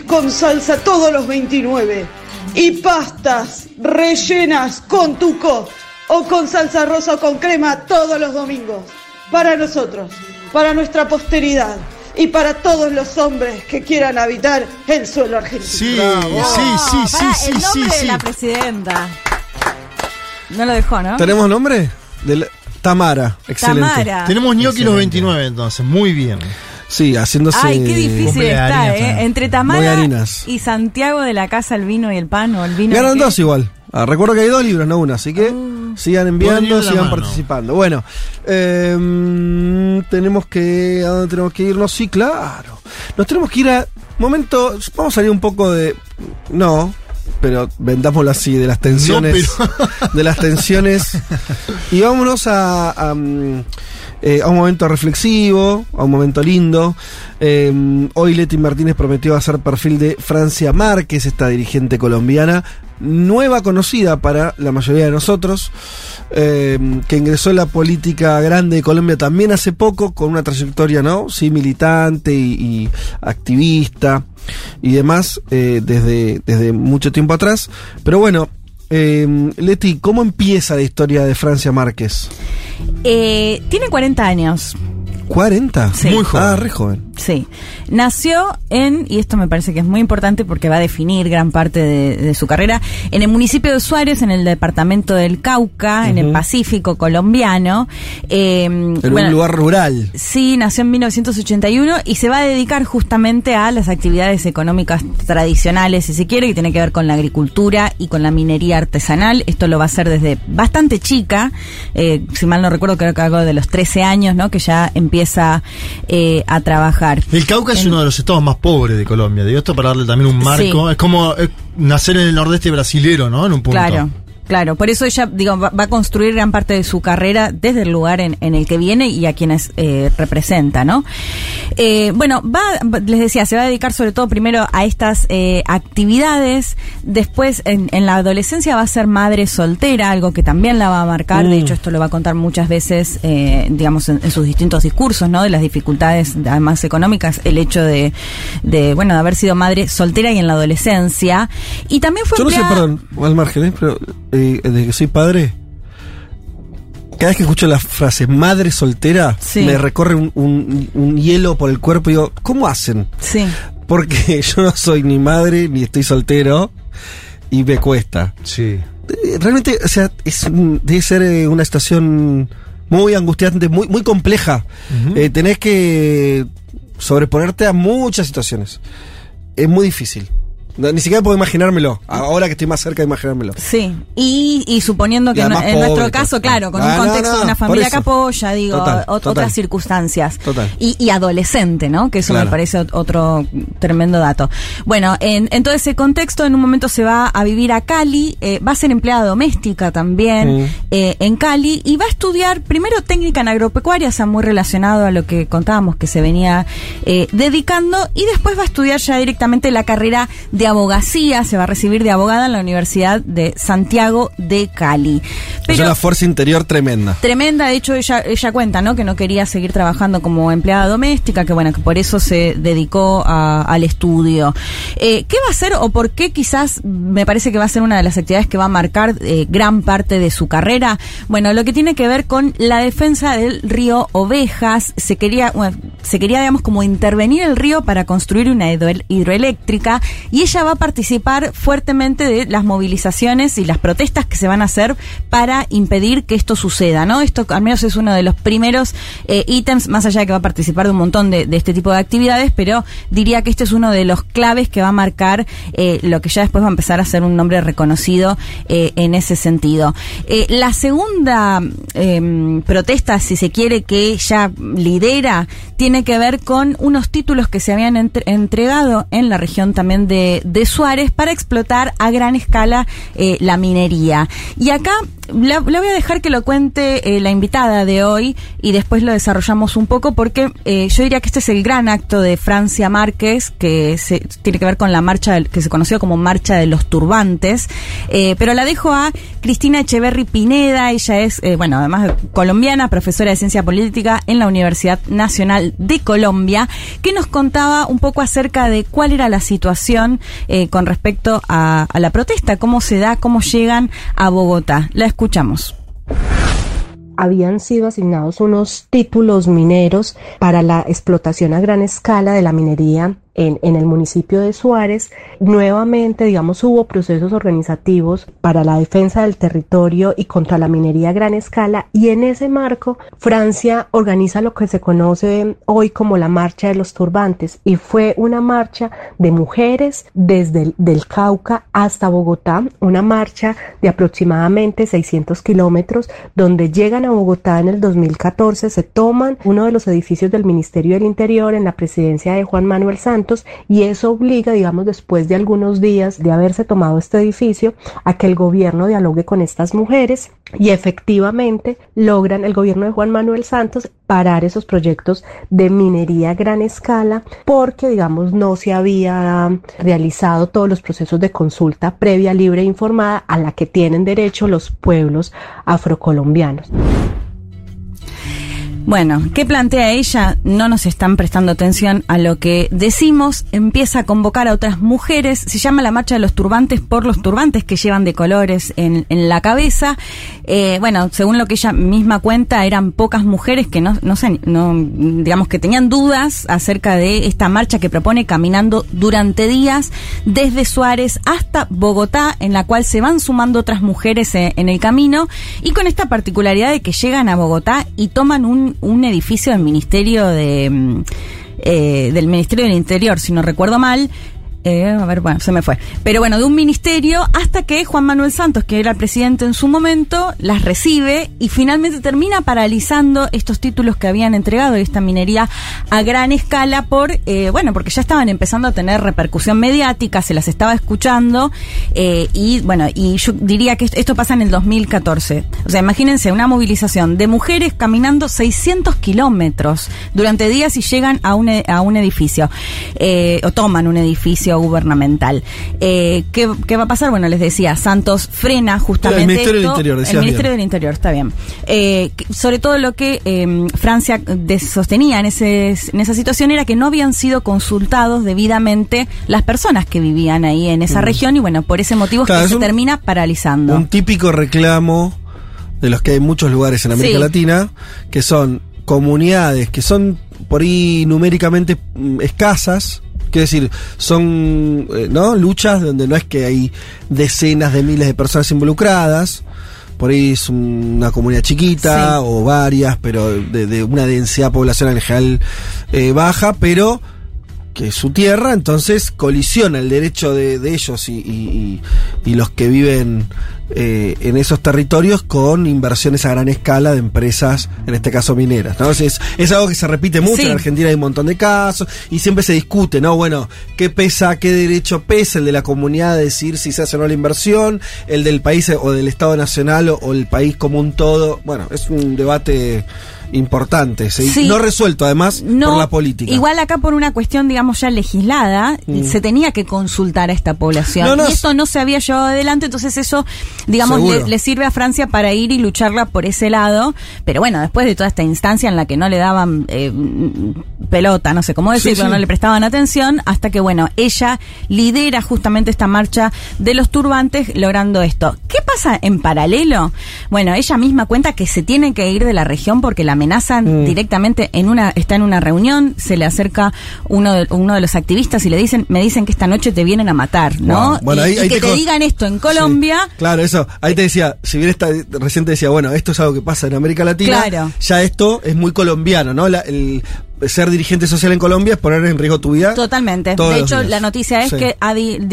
Con salsa todos los 29 y pastas rellenas con tuco o con salsa rosa o con crema todos los domingos. Para nosotros, para nuestra posteridad y para todos los hombres que quieran habitar el suelo argentino. Sí, Oh, pará, el nombre de la presidenta. No lo dejó, ¿no? ¿Tenemos nombre? De la- Tamara, excelente. Tamara. Tenemos ñoqui los Excelente. 29 entonces, muy bien. Sí, haciéndose. Ay, qué difícil está, ¿eh? también. Entre Tamara y Santiago de la Casa El Vino y el Pan o el vino. Ganan dos igual. Ah, recuerdo que hay dos libros, no una, así que Uh. sigan enviando, sigan mano. participando. Bueno, eh, tenemos que. ¿A dónde tenemos que irnos? Sí, claro. Nos tenemos que ir a. Momento. Vamos a salir un poco de. No, pero vendámoslo así, de las tensiones. de las tensiones. Y vámonos a. a, eh, a un momento reflexivo, a un momento lindo. Eh, hoy Leti Martínez prometió hacer perfil de Francia Márquez, esta dirigente colombiana, nueva conocida para la mayoría de nosotros, eh, que ingresó en la política grande de Colombia también hace poco, con una trayectoria, ¿no? Sí, militante y, y activista y demás, eh, desde, desde mucho tiempo atrás. Pero bueno, eh, Leti, ¿cómo empieza la historia de Francia Márquez? Eh, tiene 40 años. 40. Sí. Muy joven. Ah, re joven. Sí. Nació en, y esto me parece que es muy importante porque va a definir gran parte de, de su carrera, en el municipio de Suárez, en el departamento del Cauca, en el. Pacífico colombiano. Eh, En bueno, un lugar rural. Sí, nació en 1981 y se va a dedicar justamente a las actividades económicas tradicionales, si se quiere, que tiene que ver con la agricultura y con la minería artesanal. Esto lo va a hacer desde bastante chica, eh, si mal no recuerdo, creo que algo de los 13 años, ¿no? Que ya empieza eh, a trabajar. El Cauca es uno de los estados más pobres de Colombia. Digo esto para darle también un marco. Sí. Es como eh, nacer en el nordeste brasilero, ¿no? En un punto. Claro. Claro, por eso ella digo, va, va a construir gran parte de su carrera desde el lugar en, en el que viene y a quienes eh, representa, ¿no? Eh, bueno, va, les decía, se va a dedicar sobre todo primero a estas eh, actividades, después en, en la adolescencia va a ser madre soltera, algo que también la va a marcar, de Mm. hecho esto lo va a contar muchas veces, eh, digamos, en, en sus distintos discursos, ¿no? De las dificultades, además económicas, el hecho de, de, bueno, de haber sido madre soltera y en la adolescencia. Y también fue Yo no sé, perdón, al margen, ¿eh? pero eh, desde que soy padre, cada vez que escucho la frase madre soltera, me recorre un, un- un hielo por el cuerpo y digo, ¿cómo hacen? Sí. Porque yo no soy ni madre ni estoy soltero y me cuesta. Sí. Eh, Realmente, o sea, es, debe ser eh, una situación muy angustiante, muy, muy compleja. Eh, tenés que sobreponerte a muchas situaciones. Es muy difícil. No, ni siquiera puedo imaginármelo. Ahora que estoy más cerca de imaginármelo. Sí, y, y suponiendo Y que en, nuestro caso, claro, con Ah, un contexto no, de una familia que apoya, digo, Total, ot- total. otras circunstancias. Total. Y, y adolescente, ¿no? Que eso me parece ot- otro tremendo dato. Bueno, en, en todo ese contexto, en un momento se va a vivir a Cali, eh, va a ser empleada doméstica también Mm. eh, en Cali y va a estudiar primero técnica en agropecuaria, o sea, muy relacionado a lo que contábamos que se venía eh, dedicando y después va a estudiar ya directamente la carrera de abogacía, se va a recibir de abogada en la Universidad de Santiago de Cali. es una fuerza interior tremenda. Tremenda, de hecho ella, ella cuenta, ¿no? Que no quería seguir trabajando como empleada doméstica, que bueno, que por eso se dedicó a- al estudio. Eh, ¿Qué va a hacer o por qué quizás me parece que va a ser una de las actividades que va a marcar eh, gran parte de su carrera? Bueno, lo que tiene que ver con la defensa del río Ovejas, se quería, bueno, se quería, digamos, como intervenir el río para construir una hidroel- hidroeléctrica y ella va a participar fuertemente de las movilizaciones y las protestas que se van a hacer para impedir que esto suceda, ¿no? Esto al menos es uno de los primeros eh, ítems, más allá de que va a participar de un montón de, este tipo de actividades, pero diría que este es uno de los claves que va a marcar eh, lo que ya después va a empezar a ser un nombre reconocido eh, en ese sentido. Eh, la segunda eh, protesta, si se quiere, que ella lidera, tiene que ver con unos títulos que se habían entre- entregado en la región también de, de Suárez para explotar a gran escala eh, la minería. Y acá la, voy a dejar que lo cuente eh, la invitada de hoy y después lo desarrollamos un poco porque eh, yo diría que este es el gran acto de Francia Márquez que se, tiene que ver con la marcha que se conoció como Marcha de los Turbantes. Eh, pero la dejo a Cristina Echeverry Pineda, ella es, bueno, además colombiana, profesora de ciencia política en la Universidad Nacional de Colombia, que nos contaba un poco acerca de cuál era la situación con respecto a, a la protesta, cómo se da, cómo llegan a Bogotá. La escuchamos. habían sido asignados unos títulos mineros para la explotación a gran escala de la minería en, en el municipio de Suárez. Nuevamente, digamos, hubo procesos organizativos para la defensa del territorio y contra la minería a gran escala y en ese marco Francia organiza lo que se conoce hoy como la Marcha de los Turbantes y fue una marcha de mujeres desde el del Cauca hasta Bogotá, una marcha de aproximadamente 600 kilómetros donde llegan a Bogotá en el 2014, se toman uno de los edificios del Ministerio del Interior en la presidencia de Juan Manuel Santos y eso obliga, digamos, después de algunos días de haberse tomado este edificio, a que el gobierno dialogue con estas mujeres y efectivamente logran el gobierno de Juan Manuel Santos parar esos proyectos de minería a gran escala porque, digamos, no se había realizado todos los procesos de consulta previa, libre e informada a la que tienen derecho los pueblos afrocolombianos. Bueno, ¿qué plantea ella? No nos están prestando atención a lo que decimos. Empieza a convocar a otras mujeres. Se llama la marcha de los turbantes por los turbantes que llevan de colores en, en la cabeza. Eh, bueno, según lo que ella misma cuenta, eran pocas mujeres que no, no sé, no, digamos que tenían dudas acerca de esta marcha que propone caminando durante días desde Suárez hasta Bogotá, en la cual se van sumando otras mujeres eh, en el camino y con esta particularidad de que llegan a Bogotá y toman un, un edificio del Ministerio de mm, eh, del Ministerio del Interior, si no recuerdo mal. Eh, a ver, bueno, se me fue. Pero bueno, de un ministerio hasta que Juan Manuel Santos, que era presidente en su momento, las recibe y finalmente termina paralizando estos títulos que habían entregado y esta minería a gran escala por, eh, bueno, porque ya estaban empezando a tener repercusión mediática, se las estaba escuchando eh, y bueno, y yo diría que esto, esto pasa en el 2014. O sea, imagínense una movilización de mujeres caminando 600 kilómetros durante días y llegan a un, e- a un edificio eh, o toman un edificio gubernamental. Eh, ¿qué, qué va a pasar? Bueno, les decía, Santos frena justamente El Ministerio del. Interior, decías El Ministerio bien. del Interior, está bien. Eh, sobre todo lo que eh, Francia sostenía en, ese, en esa situación era que no habían sido consultados debidamente las personas que vivían ahí en esa Mm. región y bueno, por ese motivo es que se un- termina paralizando. Un típico reclamo de los que hay en muchos lugares en América Sí. Latina, que son comunidades que son por ahí numéricamente mm, escasas. Quiero decir, son eh, ¿no? luchas donde no es que hay decenas de miles de personas involucradas. Por ahí es una comunidad chiquita Sí. o varias, pero de, de una densidad poblacional en general eh, baja, pero que es su tierra, entonces colisiona el derecho de, de ellos y, y- los que viven eh, en esos territorios con inversiones a gran escala de empresas, en este caso mineras. ¿no? Es, es algo que se repite mucho, Sí. en Argentina hay un montón de casos y siempre se discute, ¿no? Bueno, ¿qué pesa, qué derecho pesa el de la comunidad de decir si se hace o no la inversión, el del país o del Estado Nacional o, o el país como un todo? Bueno, es un debate importante, sí, Sí. no resuelto además No, por la política. Igual acá por una cuestión, digamos, ya legislada, Mm. se tenía que consultar a esta población. No, no, y esto no se había llevado adelante, entonces eso, digamos, le, le sirve a Francia para ir y lucharla por ese lado. Pero bueno, después de toda esta instancia en la que no le daban eh, pelota, no sé cómo Sí, decirlo, sí. no le prestaban atención, hasta que, bueno, ella lidera justamente esta marcha de los turbantes logrando esto. ¿Qué pasa en paralelo? Bueno, ella misma cuenta que se tiene que ir de la región porque la amenazan Mm. directamente en una está en una reunión, se le acerca uno de, uno de los activistas y le dicen, me dicen que esta noche te vienen a matar, ¿no? Wow. Bueno, y, ahí- y ahí que te digan esto en Colombia, Claro, eso. Ahí te decía, si bien está, recién te decía, bueno, esto es algo que pasa en América Latina, Claro. ya esto es muy colombiano, ¿no? La- el ser dirigente social en Colombia es poner en riesgo tu vida. Totalmente. Todos de los hecho, días. la noticia es Sí. que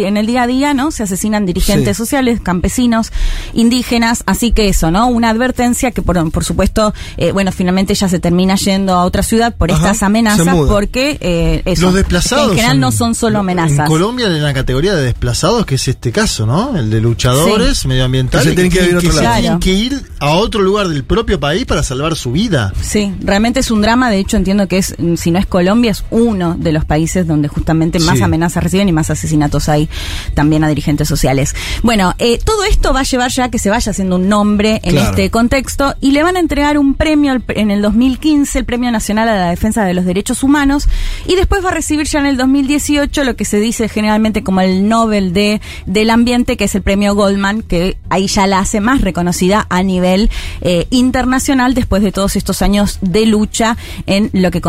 en el día a día, ¿no? Se asesinan dirigentes Sí. sociales, campesinos, indígenas, así que eso, ¿no? Una advertencia que por, por supuesto, eh, bueno, finalmente ella se termina yendo a otra ciudad por Ajá, estas amenazas, porque eh, eso, Los desplazados. en general no son solo En amenazas. Colombia hay una categoría de desplazados que es este caso, ¿no? El de luchadores Sí. medioambientales Que se tienen que ir a otro se lado. tienen Claro. que ir a otro lugar del propio país para salvar su vida. Sí, realmente es un drama. De hecho, entiendo que es, si no es Colombia, es uno de los países donde justamente más Sí. amenazas reciben y más asesinatos hay también a dirigentes sociales. Bueno, eh, todo esto va a llevar ya a que se vaya haciendo un nombre en Claro. este contexto y le van a entregar un premio en el 2015, el Premio Nacional a la Defensa de los Derechos Humanos, y después va a recibir ya en el 2018 lo que se dice generalmente como el Nobel de, del Ambiente, que es el premio Goldman, que ahí ya la hace más reconocida a nivel eh, internacional después de todos estos años de lucha en lo que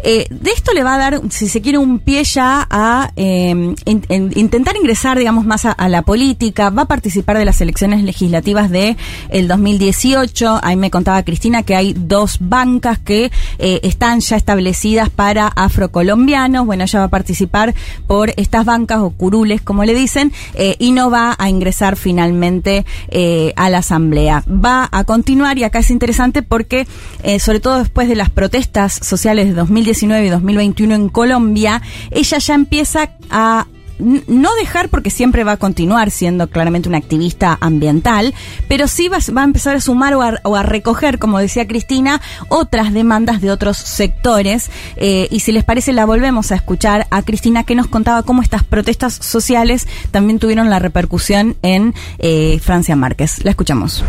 Eh, de esto le va a dar, si se quiere, un pie ya a en- intentar ingresar, digamos, más a, la política. Va a participar de las elecciones legislativas de el 2018. Ahí me contaba Cristina que hay dos bancas que eh, están ya establecidas para afrocolombianos. Bueno, ella va a participar por estas bancas o curules, como le dicen, eh, y no va a ingresar finalmente a la asamblea. Va a continuar y acá es interesante porque, sobre todo después de las protestas sociales de 2019 y 2021 en Colombia, ella ya empieza a no dejar porque siempre va a continuar siendo claramente una activista ambiental, pero sí va, va a empezar a sumar o a, o a recoger, como decía Cristina, otras demandas de otros sectores. Eh, y si les parece, la volvemos a escuchar a Cristina que nos contaba cómo estas protestas sociales también tuvieron la repercusión en eh, Francia Márquez. La escuchamos.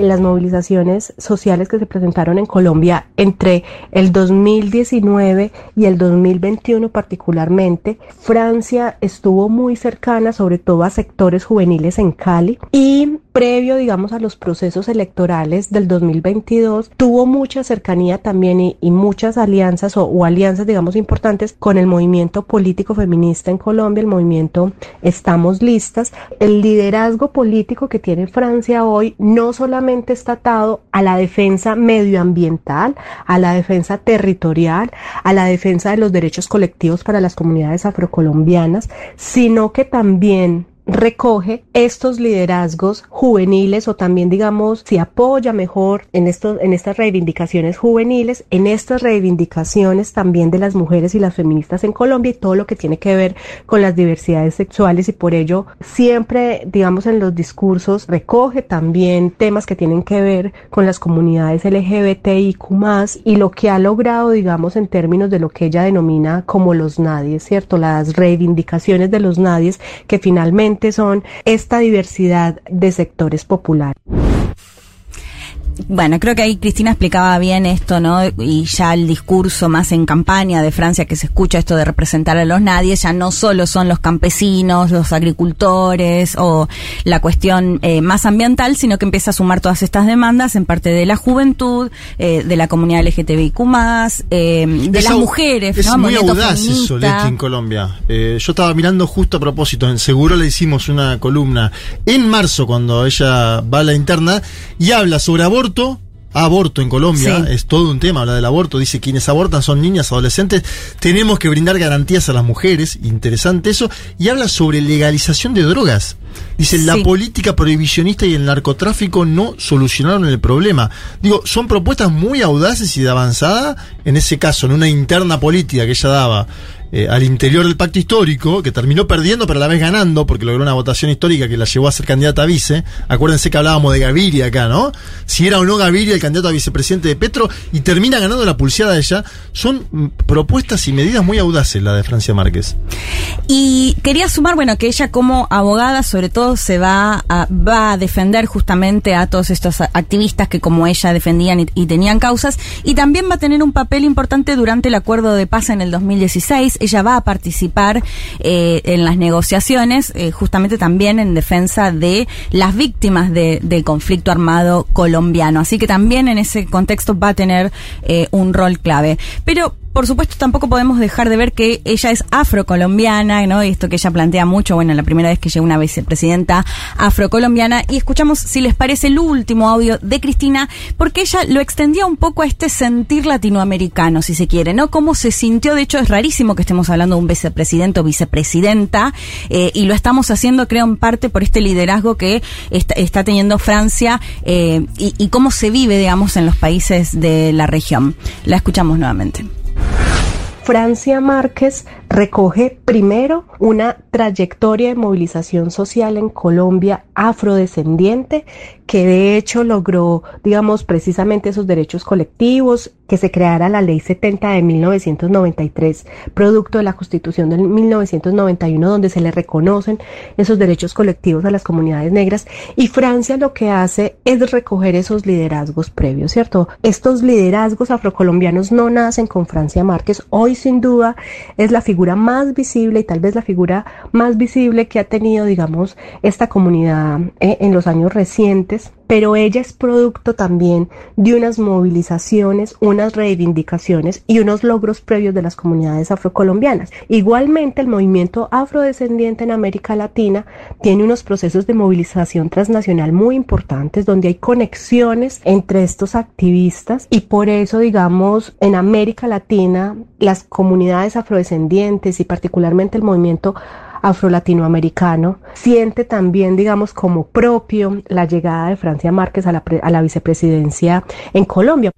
En las movilizaciones sociales que se presentaron en Colombia entre el 2019 y el 2021 particularmente, Francia estuvo muy cercana sobre todo a sectores juveniles en Cali y previo digamos a los procesos electorales del 2022 tuvo mucha cercanía también y, y muchas alianzas o, o alianzas digamos importantes con el movimiento político feminista en Colombia, el movimiento Estamos Listas. El liderazgo político que tiene Francia hoy no solamente está atado a la defensa medioambiental, a la defensa territorial, a la defensa de los derechos colectivos para las comunidades afrocolombianas, sino que también recoge estos liderazgos juveniles o también digamos si apoya mejor en estos en estas reivindicaciones juveniles en estas reivindicaciones también de las mujeres y las feministas en Colombia y todo lo que tiene que ver con las diversidades sexuales y por ello siempre digamos en los discursos recoge también temas que tienen que ver con las comunidades LGBTIQ y lo que ha logrado digamos en términos de lo que ella denomina como los nadies, ¿cierto? Las reivindicaciones de los nadies que finalmente son esta diversidad de sectores populares. Bueno, creo que ahí Cristina explicaba bien esto, ¿no? Y ya el discurso más en campaña de Francia que se escucha esto de representar a los nadie, ya no solo son los campesinos, los agricultores o la cuestión eh, más ambiental, sino que empieza a sumar todas estas demandas en parte de la juventud, eh, de la comunidad LGTBIQ+, eh, de Es las mujeres, Es ¿no? muy Movimiento audaz feminista. eso, Leti, en Colombia. Eh, yo estaba mirando justo a propósito, en Seguro le hicimos una columna en marzo cuando ella va a la interna y habla sobre aborto. Aborto en Colombia Sí. es todo un tema, habla del aborto, dice quienes abortan son niñas, adolescentes, tenemos que brindar garantías a las mujeres, interesante eso, y habla sobre legalización de drogas. Dice, la política prohibicionista y el narcotráfico no solucionaron el problema. Digo, son propuestas muy audaces y de avanzada, en ese caso, en una interna política que ella daba eh, al interior del pacto histórico, que terminó perdiendo pero a la vez ganando, porque logró una votación histórica que la llevó a ser candidata a vice. Acuérdense que hablábamos de Gaviria acá, ¿no? Si era o no Gaviria el candidato a vicepresidente de Petro, y termina ganando la pulseada ella. Son mm, propuestas y medidas muy audaces la de Francia Márquez. Y quería sumar, bueno, que ella como abogada sobre todo se va a, va a defender justamente a todos estos activistas que como ella defendían y tenían causas y también va a tener un papel importante durante el acuerdo de paz en el 2016. Ella va a participar eh, en las negociaciones eh, justamente también en defensa de las víctimas de- del conflicto armado colombiano. Así que también en ese contexto va a tener eh, un rol clave. Pero por supuesto, tampoco podemos dejar de ver que ella es afrocolombiana, ¿no? Esto que ella plantea mucho, bueno, la primera vez que llega una vicepresidenta afrocolombiana. Y escuchamos, si les parece, el último audio de Cristina, porque ella lo extendía un poco a este sentir latinoamericano, si se quiere, ¿no? Cómo se sintió, de hecho, es rarísimo que estemos hablando de un vicepresidente o vicepresidenta, eh, y lo estamos haciendo, creo, en parte por este liderazgo que está, está teniendo Francia eh, y, y cómo se vive, digamos, en los países de la región. La escuchamos nuevamente. Francia Márquez recoge primero una trayectoria de movilización social en Colombia afrodescendiente que de hecho logró, digamos, precisamente esos derechos colectivos, que se creara la Ley 70 de 1993, producto de la Constitución de 1991, donde se le reconocen esos derechos colectivos a las comunidades negras. Y Francia lo que hace es recoger esos liderazgos previos, ¿cierto? Estos liderazgos afrocolombianos no nacen con Francia Márquez. Hoy, sin duda, es la figura más visible y tal vez la figura más visible que ha tenido, digamos, esta comunidad eh, en los años recientes pero ella es producto también de unas movilizaciones, unas reivindicaciones y unos logros previos de las comunidades afrocolombianas. Igualmente, el movimiento afrodescendiente en América Latina tiene unos procesos de movilización transnacional muy importantes donde hay conexiones entre estos activistas y por eso, digamos, en América Latina, las comunidades afrodescendientes y particularmente el movimiento afro-latinoamericano, siente también, digamos, como propio la llegada de Francia Márquez a la, a la vicepresidencia en Colombia.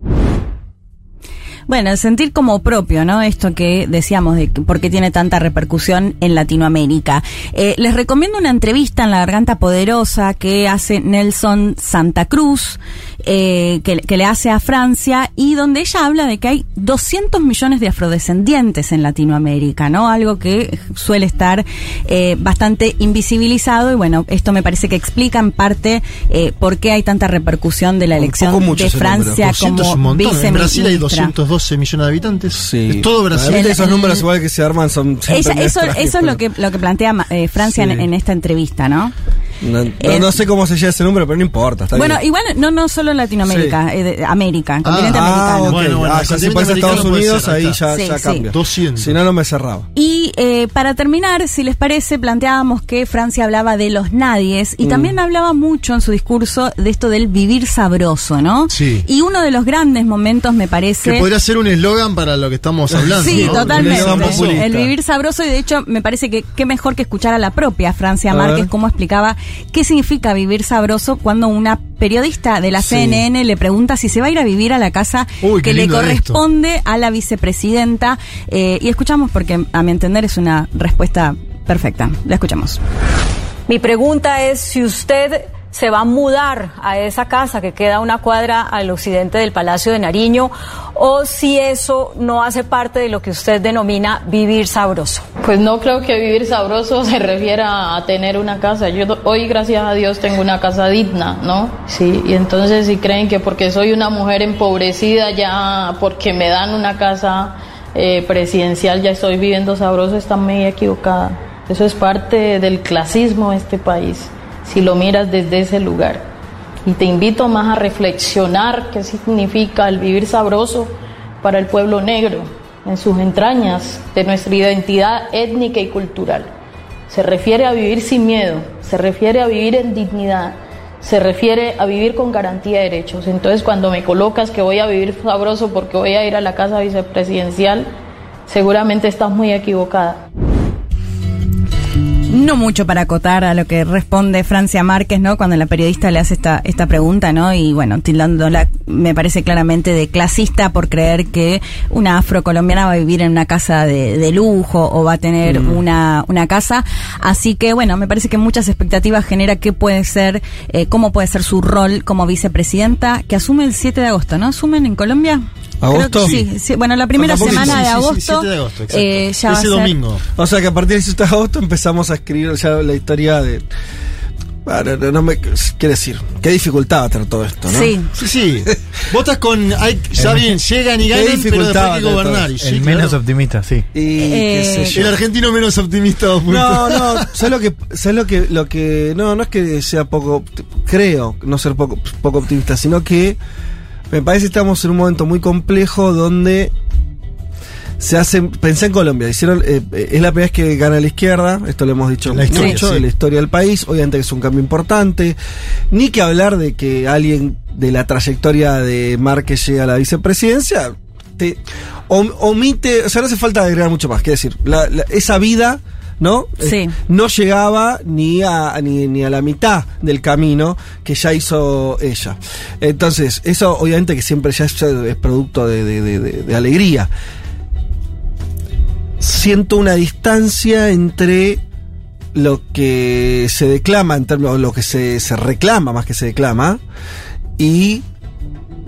Bueno, sentir como propio, ¿no? Esto que decíamos de por qué tiene tanta repercusión en Latinoamérica. Eh, les recomiendo una entrevista en La Garganta Poderosa que hace Nelson Santa Cruz, eh, que, que le hace a Francia y donde ella habla de que hay 200 millones de afrodescendientes en Latinoamérica, ¿no? Algo que suele estar eh, bastante invisibilizado y bueno, esto me parece que explica en parte eh, por qué hay tanta repercusión de la elección de. Francia 200 es un como. En Brasil hay viceministra. 212 millones de habitantes. Sí. Es todo Brasil. Realmente esos números igual que se arman son Ella- eso, extraños, eso es lo que, lo que plantea eh, Francia en, Sí. en esta entrevista, ¿no? No, no- Eh, no sé cómo se llega ese número, pero no importa. Está Bueno, bien. igual no no solo en Latinoamérica, eh, de- América, en continente ah, americano. Bueno, bueno, Ah, si fuese Estados Unidos, ser, ahí ya, está. ya Sí, cambia. sí. 200. Si no, no me cerraba. Y eh, para terminar, si les parece, planteábamos que Francia hablaba de los nadies y Mm. también hablaba mucho en su discurso de esto del vivir sabroso, ¿no? Sí. Y uno de los grandes momentos, me parece... Que podría ser un eslogan para lo que estamos hablando. Sí, ¿no? totalmente. El vivir sabroso y de hecho me parece que qué mejor que escuchar a la propia Francia Márquez cómo explicaba qué significa vivir sabroso cuando una periodista de la Sí. CNN le pregunta si se va a ir a vivir a la casa Uy, que le corresponde a la vicepresidenta eh, y escuchamos porque a mi entender es una respuesta perfecta. La escuchamos. Mi pregunta es si usted se va a mudar a esa casa que queda a una cuadra al occidente del Palacio de Nariño o si eso no hace parte de lo que usted denomina vivir sabroso. Pues no creo que vivir sabroso se refiera a tener una casa. Yo hoy, gracias a Dios, tengo una casa digna, ¿no? Sí, y entonces si creen que porque soy una mujer empobrecida ya, porque me dan una casa eh, presidencial, ya estoy viviendo sabroso, están medio equivocada. Eso es parte del clasismo de este país si lo miras desde ese lugar. Y te invito más a reflexionar qué significa el vivir sabroso para el pueblo negro en sus entrañas de nuestra identidad étnica y cultural. Se refiere a vivir sin miedo, se refiere a vivir en dignidad, se refiere a vivir con garantía de derechos. Entonces cuando me colocas que voy a vivir sabroso porque voy a ir a la casa vicepresidencial, seguramente estás muy equivocada. No mucho para acotar a lo que responde Francia Márquez, ¿no? Cuando la periodista le hace esta, esta pregunta, ¿no? Y bueno, tildándola, me parece claramente de clasista por creer que una afrocolombiana va a vivir en una casa de, de lujo o va a tener Mm. una, una casa. Así que bueno, me parece que muchas expectativas genera qué puede ser, eh, cómo puede ser su rol como vicepresidenta, que asume el 7 de agosto, ¿no? ¿Asumen en Colombia? ¿Agosto? Creo que sí, sí. Bueno, la primera semana de Sí, sí, sí, agosto, 7 de agosto, exacto. eh, ya va a ser- O sea que a partir del 7 de agosto empezamos a escribir ya la historia de. Bueno, no, no me. Quiere decir, qué dificultad va a tener todo esto, ¿no? Sí. Sí, sí. Votas con. Hay, Eh, bien, llegan y qué ganan, pero después dificultad hay que gobernar. y sí, el claro. menos optimista, sí. Y qué sé yo. El argentino menos optimista. No, no, ¿sabes lo que, sabes lo que, lo que, no, no es que sea poco, creo no ser poco, poco optimista, sino que me parece que estamos en un momento muy complejo donde se hacen, pensé en Colombia, hicieron, eh, eh, es la primera vez que gana la izquierda, esto lo hemos dicho La historia, mucho, sí. en la historia del país, obviamente que es un cambio importante, ni que hablar de que alguien de la trayectoria de Márquez llega a la vicepresidencia, te om- omite, o sea, no hace falta agregar mucho más, quiero decir, la- la- esa vida, ¿no? Sí. Eh, no llegaba ni a, ni, ni a la mitad del camino que ya hizo ella. Entonces, eso obviamente que siempre ya es, es producto de, de- de- de- de alegría. Siento una distancia entre lo que se declama, en términos, lo que se, se reclama más que se declama, y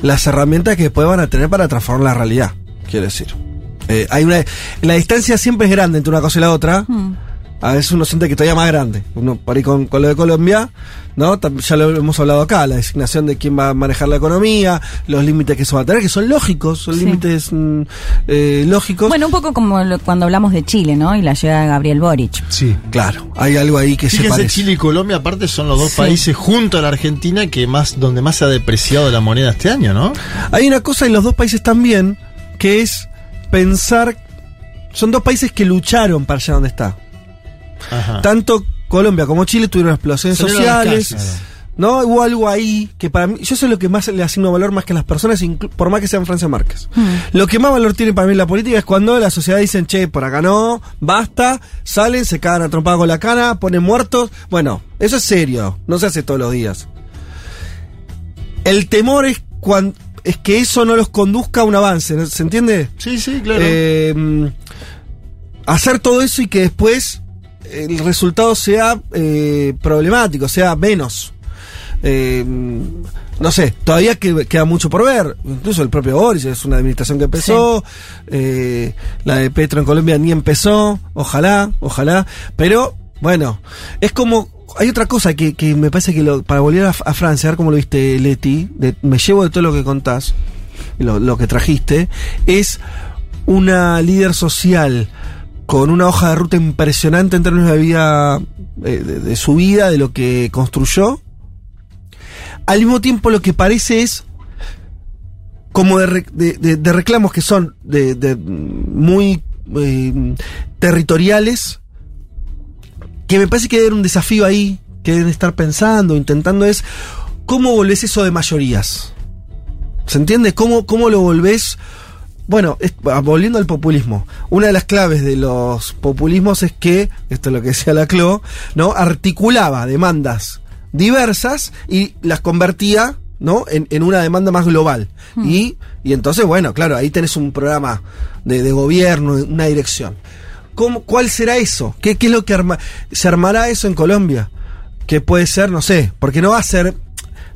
las herramientas que después van a tener para transformar la realidad, quiero decir. Eh, hay una, la distancia siempre es grande entre una cosa y la otra. A veces uno siente que todavía más grande. Uno por ahí con, con lo de Colombia, ¿no? Ya lo hemos hablado acá, la designación de quién va a manejar la economía, los límites que eso va a tener, que son lógicos, son Sí. límites mm, eh, lógicos. Bueno, un poco como lo- cuando hablamos de Chile, ¿no? Y la llegada de Gabriel Boric. Sí, claro. Hay algo ahí que se parece. Chile y Colombia, aparte, son los dos Sí. países junto a la Argentina que más, donde más se ha depreciado la moneda este año, ¿no? Hay una cosa en los dos países también, que es pensar. Son dos países que lucharon para llegar donde está. Ajá. Tanto Colombia como Chile tuvieron las sociales. ¿No? Hubo algo ahí que para mí. Yo sé lo que más le asigno valor más que a las personas, por más que sean Francia Márquez. Lo que más valor tiene para mí la política es cuando la sociedad dicen, che, por acá no, basta, salen, se cagan a trompada con la cana, ponen muertos. Bueno, eso es serio, no se hace todos los días. El temor es cuando es que eso no los conduzca a un avance. ¿se entiende? Sí, sí, claro. Eh, hacer todo eso y que después el resultado sea eh, problemático, sea menos. Eh, no sé, todavía que- queda mucho por ver. Incluso el propio Boris es una administración que empezó. eh, la de Petro en Colombia ni empezó. Ojalá, ojalá. Pero bueno, es como. Hay otra cosa que, que me parece que lo- para volver a, a Francia, a ver cómo lo viste, Leti, de- me llevo de todo lo que contás, lo, lo que trajiste, es una líder social con una hoja de ruta impresionante en términos de vida, eh, de, su vida, de lo que construyó. Al mismo tiempo lo que parece es como de- de reclamos que son de, de, mm, muy eh, territoriales, que me parece que debe haber un desafío ahí, que deben estar pensando, intentando, es cómo volvés eso de mayorías. ¿Se entiende? ¿Cómo, cómo lo volvés? Bueno, es- ah, volviendo al populismo, una de las claves de los populismos es que, esto es lo que decía la CLO, ¿no? Articulaba demandas diversas y las convertía, ¿no? En, en una demanda más global. Y, y entonces, bueno, claro, ahí tenés un programa de, de gobierno, una dirección. ¿Cómo, ¿Cuál será eso? ¿Qué, qué es lo que arma, se armará eso en Colombia? que puede ser, no sé, porque no va a ser,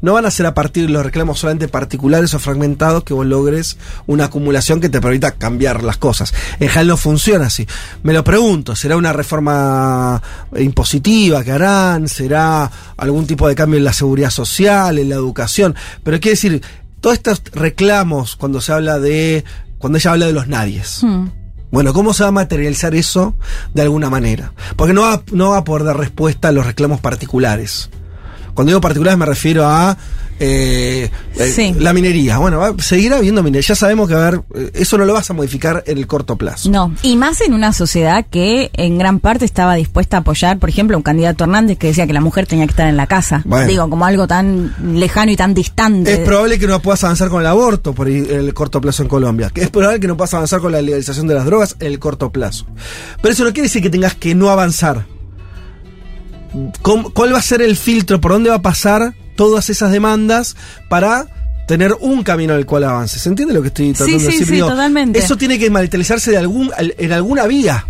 no van a ser a partir de los reclamos solamente particulares o fragmentados que vos logres una acumulación que te permita cambiar las cosas. En general no funciona así. Me lo pregunto, ¿será una reforma impositiva que harán? ¿Será algún tipo de cambio en la seguridad social, en la educación? Pero quiere decir, todos estos reclamos cuando se habla de, cuando ella habla de los nadies. Hmm. Bueno, ¿cómo se va a materializar eso de alguna manera? Porque no va, no va a poder dar respuesta a los reclamos particulares. Cuando digo particulares me refiero a eh, eh, Sí. la minería. Bueno, va, seguirá habiendo minería. Ya sabemos que a ver, eh, eso no lo vas a modificar en el corto plazo. No, y más en una sociedad que en gran parte estaba dispuesta a apoyar, por ejemplo, un candidato Hernández que decía que la mujer tenía que estar en la casa. Bueno. Digo, como algo tan lejano y tan distante. Es probable que no puedas avanzar con el aborto por el corto plazo en Colombia. Es probable que no puedas avanzar con la legalización de las drogas en el corto plazo. Pero eso no quiere decir que tengas que no avanzar. ¿Cómo- ¿Cuál va a ser el filtro? ¿Por dónde va a pasar todas esas demandas para tener un camino al cual avances? ¿Se entiende lo que estoy tratando Sí, de decir? sí, Digo, totalmente. Eso tiene que materializarse de algún, al- en alguna vía.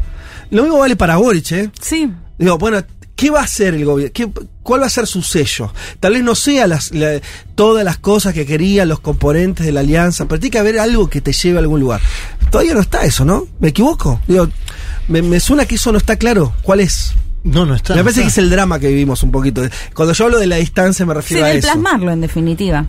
Lo mismo vale para Boric, ¿eh? Sí. Digo, bueno, ¿qué va a hacer el gobierno? ¿Qué- ¿Cuál va a ser su sello? Tal vez no sea las, la- todas las cosas que querían los componentes de la alianza, pero tiene que haber algo que te lleve a algún lugar. Todavía no está eso, ¿no? ¿Me equivoco? Digo, me, me suena que eso no está claro. ¿Cuál es? No, no está. me no parece está. que es el drama que vivimos un poquito. Cuando yo hablo de la distancia me Sí, refiero a eso. plasmarlo, en definitiva.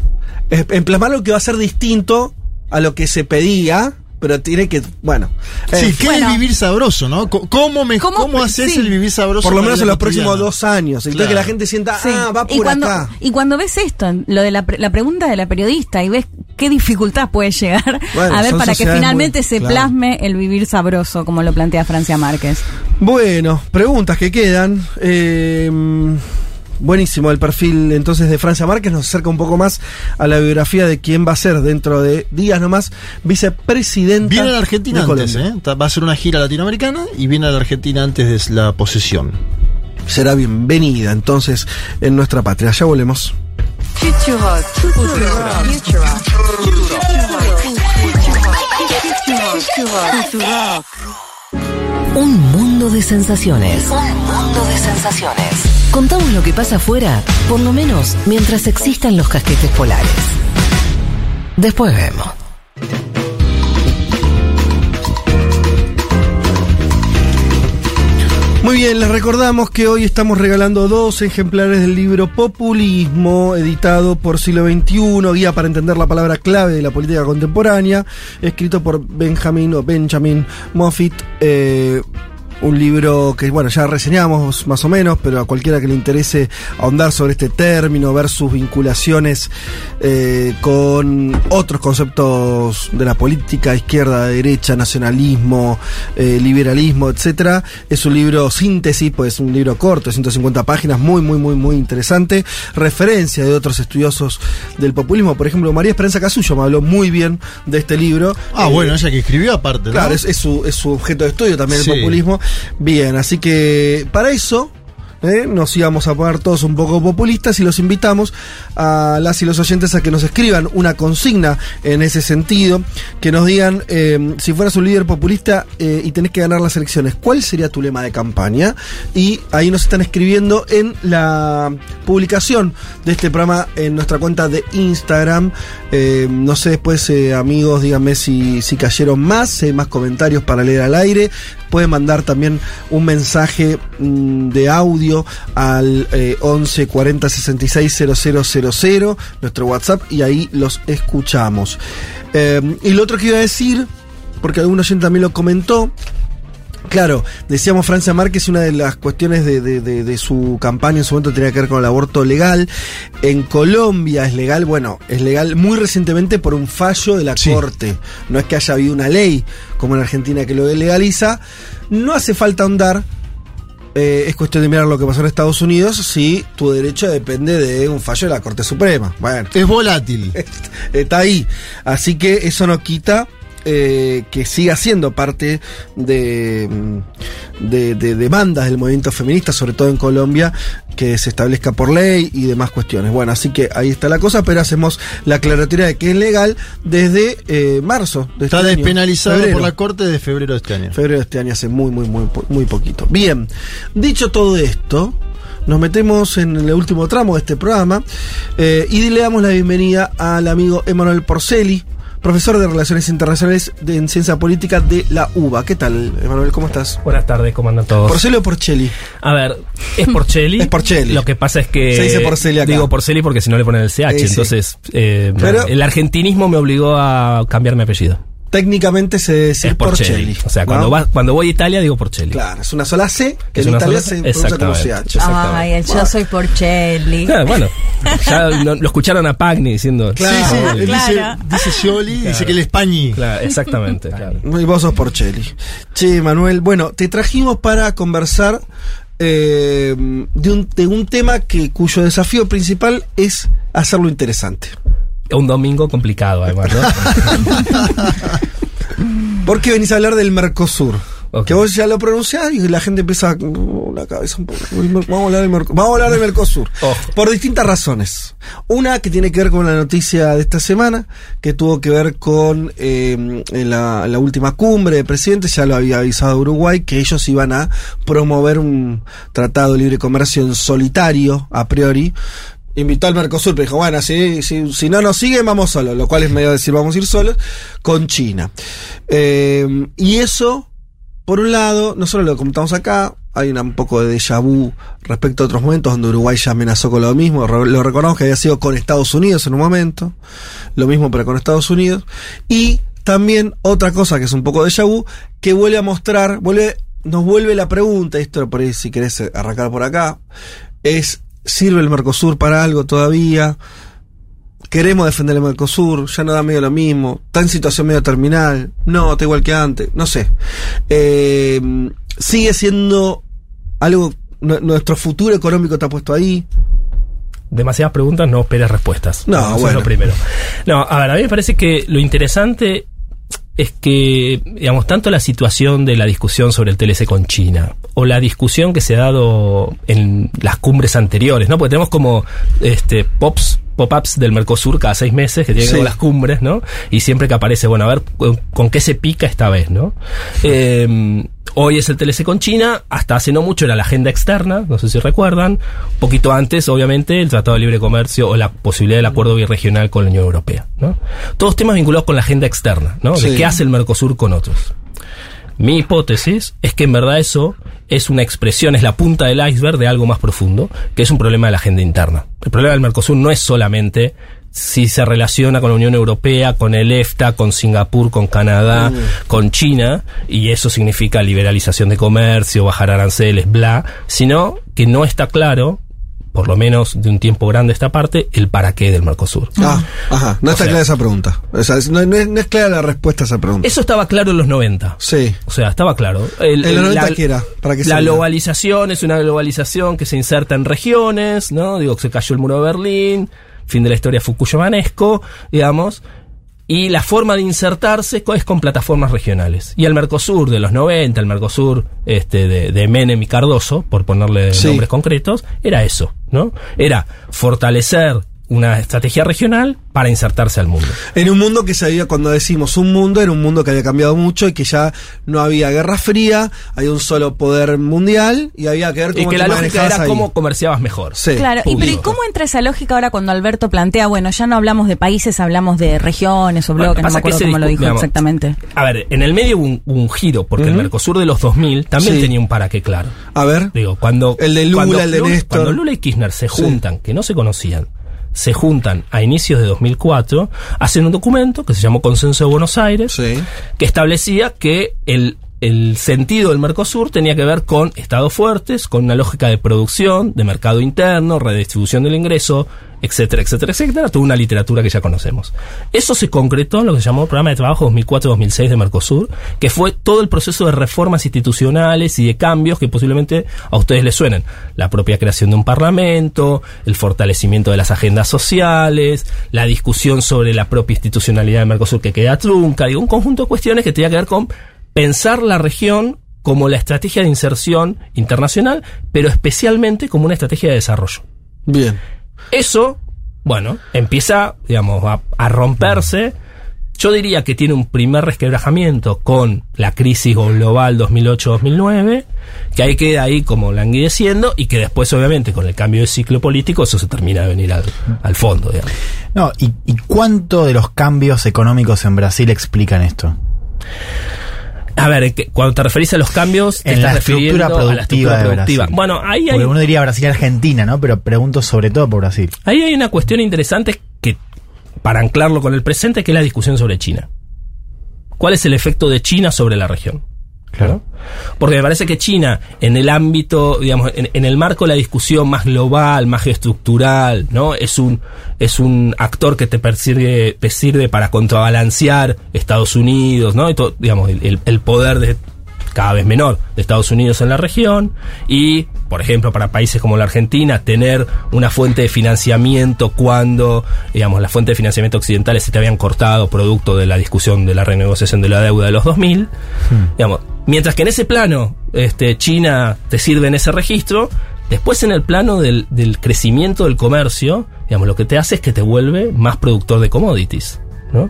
En plasmar lo que va a ser distinto a lo que se pedía, pero tiene que, bueno. Sí, ¿qué es vivir sabroso, no? ¿Cómo, me, cómo, haces sí. el vivir sabroso? por lo menos en los próximos dos años. Entonces Claro. que la gente sienta, Sí. ah, va y por cuando, acá. Y cuando ves esto, lo de la, pre- la pregunta de la periodista, y ves qué dificultad puede llegar Bueno, a ver para que finalmente muy- se claro. plasme el vivir sabroso, como lo plantea Francia Márquez. Bueno, preguntas que quedan. Eh, buenísimo el perfil entonces de Francia Márquez. Nos acerca un poco más a la biografía de quién va a ser dentro de días nomás vicepresidenta. Viene a la Argentina de antes. ¿eh? Va a hacer una gira latinoamericana y viene a la Argentina antes de la posesión. Será bienvenida entonces en nuestra patria. Ya volvemos. Un mundo de sensaciones. Un mundo de sensaciones. Contamos lo que pasa afuera, por lo menos mientras existan los casquetes polares. Después vemos. Muy bien, les recordamos que hoy estamos regalando dos ejemplares del libro Populismo, editado por Siglo XXI, guía para entender la palabra clave de la política contemporánea, escrito por Benjamin o Benjamin Moffitt. eh, un libro que, bueno, ya reseñamos más o menos, pero a cualquiera que le interese ahondar sobre este término, ver sus vinculaciones eh, con otros conceptos de la política, izquierda, derecha, nacionalismo, eh, liberalismo, etcétera, es un libro síntesis, pues es un libro corto, de 150 páginas, muy, muy, muy, muy interesante. Referencia de otros estudiosos del populismo, por ejemplo, María Esperanza Casullo me habló muy bien de este libro. Ah, Eh, bueno, ella que escribió aparte, ¿no? Claro, es, es su, es su objeto de estudio también Sí. el populismo. Bien, así que para eso ¿eh? nos íbamos a poner todos un poco populistas y los invitamos a las y los oyentes a que nos escriban una consigna en ese sentido, que nos digan eh, si fueras un líder populista eh, y tenés que ganar las elecciones, ¿cuál sería tu lema de campaña? Y ahí nos están escribiendo en la publicación de este programa en nuestra cuenta de Instagram. Eh, no sé después, eh, amigos, díganme si, si cayeron más, si hay más comentarios para leer al aire. Pueden mandar también un mensaje mm, de audio al eh, 11 40 66 000, nuestro WhatsApp, y ahí los escuchamos. Eh, y lo otro que iba a decir, porque algún oyente también lo comentó, Claro, decíamos Francia Márquez, una de las cuestiones de, de- de- de su campaña en su momento tenía que ver con el aborto legal. En Colombia es legal, bueno, es legal muy recientemente por un fallo de la Corte. No es que haya habido una ley como en Argentina que lo legaliza. No hace falta ahondar. eh, es cuestión de mirar lo que pasó en Estados Unidos si tu derecho depende de un fallo de la Corte Suprema. Bueno, Es volátil. está ahí. Así que eso no quita eh, que siga siendo parte de, mm, de, de demandas del movimiento feminista, sobre todo en Colombia, que se establezca por ley y demás cuestiones. Bueno, así que ahí está la cosa, pero hacemos la aclaratoria de que es legal desde eh, marzo. De Está este año, despenalizado por la Corte de febrero de este año. Febrero de este año, hace muy, muy, muy, muy poquito. Bien, dicho todo esto, nos metemos en el último tramo de este programa eh, y le damos la bienvenida al amigo Emanuel Porceli, profesor de Relaciones Internacionales de, en Ciencia Política de la UBA. ¿Qué tal, Emanuel? ¿Cómo estás? Buenas tardes, ¿cómo andan todos? ¿Porceli o Porceli? A ver, es Porceli. Es Porceli. Lo que pasa es que. Se dice Porceli acá. Digo Porceli porque si no le ponen el CH. Sí. entonces, eh, Pero- el argentinismo me obligó a cambiar mi apellido. Técnicamente se dice Es Porceli. O sea, cuando, va- cuando voy a Italia digo Porceli. Claro, es una sola C que Es en Italia sola- se pronuncia como Exactamente. CH. Ay, el yo soy Porcelli. Claro, bueno, ya lo escucharon a Pagni diciendo. Claro, sí, sí, Claro. él dice, Claro. dice Scioli, dice que el Españi. Claro, exactamente, claro. Y vos sos Porceli. Che, Manuel, bueno, te trajimos para conversar eh, de, un, de un tema que cuyo desafío principal es hacerlo interesante. Un domingo complicado, además, ¿no? ¿Por qué venís a hablar del Mercosur? Que vos ya lo pronunciás y la gente empieza uh, la cabeza un poco. Vamos a hablar del, Merco- vamos a hablar del Mercosur. Por distintas razones. Una que tiene que ver con la noticia de esta semana, que tuvo que ver con eh, la, la última cumbre de presidentes, ya lo había avisado Uruguay, que ellos iban a promover un tratado de libre comercio en solitario, a priori. Invitó al Mercosur, pero dijo, bueno, si, si, si no nos siguen, vamos solos, lo cual es medio decir vamos a ir solos, con China. Eh, y eso, por un lado, nosotros lo comentamos acá, hay un poco de déjà vu respecto a otros momentos donde Uruguay ya amenazó con lo mismo, lo recordamos que había sido con Estados Unidos en un momento, lo mismo pero con Estados Unidos, y también otra cosa que es un poco déjà vu, que vuelve a mostrar, vuelve, nos vuelve la pregunta, esto por ahí si querés arrancar por acá, es, ¿sirve el Mercosur para algo todavía? queremos defender el Mercosur, ya no da medio lo mismo, está en situación medio terminal, no, está igual que antes, no sé. Eh, sigue siendo algo, nu- nuestro futuro económico está puesto ahí. demasiadas preguntas, no esperes respuestas. No, Eso es bueno. lo primero. No, a ver, a mí me parece que lo interesante es que, digamos, tanto la situación de la discusión sobre el TLC con China o la discusión que se ha dado en las cumbres anteriores, ¿no? Porque tenemos como este pops pop-ups del Mercosur cada seis meses que tienen Sí. las cumbres, ¿no? Y siempre que aparece, bueno, a ver con, con qué se pica esta vez, ¿no? Eh, hoy es el TLC con China, hasta hace no mucho era la agenda externa, no sé si recuerdan, un poquito antes, obviamente, el Tratado de Libre Comercio o la posibilidad del acuerdo birregional con la Unión Europea, ¿no? Todos temas vinculados con la agenda externa, ¿no? Sí. De qué hace el Mercosur con otros. Mi hipótesis es que en verdad eso es una expresión, es la punta del iceberg de algo más profundo, que es un problema de la agenda interna. El problema del Mercosur no es solamente si se relaciona con la Unión Europea, con el EFTA, con Singapur, con Canadá, con China, y eso significa liberalización de comercio, bajar aranceles, bla, sino que no está claro, por lo menos de un tiempo grande esta parte, el para qué del Mercosur. Ah, ajá, no O está sea- clara esa pregunta. O sea, no, no es, no es clara la respuesta a esa pregunta. Eso estaba claro en los 90. Sí. O sea, estaba claro. El- ¿En los el- 90 qué era? ¿Para qué la globalización es una globalización que se inserta en regiones, ¿no? Digo, se cayó el muro de Berlín, fin de la historia Fukuyamanesco, digamos. Y la forma de insertarse es con plataformas regionales. Y el Mercosur de los 90, el Mercosur este, de, de Menem y Cardoso, por ponerle Sí. nombres concretos, era eso, ¿no? Era fortalecer una estrategia regional para insertarse al mundo. En un mundo que se había, cuando decimos un mundo, era un mundo que había cambiado mucho y que ya no había guerra fría, había un solo poder mundial y había que ver Y cómo que te la lógica era ahí. cómo comerciabas mejor. Sí. Claro, y, pero ¿y cómo entra esa lógica ahora cuando Alberto plantea, bueno, ya no hablamos de países, hablamos de regiones o Bueno, bloques, no pasa me que acuerdo cómo lo dijo digamos, exactamente. A ver, en el medio hubo un, hubo un giro, porque el. Mercosur de los 2000 también Sí. tenía un para qué claro. A ver. Digo, cuando. El de Lula, cuando el de Néstor. Cuando Lula y Kirchner se Sí. juntan, que no se conocían, se juntan a inicios de 2004, hacen un documento que se llamó Consenso de Buenos Aires, Sí. que establecía que el, el sentido del Mercosur tenía que ver con estados fuertes, con una lógica de producción, de mercado interno, redistribución del ingreso, etcétera, etcétera, etcétera, toda una literatura que ya conocemos. Eso se concretó en lo que se llamó el Programa de Trabajo 2004-2006 de Mercosur, que fue todo el proceso de reformas institucionales y de cambios que posiblemente a ustedes les suenen. La propia creación de un parlamento, el fortalecimiento de las agendas sociales, la discusión sobre la propia institucionalidad de Mercosur que queda trunca, digo, un conjunto de cuestiones que tenía que ver con pensar la región como la estrategia de inserción internacional, pero especialmente como una estrategia de desarrollo. Bien. Eso, bueno, empieza, digamos, a, a romperse Yo diría que tiene un primer resquebrajamiento con la crisis global 2008-2009, que ahí queda ahí como languideciendo y que después obviamente con el cambio de ciclo político eso se termina de venir al, al fondo. Digamos. No, ¿y, ¿y cuánto de los cambios económicos en Brasil explican esto? A ver, cuando te referís a los cambios, te En estás la estructura a la productiva estructura. Bueno, ahí hay, Porque uno diría Brasil y Argentina, ¿no? Pero pregunto sobre todo por Brasil. ahí hay una cuestión interesante que, para anclarlo con el presente, que es la discusión sobre China. ¿Cuál es el efecto de China sobre la región? Claro. Porque me parece que China, en el ámbito, digamos, en, en el marco de la discusión más global, más geoestructural, ¿no? Es un, es un actor que te persigue, te sirve para contrabalancear Estados Unidos, ¿no? Y todo, digamos, el, poder de cada vez menor de Estados Unidos en la región y, por ejemplo, para países como la Argentina, tener una fuente de financiamiento cuando, digamos, las fuentes de financiamiento occidentales se te habían cortado producto de la discusión de la renegociación de la deuda de los 2000, digamos, mientras que en ese plano este, China te sirve en ese registro, después en el plano del, del crecimiento del comercio, digamos, lo que te hace es que te vuelve más productor de commodities, ¿no?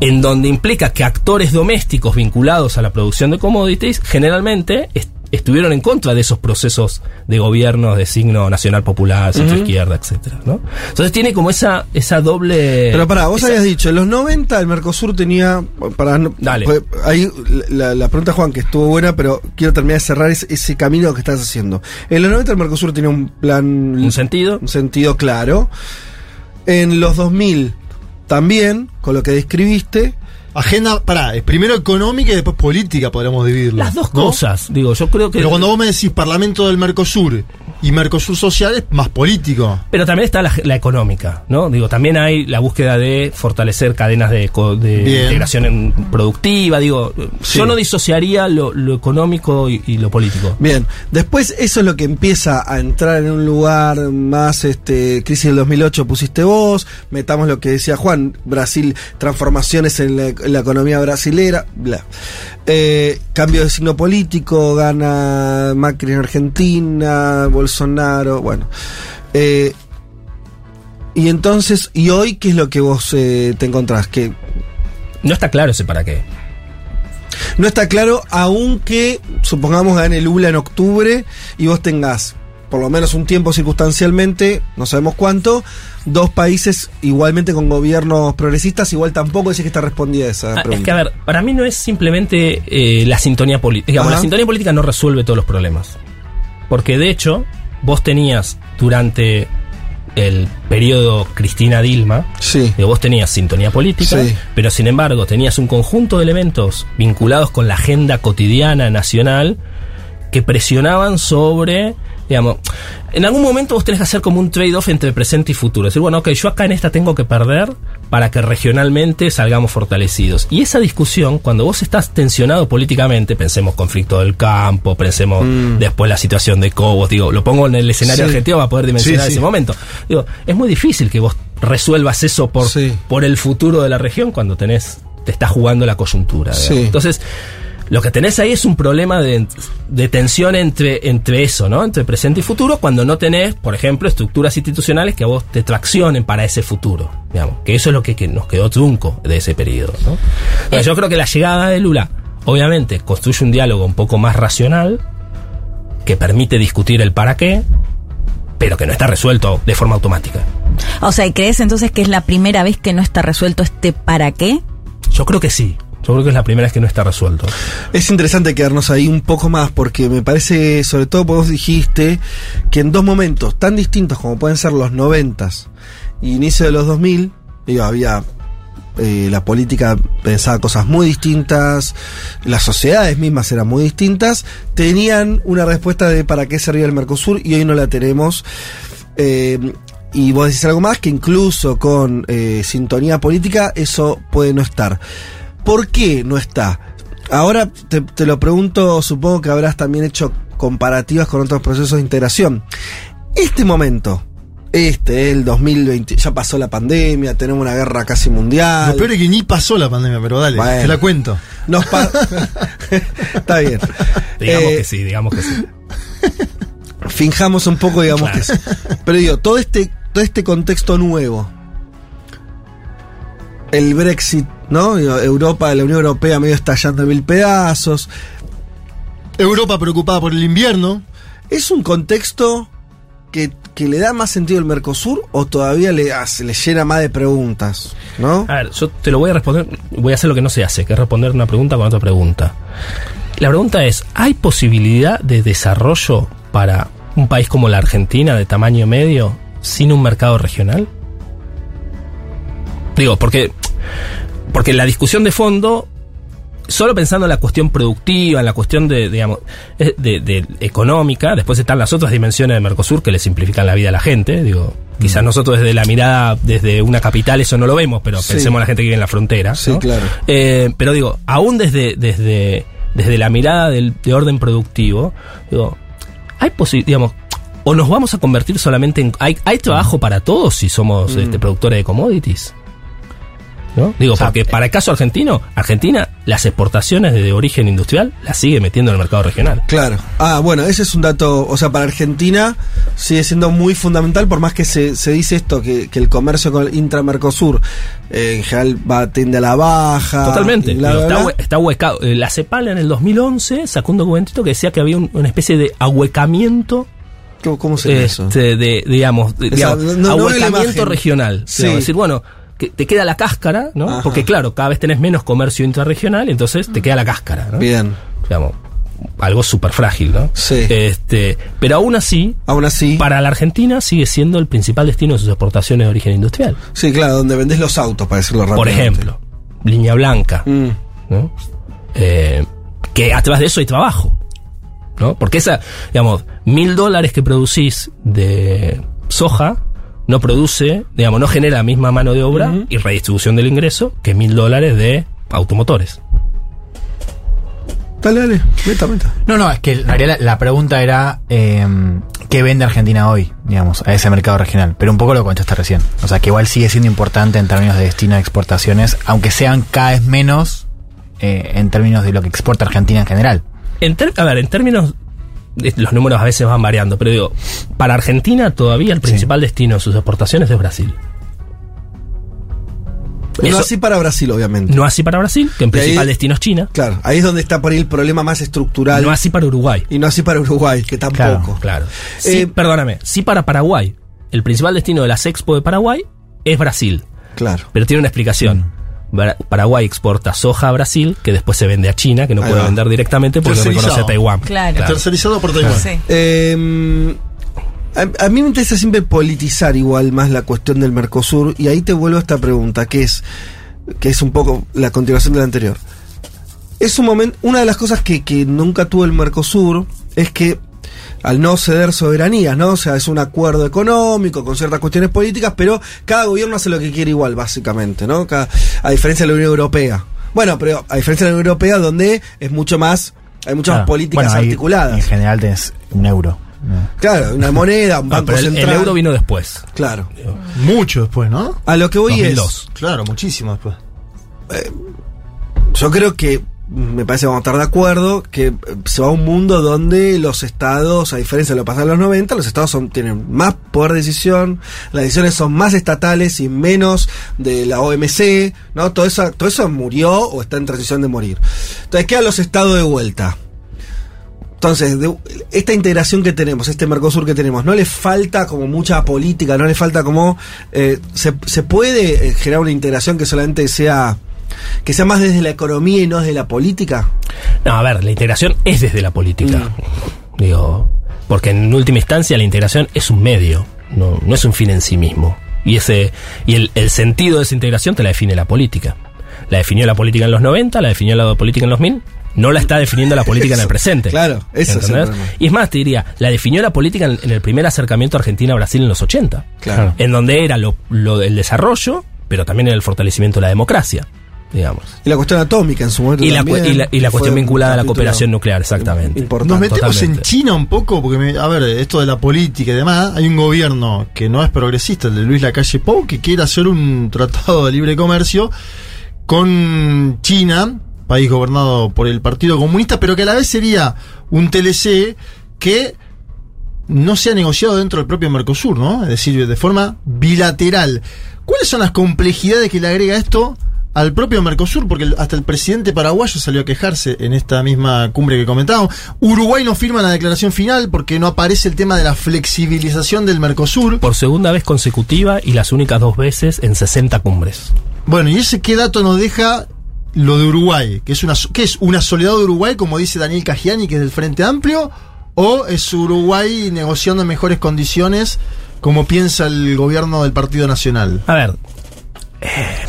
en donde implica que actores domésticos vinculados a la producción de commodities generalmente estuvieron en contra de esos procesos de gobierno de signo nacional popular, centro izquierda, etcétera, ¿no? Entonces tiene como esa esa doble Pero pará, vos esa- habías dicho, en los 90 el Mercosur tenía. Para, Dale. pues, ahí la, la pregunta, Juan, que estuvo buena, pero quiero terminar de cerrar ese, ese camino que estás haciendo. En los 90 el Mercosur tenía un plan. un sentido Un sentido claro. En los 2000 también, con lo que describiste. Agenda, pará, es primero económica y después política, podríamos dividirla. las dos ¿no? cosas, digo, yo creo que Pero cuando vos me decís Parlamento del Mercosur y Mercosur Social es más político. Pero también está la, la económica, ¿no? Digo, también hay la búsqueda de fortalecer cadenas de, co- de integración en- productiva. Digo, Sí. yo no disociaría lo, lo económico y, y lo político. Bien, después eso es lo que empieza a entrar en un lugar más, este, crisis del 2008 pusiste vos, metamos lo que decía Juan, Brasil, transformaciones en la, la economía brasilera, bla. Eh, cambio de signo político, gana Macri en Argentina, Bolsonaro, bueno. Eh, y entonces, ¿y hoy qué es lo que vos eh, te encontrás? Que No está claro ese para qué. no está claro, aunque supongamos gane Lula en octubre y vos tengas por lo menos un tiempo circunstancialmente, no sabemos cuánto, dos países igualmente con gobiernos progresistas, igual tampoco decís que está respondida esa Ah, es pregunta. que, a ver, para mí no es simplemente eh, la sintonía política. La sintonía política no resuelve todos los problemas. Porque de hecho, vos tenías durante el periodo Cristina Dilma, sí. vos tenías sintonía política, Sí. pero sin embargo tenías un conjunto de elementos vinculados con la agenda cotidiana nacional que presionaban sobre, digamos, en algún momento vos tenés que hacer como un trade-off entre presente y futuro. Es decir, bueno, ok, yo acá en esta tengo que perder para que regionalmente salgamos fortalecidos. Y esa discusión, cuando vos estás tensionado políticamente, pensemos conflicto del campo, pensemos después la situación de Cobos, digo, lo pongo en el escenario Sí. argentino para poder dimensionar Sí, sí. ese momento. Digo, es muy difícil que vos resuelvas eso por, por el futuro de la región cuando tenés, te está jugando la coyuntura. Entonces, lo que tenés ahí es un problema de, de tensión entre, entre eso, ¿no? Entre presente y futuro, cuando no tenés, por ejemplo, estructuras institucionales que a vos te traccionen para ese futuro, digamos. Que eso es lo que, que nos quedó trunco de ese periodo, ¿no? Pero yo creo que la llegada de Lula, obviamente, construye un diálogo un poco más racional, que permite discutir el para qué, pero que no está resuelto de forma automática. O sea, ¿y crees entonces que es la primera vez que no está resuelto este para qué? Yo creo que sí. Yo creo que es la primera vez que no está resuelto. Es interesante quedarnos ahí un poco más porque me parece, sobre todo vos dijiste que en dos momentos tan distintos como pueden ser los noventas y inicio de los 2000, digo, había eh, la política pensaba cosas muy distintas, las sociedades mismas eran muy distintas, tenían una respuesta de para qué servía el Mercosur y hoy no la tenemos. Eh, y vos decís algo más que incluso con eh, sintonía política eso puede no estar. ¿Por qué no está? Ahora te, te lo pregunto, supongo que habrás también hecho comparativas con otros procesos de integración. Este momento, este, el 2020, ya pasó la pandemia, tenemos una guerra casi mundial. Lo peor es que ni pasó la pandemia, pero dale, Bueno. te la cuento. Nos pa- Está bien. Digamos Eh, que sí, digamos que sí. Finjamos un poco, digamos Claro. que sí. Pero digo, todo este, todo este contexto nuevo, el Brexit, ¿no? Europa, la Unión Europea medio estallando en mil pedazos. Europa preocupada por el invierno. ¿Es un contexto que, que le da más sentido al Mercosur o todavía le, hace- le llena más de preguntas? ¿No? A ver, yo te lo voy a responder, voy a hacer lo que no se hace, que es responder una pregunta con otra pregunta. La pregunta es, ¿hay posibilidad de desarrollo para un país como la Argentina de tamaño medio sin un mercado regional? Digo, porque, porque la discusión de fondo, solo pensando en la cuestión productiva, en la cuestión de, digamos, eh, de, de económica, después están las otras dimensiones de Mercosur que le simplifican la vida a la gente, digo, quizás nosotros desde la mirada, desde una capital eso no lo vemos, pero Sí. pensemos en la gente que vive en la frontera. Sí, ¿no? claro. Eh, pero digo, aún desde, desde, desde la mirada del, de orden productivo, digo, hay digamos, o nos vamos a convertir solamente en. ¿Hay, hay trabajo para todos si somos Mm. este, productores de commodities? ¿No? Digo, porque para el caso argentino, Argentina, las exportaciones de origen industrial las sigue metiendo en el mercado regional. Claro. Ah, bueno, ese es un dato, o sea, para Argentina sigue siendo muy fundamental, por más que se, se dice esto, que, que el comercio con el intra-Mercosur eh, en general va tiende a la baja. Totalmente. bla, bla, está, está huecado. Eh, La CEPAL en el 2011 sacó un documentito que decía que había un- una especie de ahuecamiento. ¿Cómo, sería eso? este, de, digamos, de- digamos, no- no veo la ahuecamiento imagen. regional. Sí. Digamos, decir, bueno, que te queda la cáscara, ¿no? Ajá. Porque claro, cada vez tenés menos comercio intrarregional y entonces te queda la cáscara, ¿no? Bien. Digamos, algo súper frágil, ¿no? Sí. Este, pero aún así, aún así, para la Argentina sigue siendo el principal destino de sus exportaciones de origen industrial. Sí, claro, donde vendés los autos, para decirlo rápido. Por ejemplo, línea blanca, Mm. ¿no? Eh, que atrás de eso hay trabajo, ¿no? Porque esa, digamos, mil dólares que producís de soja no produce, digamos, no genera la misma mano de obra y redistribución del ingreso que mil dólares de automotores. Dale, dale, meta, meta. No, no, es que en realidad la, la pregunta era eh, ¿qué vende Argentina hoy, digamos, a ese mercado regional? Pero un poco lo contestaste recién. O sea, que igual sigue siendo importante en términos de destino de exportaciones, aunque sean cada vez menos eh, en términos de lo que exporta Argentina en general. En a ver, en términos. De- Los números a veces van variando, pero digo, para Argentina todavía el principal destino de sus exportaciones es Brasil. No Eso- así para Brasil, obviamente. No así para Brasil, que en ahí- principal destino es China. Claro, ahí es donde está por ahí el problema más estructural. No así para Uruguay. Y no así para Uruguay, que tampoco. Claro. Sí, Eh, perdóname, sí para Paraguay. El principal destino de las Expo de Paraguay es Brasil. Claro. Pero tiene una explicación. Bra- Paraguay exporta soja a Brasil, que después se vende a China, que no puede vender directamente porque Tercerizado. reconoce a Taiwán. Claro. Tercerizado por Taiwán. Sí. Eh, a, a mí me interesa siempre politizar igual más la cuestión del Mercosur y ahí te vuelvo a esta pregunta, que es, que es un poco la continuación de la anterior. Es un momento, una de las cosas que, que nunca tuvo el Mercosur es que al no ceder soberanía, ¿no? O sea, es un acuerdo económico con ciertas cuestiones políticas, pero cada gobierno hace lo que quiere igual, básicamente, ¿no? Cada- a diferencia de la Unión Europea. Bueno, pero a diferencia de la Unión Europea, donde es mucho más, hay muchas Claro. políticas Bueno, articuladas. En general tenés un euro. ¿no? Claro, una moneda, un Ah, banco pero el, el central. euro vino después. Claro. Mucho después, ¿no? A lo que voy 2002. Claro, muchísimo después. es, yo creo que me parece que vamos a estar de acuerdo que eh, se va a un mundo donde los estados, a diferencia de lo pasado en los 90, los estados son, tienen más poder de decisión, las decisiones son más estatales y menos de la OMC, ¿no? Todo eso, todo eso murió o está en transición de morir. Entonces quedan los estados de vuelta. Entonces, esta integración que tenemos, este Mercosur que tenemos, no le falta como mucha política, no le falta como... eh, se, se puede eh, generar una integración que solamente sea... que sea más desde la economía y no desde la política. No, a ver, la integración es desde la política. Digo, porque en última instancia la integración es un medio, no, no es un fin en sí mismo. Y ese y el, el sentido de esa integración te la define la política. La definió la política en los 90, la definió la política en los 1000, no la está definiendo la política en el presente. claro, eso es el. Y es más, te diría, la definió la política en, en el primer acercamiento Argentina-Brasil en los 80. Claro. En donde era lo, lo del desarrollo, pero también era el fortalecimiento de la democracia, digamos. Y la cuestión atómica en su momento. Y la, cu- y la, y la fue cuestión vinculada a la cooperación nuclear, exactamente. Importante. Nos metemos en. China un poco, porque, me- a ver, esto de la política y demás, hay un gobierno que no es progresista, el de Luis Lacalle Pou, que quiere hacer un tratado de libre comercio con China, país gobernado por el Partido Comunista, pero que a la vez sería un TLC que no se ha negociado dentro del propio Mercosur, ¿no? Es decir, de forma bilateral. ¿Cuáles son las complejidades que le agrega esto al propio Mercosur? Porque hasta el presidente paraguayo salió a quejarse en esta misma cumbre que comentábamos. Uruguay no firma la declaración final porque no aparece el tema de la flexibilización del Mercosur. Por segunda vez consecutiva y las únicas dos veces en 60 cumbres. Bueno, ¿y ese qué dato nos deja lo de Uruguay? ¿Que es una, ¿Qué es una soledad de Uruguay, como dice Daniel Cagiani, que es del Frente Amplio? ¿O es Uruguay negociando en mejores condiciones, como piensa el gobierno del Partido Nacional? A ver, eh,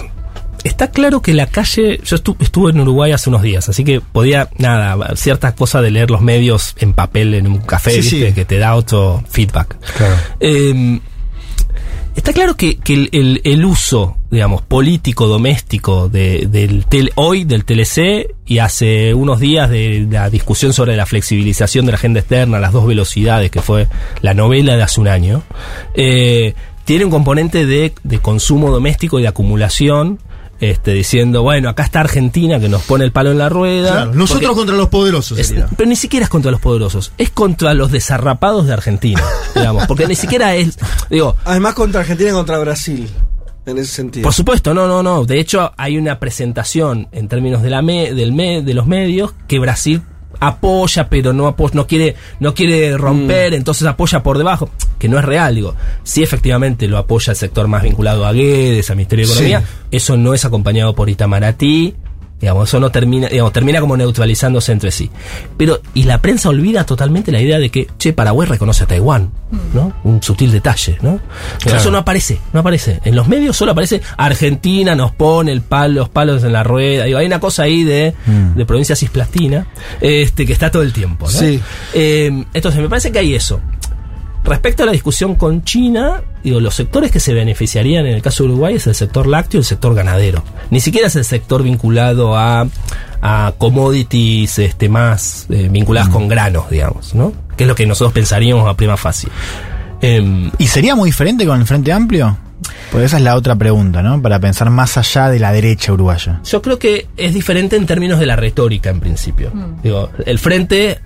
está claro que la calle. Yo estu- estuve en Uruguay hace unos días, así que podía, nada, ciertas cosas de leer los medios en papel en un café, Sí, ¿viste? sí. que te da otro feedback. Claro. Eh, está claro que, que el, el- el uso, digamos, político, doméstico de, del tel- hoy del TLC y hace unos días de la discusión sobre la flexibilización de la agenda externa, las dos velocidades, que fue la novela de hace un año, eh, tiene un componente de, de consumo doméstico y de acumulación. Este, diciendo, bueno, acá está Argentina que nos pone el palo en la rueda. Claro, nosotros Porque- contra los poderosos. es- pero ni siquiera es contra los poderosos, es contra los desarrapados de Argentina, digamos, porque ni siquiera es, digo, Además contra Argentina y contra Brasil. En ese sentido. por supuesto, no, no, no. De hecho, hay una presentación en términos de la me- del me- de los medios que Brasil apoya, pero no apoya, no quiere, no quiere romper, entonces apoya por debajo, que no es real, digo. Sí, efectivamente lo apoya el sector más vinculado a Guedes, al Ministerio de Economía. Sí. Eso no es acompañado por Itamaraty. Digamos, eso no termina, digamos, termina como neutralizándose entre sí. Pero, y la prensa olvida totalmente la idea de que, che, Paraguay reconoce a Taiwán, ¿no? Un sutil detalle, ¿no? Claro. Eso no aparece, no aparece. En los medios solo aparece Argentina nos pone el palo, los palos en la rueda. Digo, hay una cosa ahí de, de provincia cisplastina, este, que está todo el tiempo, ¿no? Sí. Eh, entonces, me parece que hay eso. Respecto a la discusión con China, digo, los sectores que se beneficiarían en el caso de Uruguay es el sector lácteo y el sector ganadero. Ni siquiera es el sector vinculado a, a commodities este, más eh, vinculadas con granos, digamos, ¿no? Que es lo que nosotros pensaríamos a prima fácil. Em, ¿Y sería muy diferente con el Frente Amplio? Pues esa es la otra pregunta, ¿no? Para pensar más allá de la derecha uruguaya. Yo creo que es diferente en términos de la retórica en principio. Digo, el frente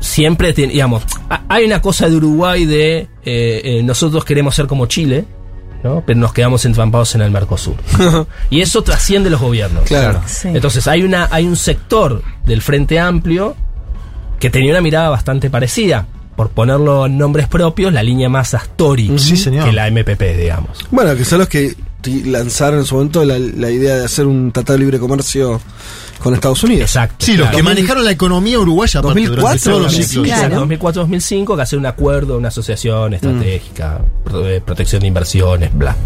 siempre tiene, digamos, ha- hay una cosa de Uruguay de eh, eh, nosotros queremos ser como Chile, ¿no? Pero nos quedamos entrampados en el Mercosur. y eso trasciende los gobiernos. Claro. Sí. Entonces hay una, hay un sector del Frente Amplio que tenía una mirada bastante parecida. Por ponerlo en nombres propios, la línea más Astori Sí, señor. que la MPP, digamos. Bueno, que son los que lanzaron en su momento la, la idea de hacer un tratado de libre comercio con Estados Unidos. Exacto. Sí, los claro. que manejaron la economía uruguaya aparte, 2004, durante todos los sí, ciclos. Claro. 2004-2005 que hace un acuerdo, una asociación estratégica, eh, protección de inversiones, bla.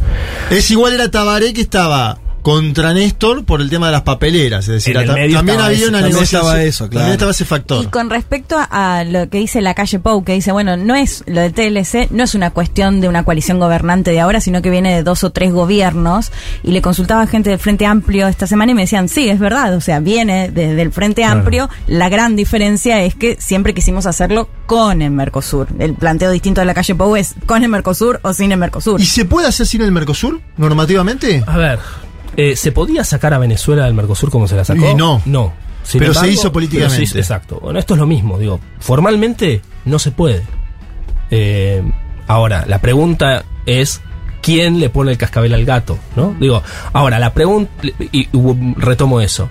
Es igual era Tabaré que estaba contra Néstor por el tema de las papeleras. Es decir, también había ese, una también negociación. estaba eso, claro. También estaba ese factor. Y con respecto a, a lo que dice la calle Pou, que dice, bueno, no es lo del TLC, no es una cuestión de una coalición gobernante de ahora, sino que viene de dos o tres gobiernos. Y le consultaba a gente del Frente Amplio esta semana y me decían, sí, es verdad, o sea, viene desde el Frente Amplio. La gran diferencia es que siempre quisimos hacerlo con el Mercosur. El planteo distinto de la calle Pou es con el Mercosur o sin el Mercosur. ¿Y se puede hacer sin el Mercosur normativamente? A ver, eh, ¿se podía sacar a Venezuela del Mercosur como se la sacó? Y no. No. Sin Pero se hizo políticamente. se hizo- exacto. Bueno, esto es lo mismo, digo, formalmente no se puede. Eh, ahora, la pregunta es quién le pone el cascabel al gato, ¿no? Digo, ahora la pregunta y, y retomo eso.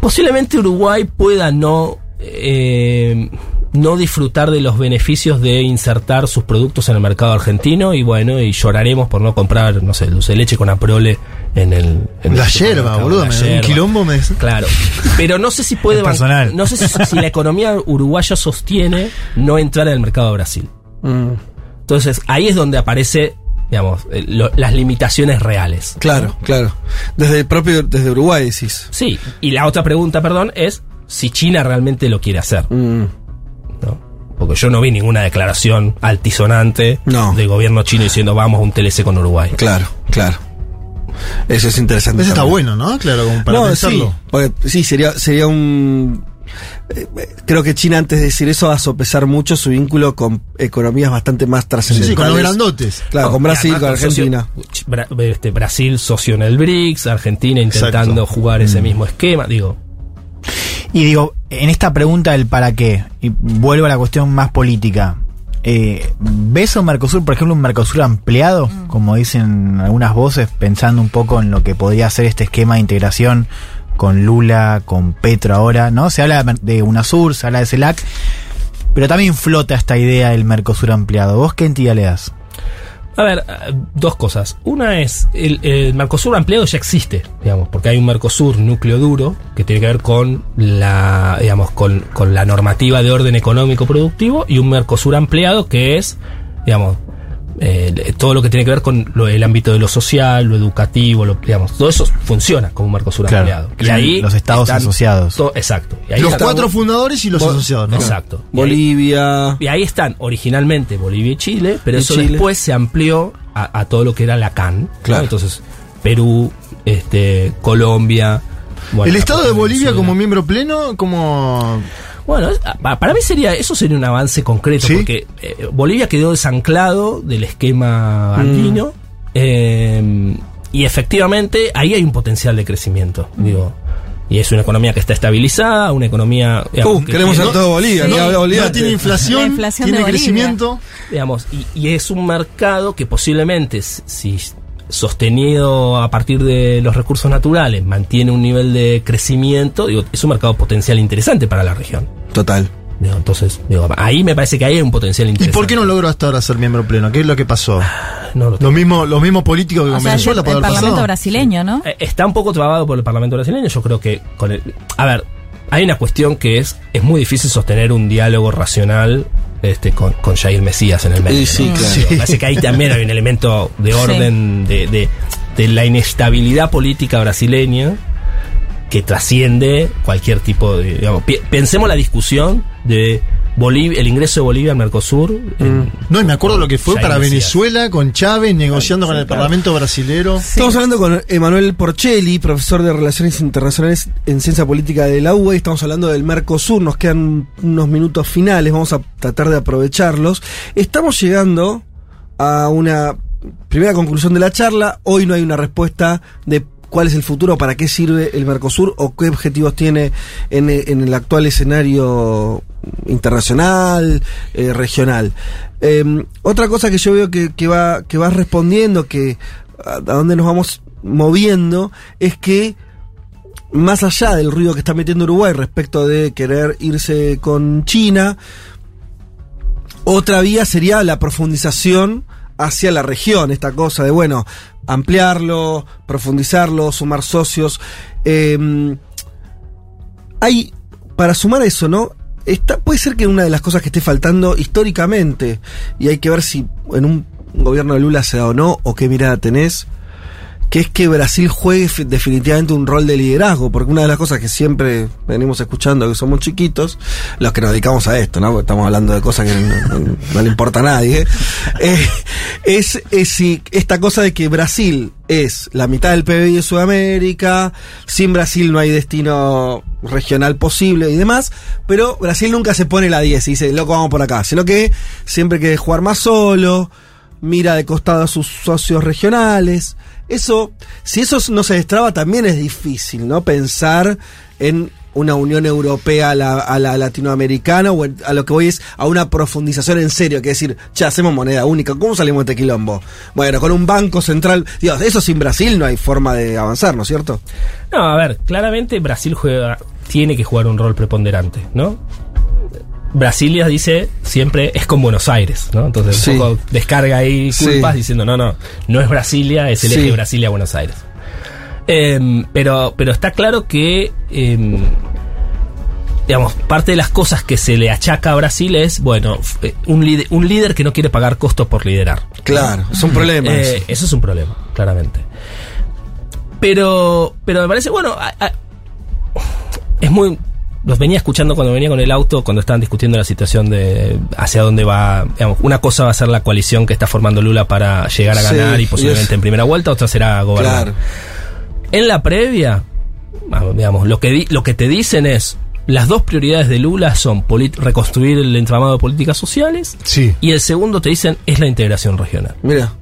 Posiblemente Uruguay pueda no eh, no disfrutar de los beneficios de insertar sus productos en el mercado argentino y bueno, y lloraremos por no comprar, no sé, dulce de leche con aprole en el... en La el yerba, boludo, la me da un quilombo me- Claro. Pero no sé si puede... Personal. No sé si, si la economía uruguaya sostiene no entrar en el mercado de Brasil. Mm, Entonces, ahí es donde aparece, digamos, eh, lo- las limitaciones reales. claro, claro. Desde el propio, desde Uruguay decís. Sí, y la otra pregunta, perdón, es si China realmente lo quiere hacer. Mm. Porque yo no vi ninguna declaración altisonante No. del gobierno chino diciendo vamos a un TLC con Uruguay. claro, claro. Eso es interesante. Eso está también. bueno, ¿no? Claro, como para no, pensarlo. sí, porque sí, sería, sería un... eh, Creo que China antes de decir eso va a sopesar mucho su vínculo con economías bastante más Sí, trascendentales. sí, con los grandotes. Claro, No, con y Brasil, con Argentina. socio- Bra- este, Brasil socio en el BRICS, Argentina intentando Exacto. jugar ese mismo esquema, digo. Y digo, en esta pregunta del para qué, y vuelvo a la cuestión más política. Eh, ¿Ves a un Mercosur, por ejemplo, un Mercosur ampliado, como dicen algunas voces, pensando un poco en lo que podría ser este esquema de integración con Lula, con Petro ahora, ¿no? Se habla de UNASUR, se habla de CELAC, pero también flota esta idea del Mercosur ampliado. ¿Vos qué entidad le das? A ver, eh, dos cosas. Una es, el, el Mercosur ampliado ya existe, digamos, porque hay un Mercosur núcleo duro que tiene que ver con la, digamos, con, con la normativa de orden económico productivo y un Mercosur ampliado que es, digamos, eh, todo lo que tiene que ver con lo- el ámbito de lo social, lo educativo, lo, digamos, todo eso funciona como un Mercosur Claro, ampliado. que son los estados asociados. to- exacto. Y ahí Los cuatro fundadores y los asociados, ¿no? Exacto. Y ahí- Bolivia. y ahí están originalmente Bolivia y Chile, pero Y eso Chile. después se amplió a, a todo lo que era la CAN. ¿no? Claro. Entonces, Perú, este, Colombia. bueno, el Estado de Bolivia Venezuela. como miembro pleno, como... Bueno, pa- para mí sería eso sería un avance concreto, ¿Sí? porque eh, Bolivia quedó desanclado del esquema Mm. andino eh, y efectivamente ahí hay un potencial de crecimiento, digo. Y es una economía que está estabilizada, una economía... Uh, queremos ser todo Bolivia, Sí. no. No tiene inflación, La inflación tiene Bolivia. crecimiento. digamos, y, y es un mercado que posiblemente, si sostenido a partir de los recursos naturales, mantiene un nivel de crecimiento, digo, es un mercado potencial interesante para la región. Total. Digo, entonces, digo, ahí me parece que ahí hay un potencial ¿Y interesante. por qué no logró hasta ahora ser miembro pleno? ¿Qué es lo que pasó? No lo Los mismos, los mismos políticos que O con sea, el, Venezuela el haber Parlamento pasado. brasileño, ¿no? Eh, Está un poco trabado por el Parlamento brasileño. Yo creo que con el. A ver, hay una cuestión que es. Es muy difícil sostener un diálogo racional este, con, con Jair Mesías en el medio. Y sí, ¿no? claro. Me parece que ahí también hay un elemento de orden, de, de, de la inestabilidad política brasileña que trasciende cualquier tipo de. digamos, pi- pensemos la discusión de Bolivia, el ingreso de Bolivia al Mercosur. en- No, y me acuerdo lo que fue para. Venezuela con Chávez negociando con el Parlamento brasilero. Estamos hablando con Emanuel Porcelli, profesor de Relaciones Internacionales en Ciencia Política de la UBA, y estamos hablando del Mercosur. Nos quedan unos minutos finales, vamos a tratar de aprovecharlos. Estamos llegando a una primera conclusión de la charla. Hoy no hay una respuesta de cuál es el futuro, para qué sirve el Mercosur o qué objetivos tiene en, en el actual escenario internacional, eh, regional. Eh, otra cosa que yo veo que, va que va respondiendo, que a, a dónde nos vamos moviendo, es que más allá del ruido que está metiendo Uruguay respecto de querer irse con China, otra vía sería la profundización hacia la región, esta cosa de, bueno, ampliarlo, profundizarlo, sumar socios. Eh, hay, para sumar eso, ¿no? Puede ser que una de las cosas que esté faltando históricamente, y hay que ver si en un gobierno de Lula se da o no, o qué mirada tenés, que es que Brasil juegue fi- definitivamente un rol de liderazgo, porque una de las cosas que siempre venimos escuchando, que somos chiquitos, los que nos dedicamos a esto, ¿no? Porque estamos hablando de cosas que no le importa a nadie, eh, es, es si esta cosa de que Brasil es la mitad del PBI de Sudamérica, sin Brasil no hay destino regional posible y demás, pero Brasil nunca se pone la 10 y dice, loco, vamos por acá, sino que siempre quiere jugar más solo, mira de costado a sus socios regionales. Eso, si eso no se destraba, también es difícil, ¿no? Pensar en una Unión Europea a la, a la latinoamericana o a lo que voy es a una profundización en serio, que es decir, ya hacemos moneda única, ¿cómo salimos de este quilombo? Bueno, con un banco central, Dios, eso sin Brasil no hay forma de avanzar, ¿no es cierto? No, a ver, claramente Brasil juega, tiene que jugar un rol preponderante, ¿no? Brasilia dice siempre es con Buenos Aires, ¿no? Entonces Sí. un poco descarga ahí Sí. culpas diciendo no, no, no es Brasilia, es el Sí. eje Brasilia-Buenos Aires. Em, pero, pero está claro que, em, digamos, parte de las cosas que se le achaca a Brasil es, bueno, eh, un, líder, un líder que no quiere pagar costos por liderar. Claro, es un problema. Eh, eso. eso es un problema, claramente. Pero, pero me parece, bueno, a- a- es muy. Los venía escuchando cuando venía con el auto, cuando estaban discutiendo la situación de hacia dónde va. Digamos, una cosa va a ser la coalición que está formando Lula para llegar a ganar y y posiblemente en primera vuelta, otra será gobernar. Claro. En la previa, ah, digamos, lo que, di- lo que te dicen es. Las dos prioridades de Lula son reconstruir el entramado de políticas sociales Sí. y el segundo te dicen es la integración regional. Mira.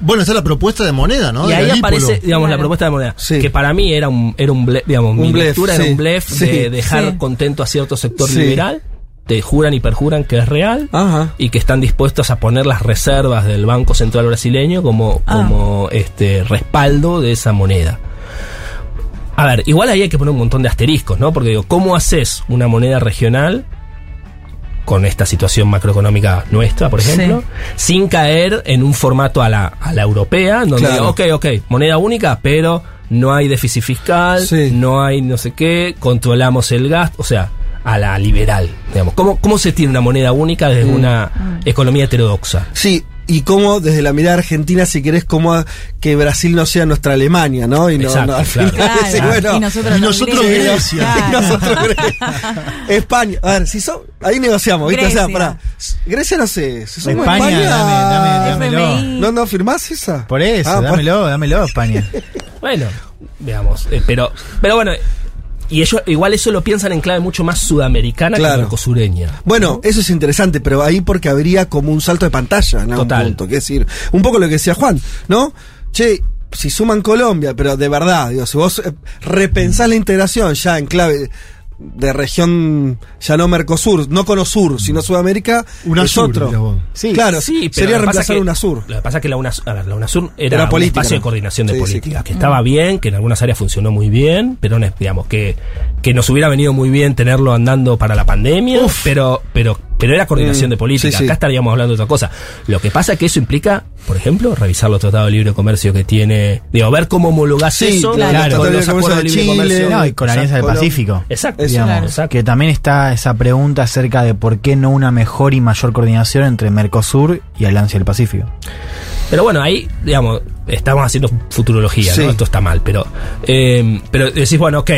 Bueno, está la propuesta de moneda, ¿no? Y De ahí Galípolo. aparece, digamos, la propuesta de moneda. Que para mí era un, era un blef, digamos, Un mi blef, lectura era un blef sí, de dejar sí. contento a cierto sector Sí. liberal. Te juran y perjuran que es real y que están dispuestos a poner las reservas del Banco Central brasileño como, Ah. como este respaldo de esa moneda. A ver, igual ahí hay que poner un montón de asteriscos, ¿no? Porque digo, ¿cómo haces una moneda regional con esta situación macroeconómica nuestra, por ejemplo, sin caer en un formato a la, a la europea, donde, Claro. ok, ok, moneda única, pero no hay déficit fiscal, no hay no sé qué, controlamos el gasto, o sea, a la liberal, digamos. ¿Cómo, cómo se tiene una moneda única desde Mm. una economía heterodoxa? Sí, y cómo desde la mirada argentina, si querés, como que Brasil no sea nuestra Alemania, ¿no? Y no, Exacto, no, al final, Claro. bueno, Y nosotros y no nosotros Grecia. Grecia. Claro. Y nosotros Grecia. España. A ver, si son, ahí negociamos, ¿viste? O sea, Grecia. pará. Grecia no sé, si somos España, España, dame, dame, dámelo. ¿No, no firmás esa? Por eso, Ah, dámelo, dámelo, España. Bueno, veamos, eh, pero, pero bueno, y ellos igual eso lo piensan en clave mucho más sudamericana Claro. que mercosureña. Bueno, eso es interesante, pero ahí porque habría como un salto de pantalla en algún Total. punto. Que es decir, un poco lo que decía Juan, ¿no? Che, si suman Colombia, pero de verdad, digo, si vos eh, repensás la integración ya en clave de región, ya no Mercosur, no Conosur, sino Sudamérica, UNASUR, es otro. Sí, claro, Sí, pero sería reemplazar que- UNASUR. Lo que pasa es que la UNASUR, a ver, la UNASUR era, Era un espacio ¿no? de coordinación de Sí, sí. política, que estaba bien, que en algunas áreas funcionó muy bien, pero digamos que, que nos hubiera venido muy bien tenerlo andando para la pandemia, pero, pero, pero era coordinación Mm, de política. sí, sí. Acá estaríamos hablando de otra cosa. Lo que pasa es que eso implica, por ejemplo, revisar los tratados de libre comercio que tiene, digo, ver cómo homologás Sí, eso claro. con los acuerdos de libre Chile, comercio. no, y con la Alianza del Exacto. Pacífico. Exacto. Digamos, Claro. Que también está esa pregunta acerca de por qué no una mejor y mayor coordinación entre Mercosur y Alianza del Pacífico. Pero bueno, ahí, digamos, estamos haciendo futurología, Sí. ¿no? Esto está mal, pero, eh, pero decís, bueno, ok,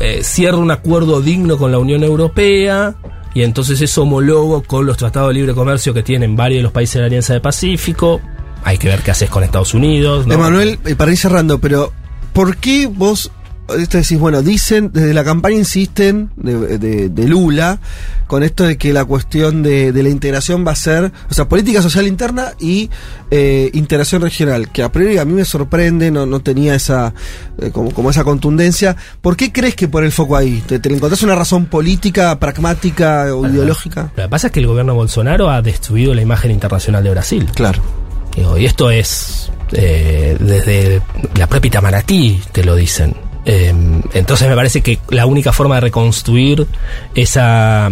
eh, cierro un acuerdo digno con la Unión Europea y entonces eso homologo con los tratados de libre comercio que tienen varios de los países de la Alianza del Pacífico. Hay que ver qué haces con Estados Unidos. ¿no? Emanuel, eh, para ir cerrando, pero ¿por qué vos esto decís, bueno, dicen, desde la campaña insisten de, de- de Lula con esto de que la cuestión de, de la integración va a ser, o sea, política social interna y eh, integración regional, que a priori a mí me sorprende, no, no tenía esa, eh, como, como esa contundencia. ¿Por qué crees que por el foco ahí? ¿Te, te encontrás una razón política, pragmática o ideológica? Lo que pasa es que el gobierno Bolsonaro ha destruido la imagen internacional de Brasil. Claro. y esto es eh, desde la propia Itamaraty te lo dicen. Eh, entonces me parece que la única forma de reconstruir esa,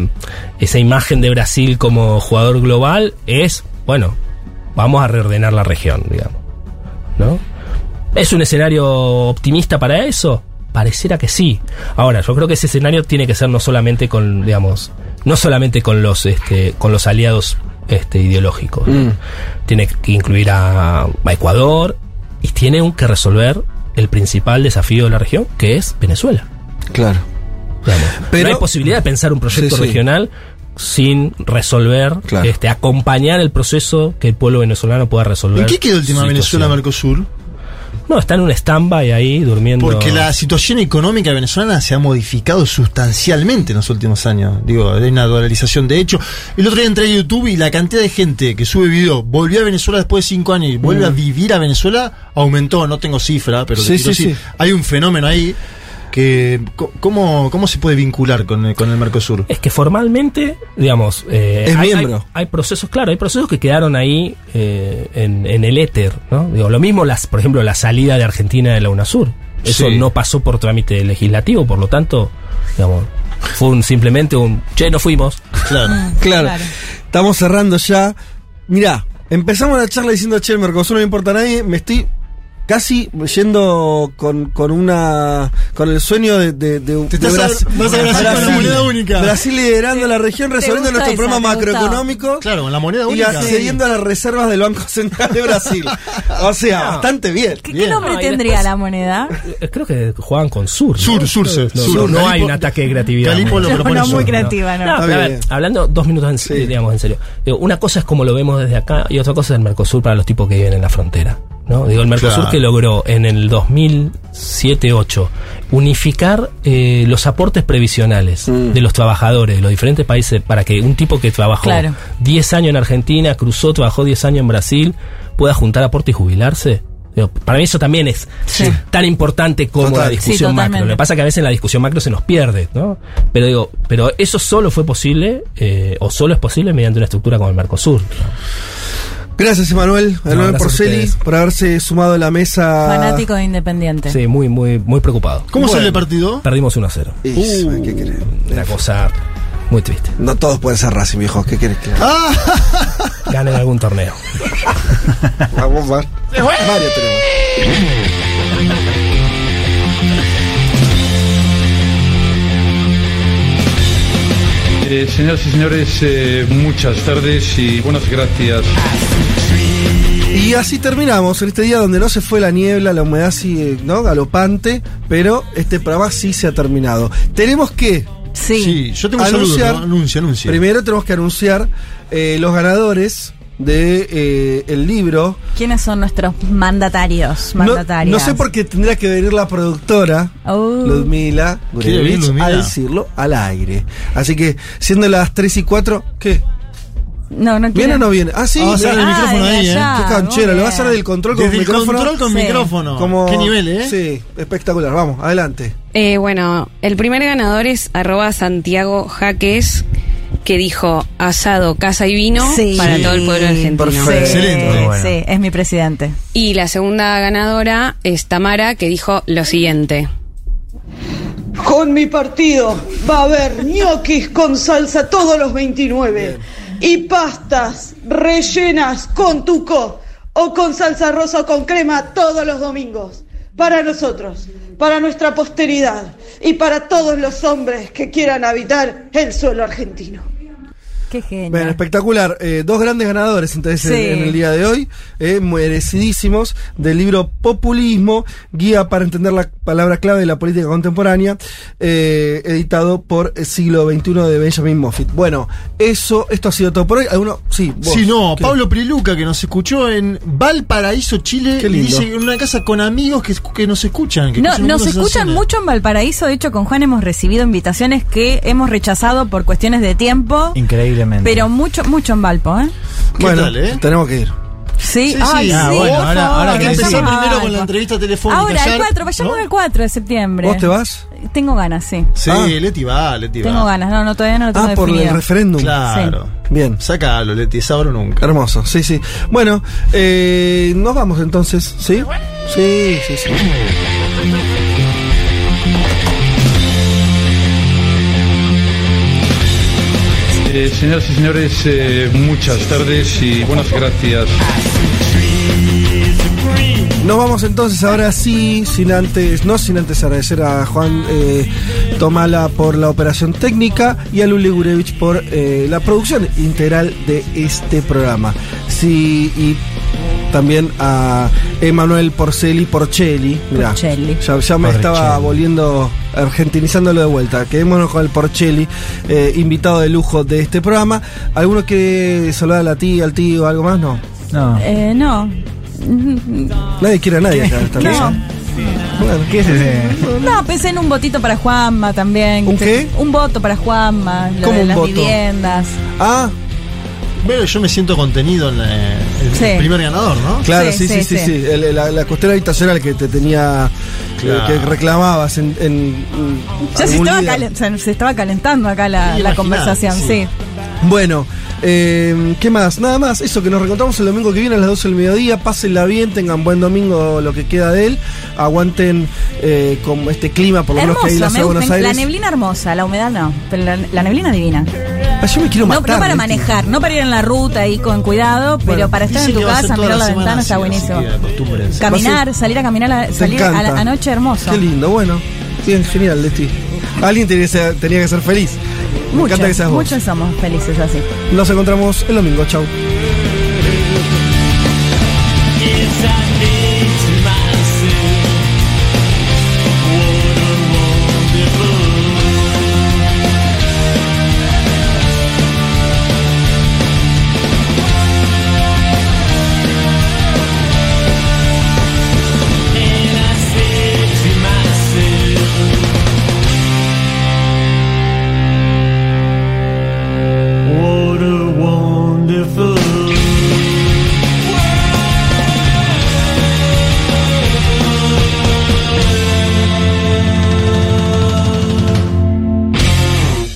esa imagen de Brasil como jugador global es, bueno, vamos a reordenar la región, digamos. ¿No? ¿Es un escenario optimista para eso? Pareciera que sí. Ahora, yo creo que ese escenario tiene que ser no solamente con, digamos, no solamente con los, este, con los aliados este, ideológicos. Mm. Tiene que incluir a, a Ecuador y tiene un que resolver el principal desafío de la región, que es Venezuela. Claro. no hay posibilidad de pensar un proyecto Sí, sí. regional sin resolver, este, acompañar el proceso que el pueblo venezolano pueda resolver. ¿En qué quedó el tema. Venezuela-Mercosur? No, está en un stand-by ahí durmiendo. Porque la situación económica venezolana se ha modificado sustancialmente en los últimos años. Digo, hay una dolarización. De hecho, el otro día entré a YouTube y la cantidad de gente que sube video, volvió a Venezuela después de cinco años y vuelve Mm. a vivir a Venezuela, aumentó. No tengo cifra, pero Sí, sí, sí. hay un fenómeno ahí que. co- ¿Cómo, cómo se puede vincular con el, con el Mercosur? Es que formalmente, digamos, eh, Es hay, miembro. hay- hay procesos, claro, hay procesos que quedaron ahí eh, en, en el éter, ¿no? Digo, lo mismo, las, por ejemplo, la salida de Argentina de la UNASUR. Eso Sí. no pasó por trámite legislativo, por lo tanto, digamos, fue un, simplemente un, che, no fuimos. Claro. Claro. Estamos cerrando ya. Mirá, empezamos la charla diciendo, che, el Mercosur no le importa a nadie. Me estoy casi yendo con, con una con el sueño de, de, de, de estás a- vas a Brasil con la moneda única. Brasil liderando la región, resolviendo nuestro esa, problema macroeconómico. Claro, con la moneda Y única. accediendo a las reservas del Banco Central de Brasil. O sea, No. bastante bien. ¿Qué, qué nombre No, y tendría después- la moneda? Eh, Creo que juegan con Sur. ¿no? Sur, Sur, no, Sur, no, Sur. no Calipo- hay un ataque de creatividad. Calipo lo propone No, muy creativa, no. A ver, bien. hablando dos minutos, en, digamos, en serio. Digo, una cosa es como lo vemos desde acá y otra cosa es el Mercosur para los tipos que viven en la frontera. ¿No? Digo, el Mercosur Claro. que logró en el 2007-8 unificar eh, los aportes previsionales de los trabajadores de los diferentes países para que un tipo que trabajó Claro. 10 años en Argentina, cruzó, trabajó 10 años en Brasil, pueda juntar aporte y jubilarse. Digo, Para mí eso también es tan importante como Total. la Sí, discusión macro. Lo que pasa es que a veces en la discusión macro se nos pierde, ¿no? Pero digo, pero eso solo fue posible, eh, o solo es posible mediante una estructura como el Mercosur. Gracias, Emanuel. Emanuel gracias a Porceli, por haberse sumado a la mesa. Fanático de Independiente. Sí, muy, muy, muy preocupado. ¿Cómo Bueno. sale el partido? Perdimos 1 a 0. Y, Uh, ¿qué querés? Una cosa muy triste. No todos pueden ser Racing, viejo. ¿Qué querés que? Ah, Ganen algún torneo. Vamos, va. Mario tenemos. Eh, señoras y señores, eh, muchas tardes y buenas gracias. Y así terminamos en este día donde no se fue la niebla, la humedad sigue ¿no? galopante, pero este programa sí se ha terminado. Tenemos que Sí. sí, yo tengo saludo. anunciar, ¿no? Anuncia, anuncia. primero tenemos que anunciar eh, los ganadores de eh, el libro. ¿Quiénes son nuestros mandatarios? No, Mandatarias. no sé por qué tendría que venir la productora Oh. Ludmila Gurevich, Ludmila. a decirlo al aire. Así que siendo las 3 y 4, ¿qué? No, no ¿Viene o no viene? Ah, sí. Vamos a hacer el Ah, micrófono ahí, ¿eh? Qué canchero, muy lo va a hacer del control con Desde el micrófono. control con Sí. micrófono. Como- ¿Qué nivel, eh? Sí, espectacular. Vamos, adelante. Eh, bueno, el primer ganador es arroba Santiago Jaques, que dijo asado, casa y vino Sí. para todo el pueblo argentino. Perfecto. Sí, Excelente. Bueno. sí, es mi presidente. Y la segunda ganadora es Tamara, que dijo lo siguiente. Con mi partido va a haber ñoquis con salsa todos los 29 y pastas rellenas con tuco o con salsa rosa o con crema todos los domingos. Para nosotros, para nuestra posteridad y para todos los hombres que quieran habitar el suelo argentino. Qué genio. Bueno, espectacular. Eh, dos grandes ganadores entonces Sí. en, en el día de hoy, eh, merecidísimos, del libro Populismo, Guía para entender la palabra clave de la política contemporánea, eh, editado por el siglo XXI de Benjamin Moffitt. Bueno, eso, esto ha sido todo por hoy. ¿Alguno? Sí, vos. Sí, no, ¿Qué? Pablo Priluca que nos escuchó en Valparaíso, Chile, Qué y lindo. dice en una casa con amigos que, que nos escuchan. Que No, nos escuchan mucho en Valparaíso. De hecho, con Juan hemos recibido invitaciones que hemos rechazado por cuestiones de tiempo. Pero mucho, mucho en Valpo, ¿eh? ¿Qué Bueno, tal, eh? tenemos que ir. Sí, Sí, Ay, sí. Ah, sí, bueno, por ahora- favor, ahora que empezar sí. primero con la entrevista telefónica. Ahora, el ayer, 4, vayamos ¿no? el 4 de septiembre. ¿Vos te vas? Tengo ganas, sí. Sí, Ah. Leti va, Leti va. Tengo ganas. No, no, todavía no lo tengo Ah, por definido. el referéndum. Claro. Bien. Sácalo, Leti, es ahora o nunca. Hermoso, sí, sí. Bueno, eh, nos vamos entonces, ¿sí? Sí, sí, sí. Eh, señoras y señores, eh, muchas tardes y buenas gracias. Nos vamos entonces ahora sí, sin antes, no sin antes agradecer a Juan eh, Tomala por la operación técnica y a Luli Gurevich por la producción integral de este programa. Sí, y también a Emanuel Porceli Porcelli. Mirá, Porcelli. Ya, ya me Porcelli. estaba volviendo, argentinizándolo de vuelta. Quedémonos con el Porcelli, eh, invitado de lujo de este programa. ¿Alguno quiere saludar a la tía, al tío, algo más? No. No. Eh, no. Nadie quiere a nadie acá esta No. Bueno. ¿Qué es ese? No, pensé en un votito para Juanma también. ¿Un qué? Un voto para Juanma. Lo ¿Cómo de un las voto? viviendas. Ah, Pero yo me siento contenido en eh, el Sí. primer ganador, ¿no? Claro, sí, Sí, sí, sí, sí. El- la, la cuestión habitacional que te tenía, Claro. que reclamabas en... en- Ya se estaba, calen- se, estaba calentando acá la, la conversación, sí. sí. Bueno, eh, ¿qué más? Nada más, eso que nos reencontramos el domingo que viene a las 12 del mediodía. Pásenla bien, tengan buen domingo lo que queda de él. Aguanten eh, con este clima, por lo menos que hay en la. Buenos La Aires. neblina hermosa, la humedad no. Pero la, la neblina divina. Ah, yo me quiero No, matar. no para manejar, no para ir en la ruta ahí con cuidado, pero para estar en tu casa, mirar la ventana está buenísimo. Caminar, salir a caminar, a- salir a la anoche hermoso. Qué lindo, bueno. Bien, genial, Leti. Alguien tenía que ser, tenía que ser feliz. Me Muchos, encanta que seas vos. muchos somos felices así. Nos encontramos el domingo. Chau.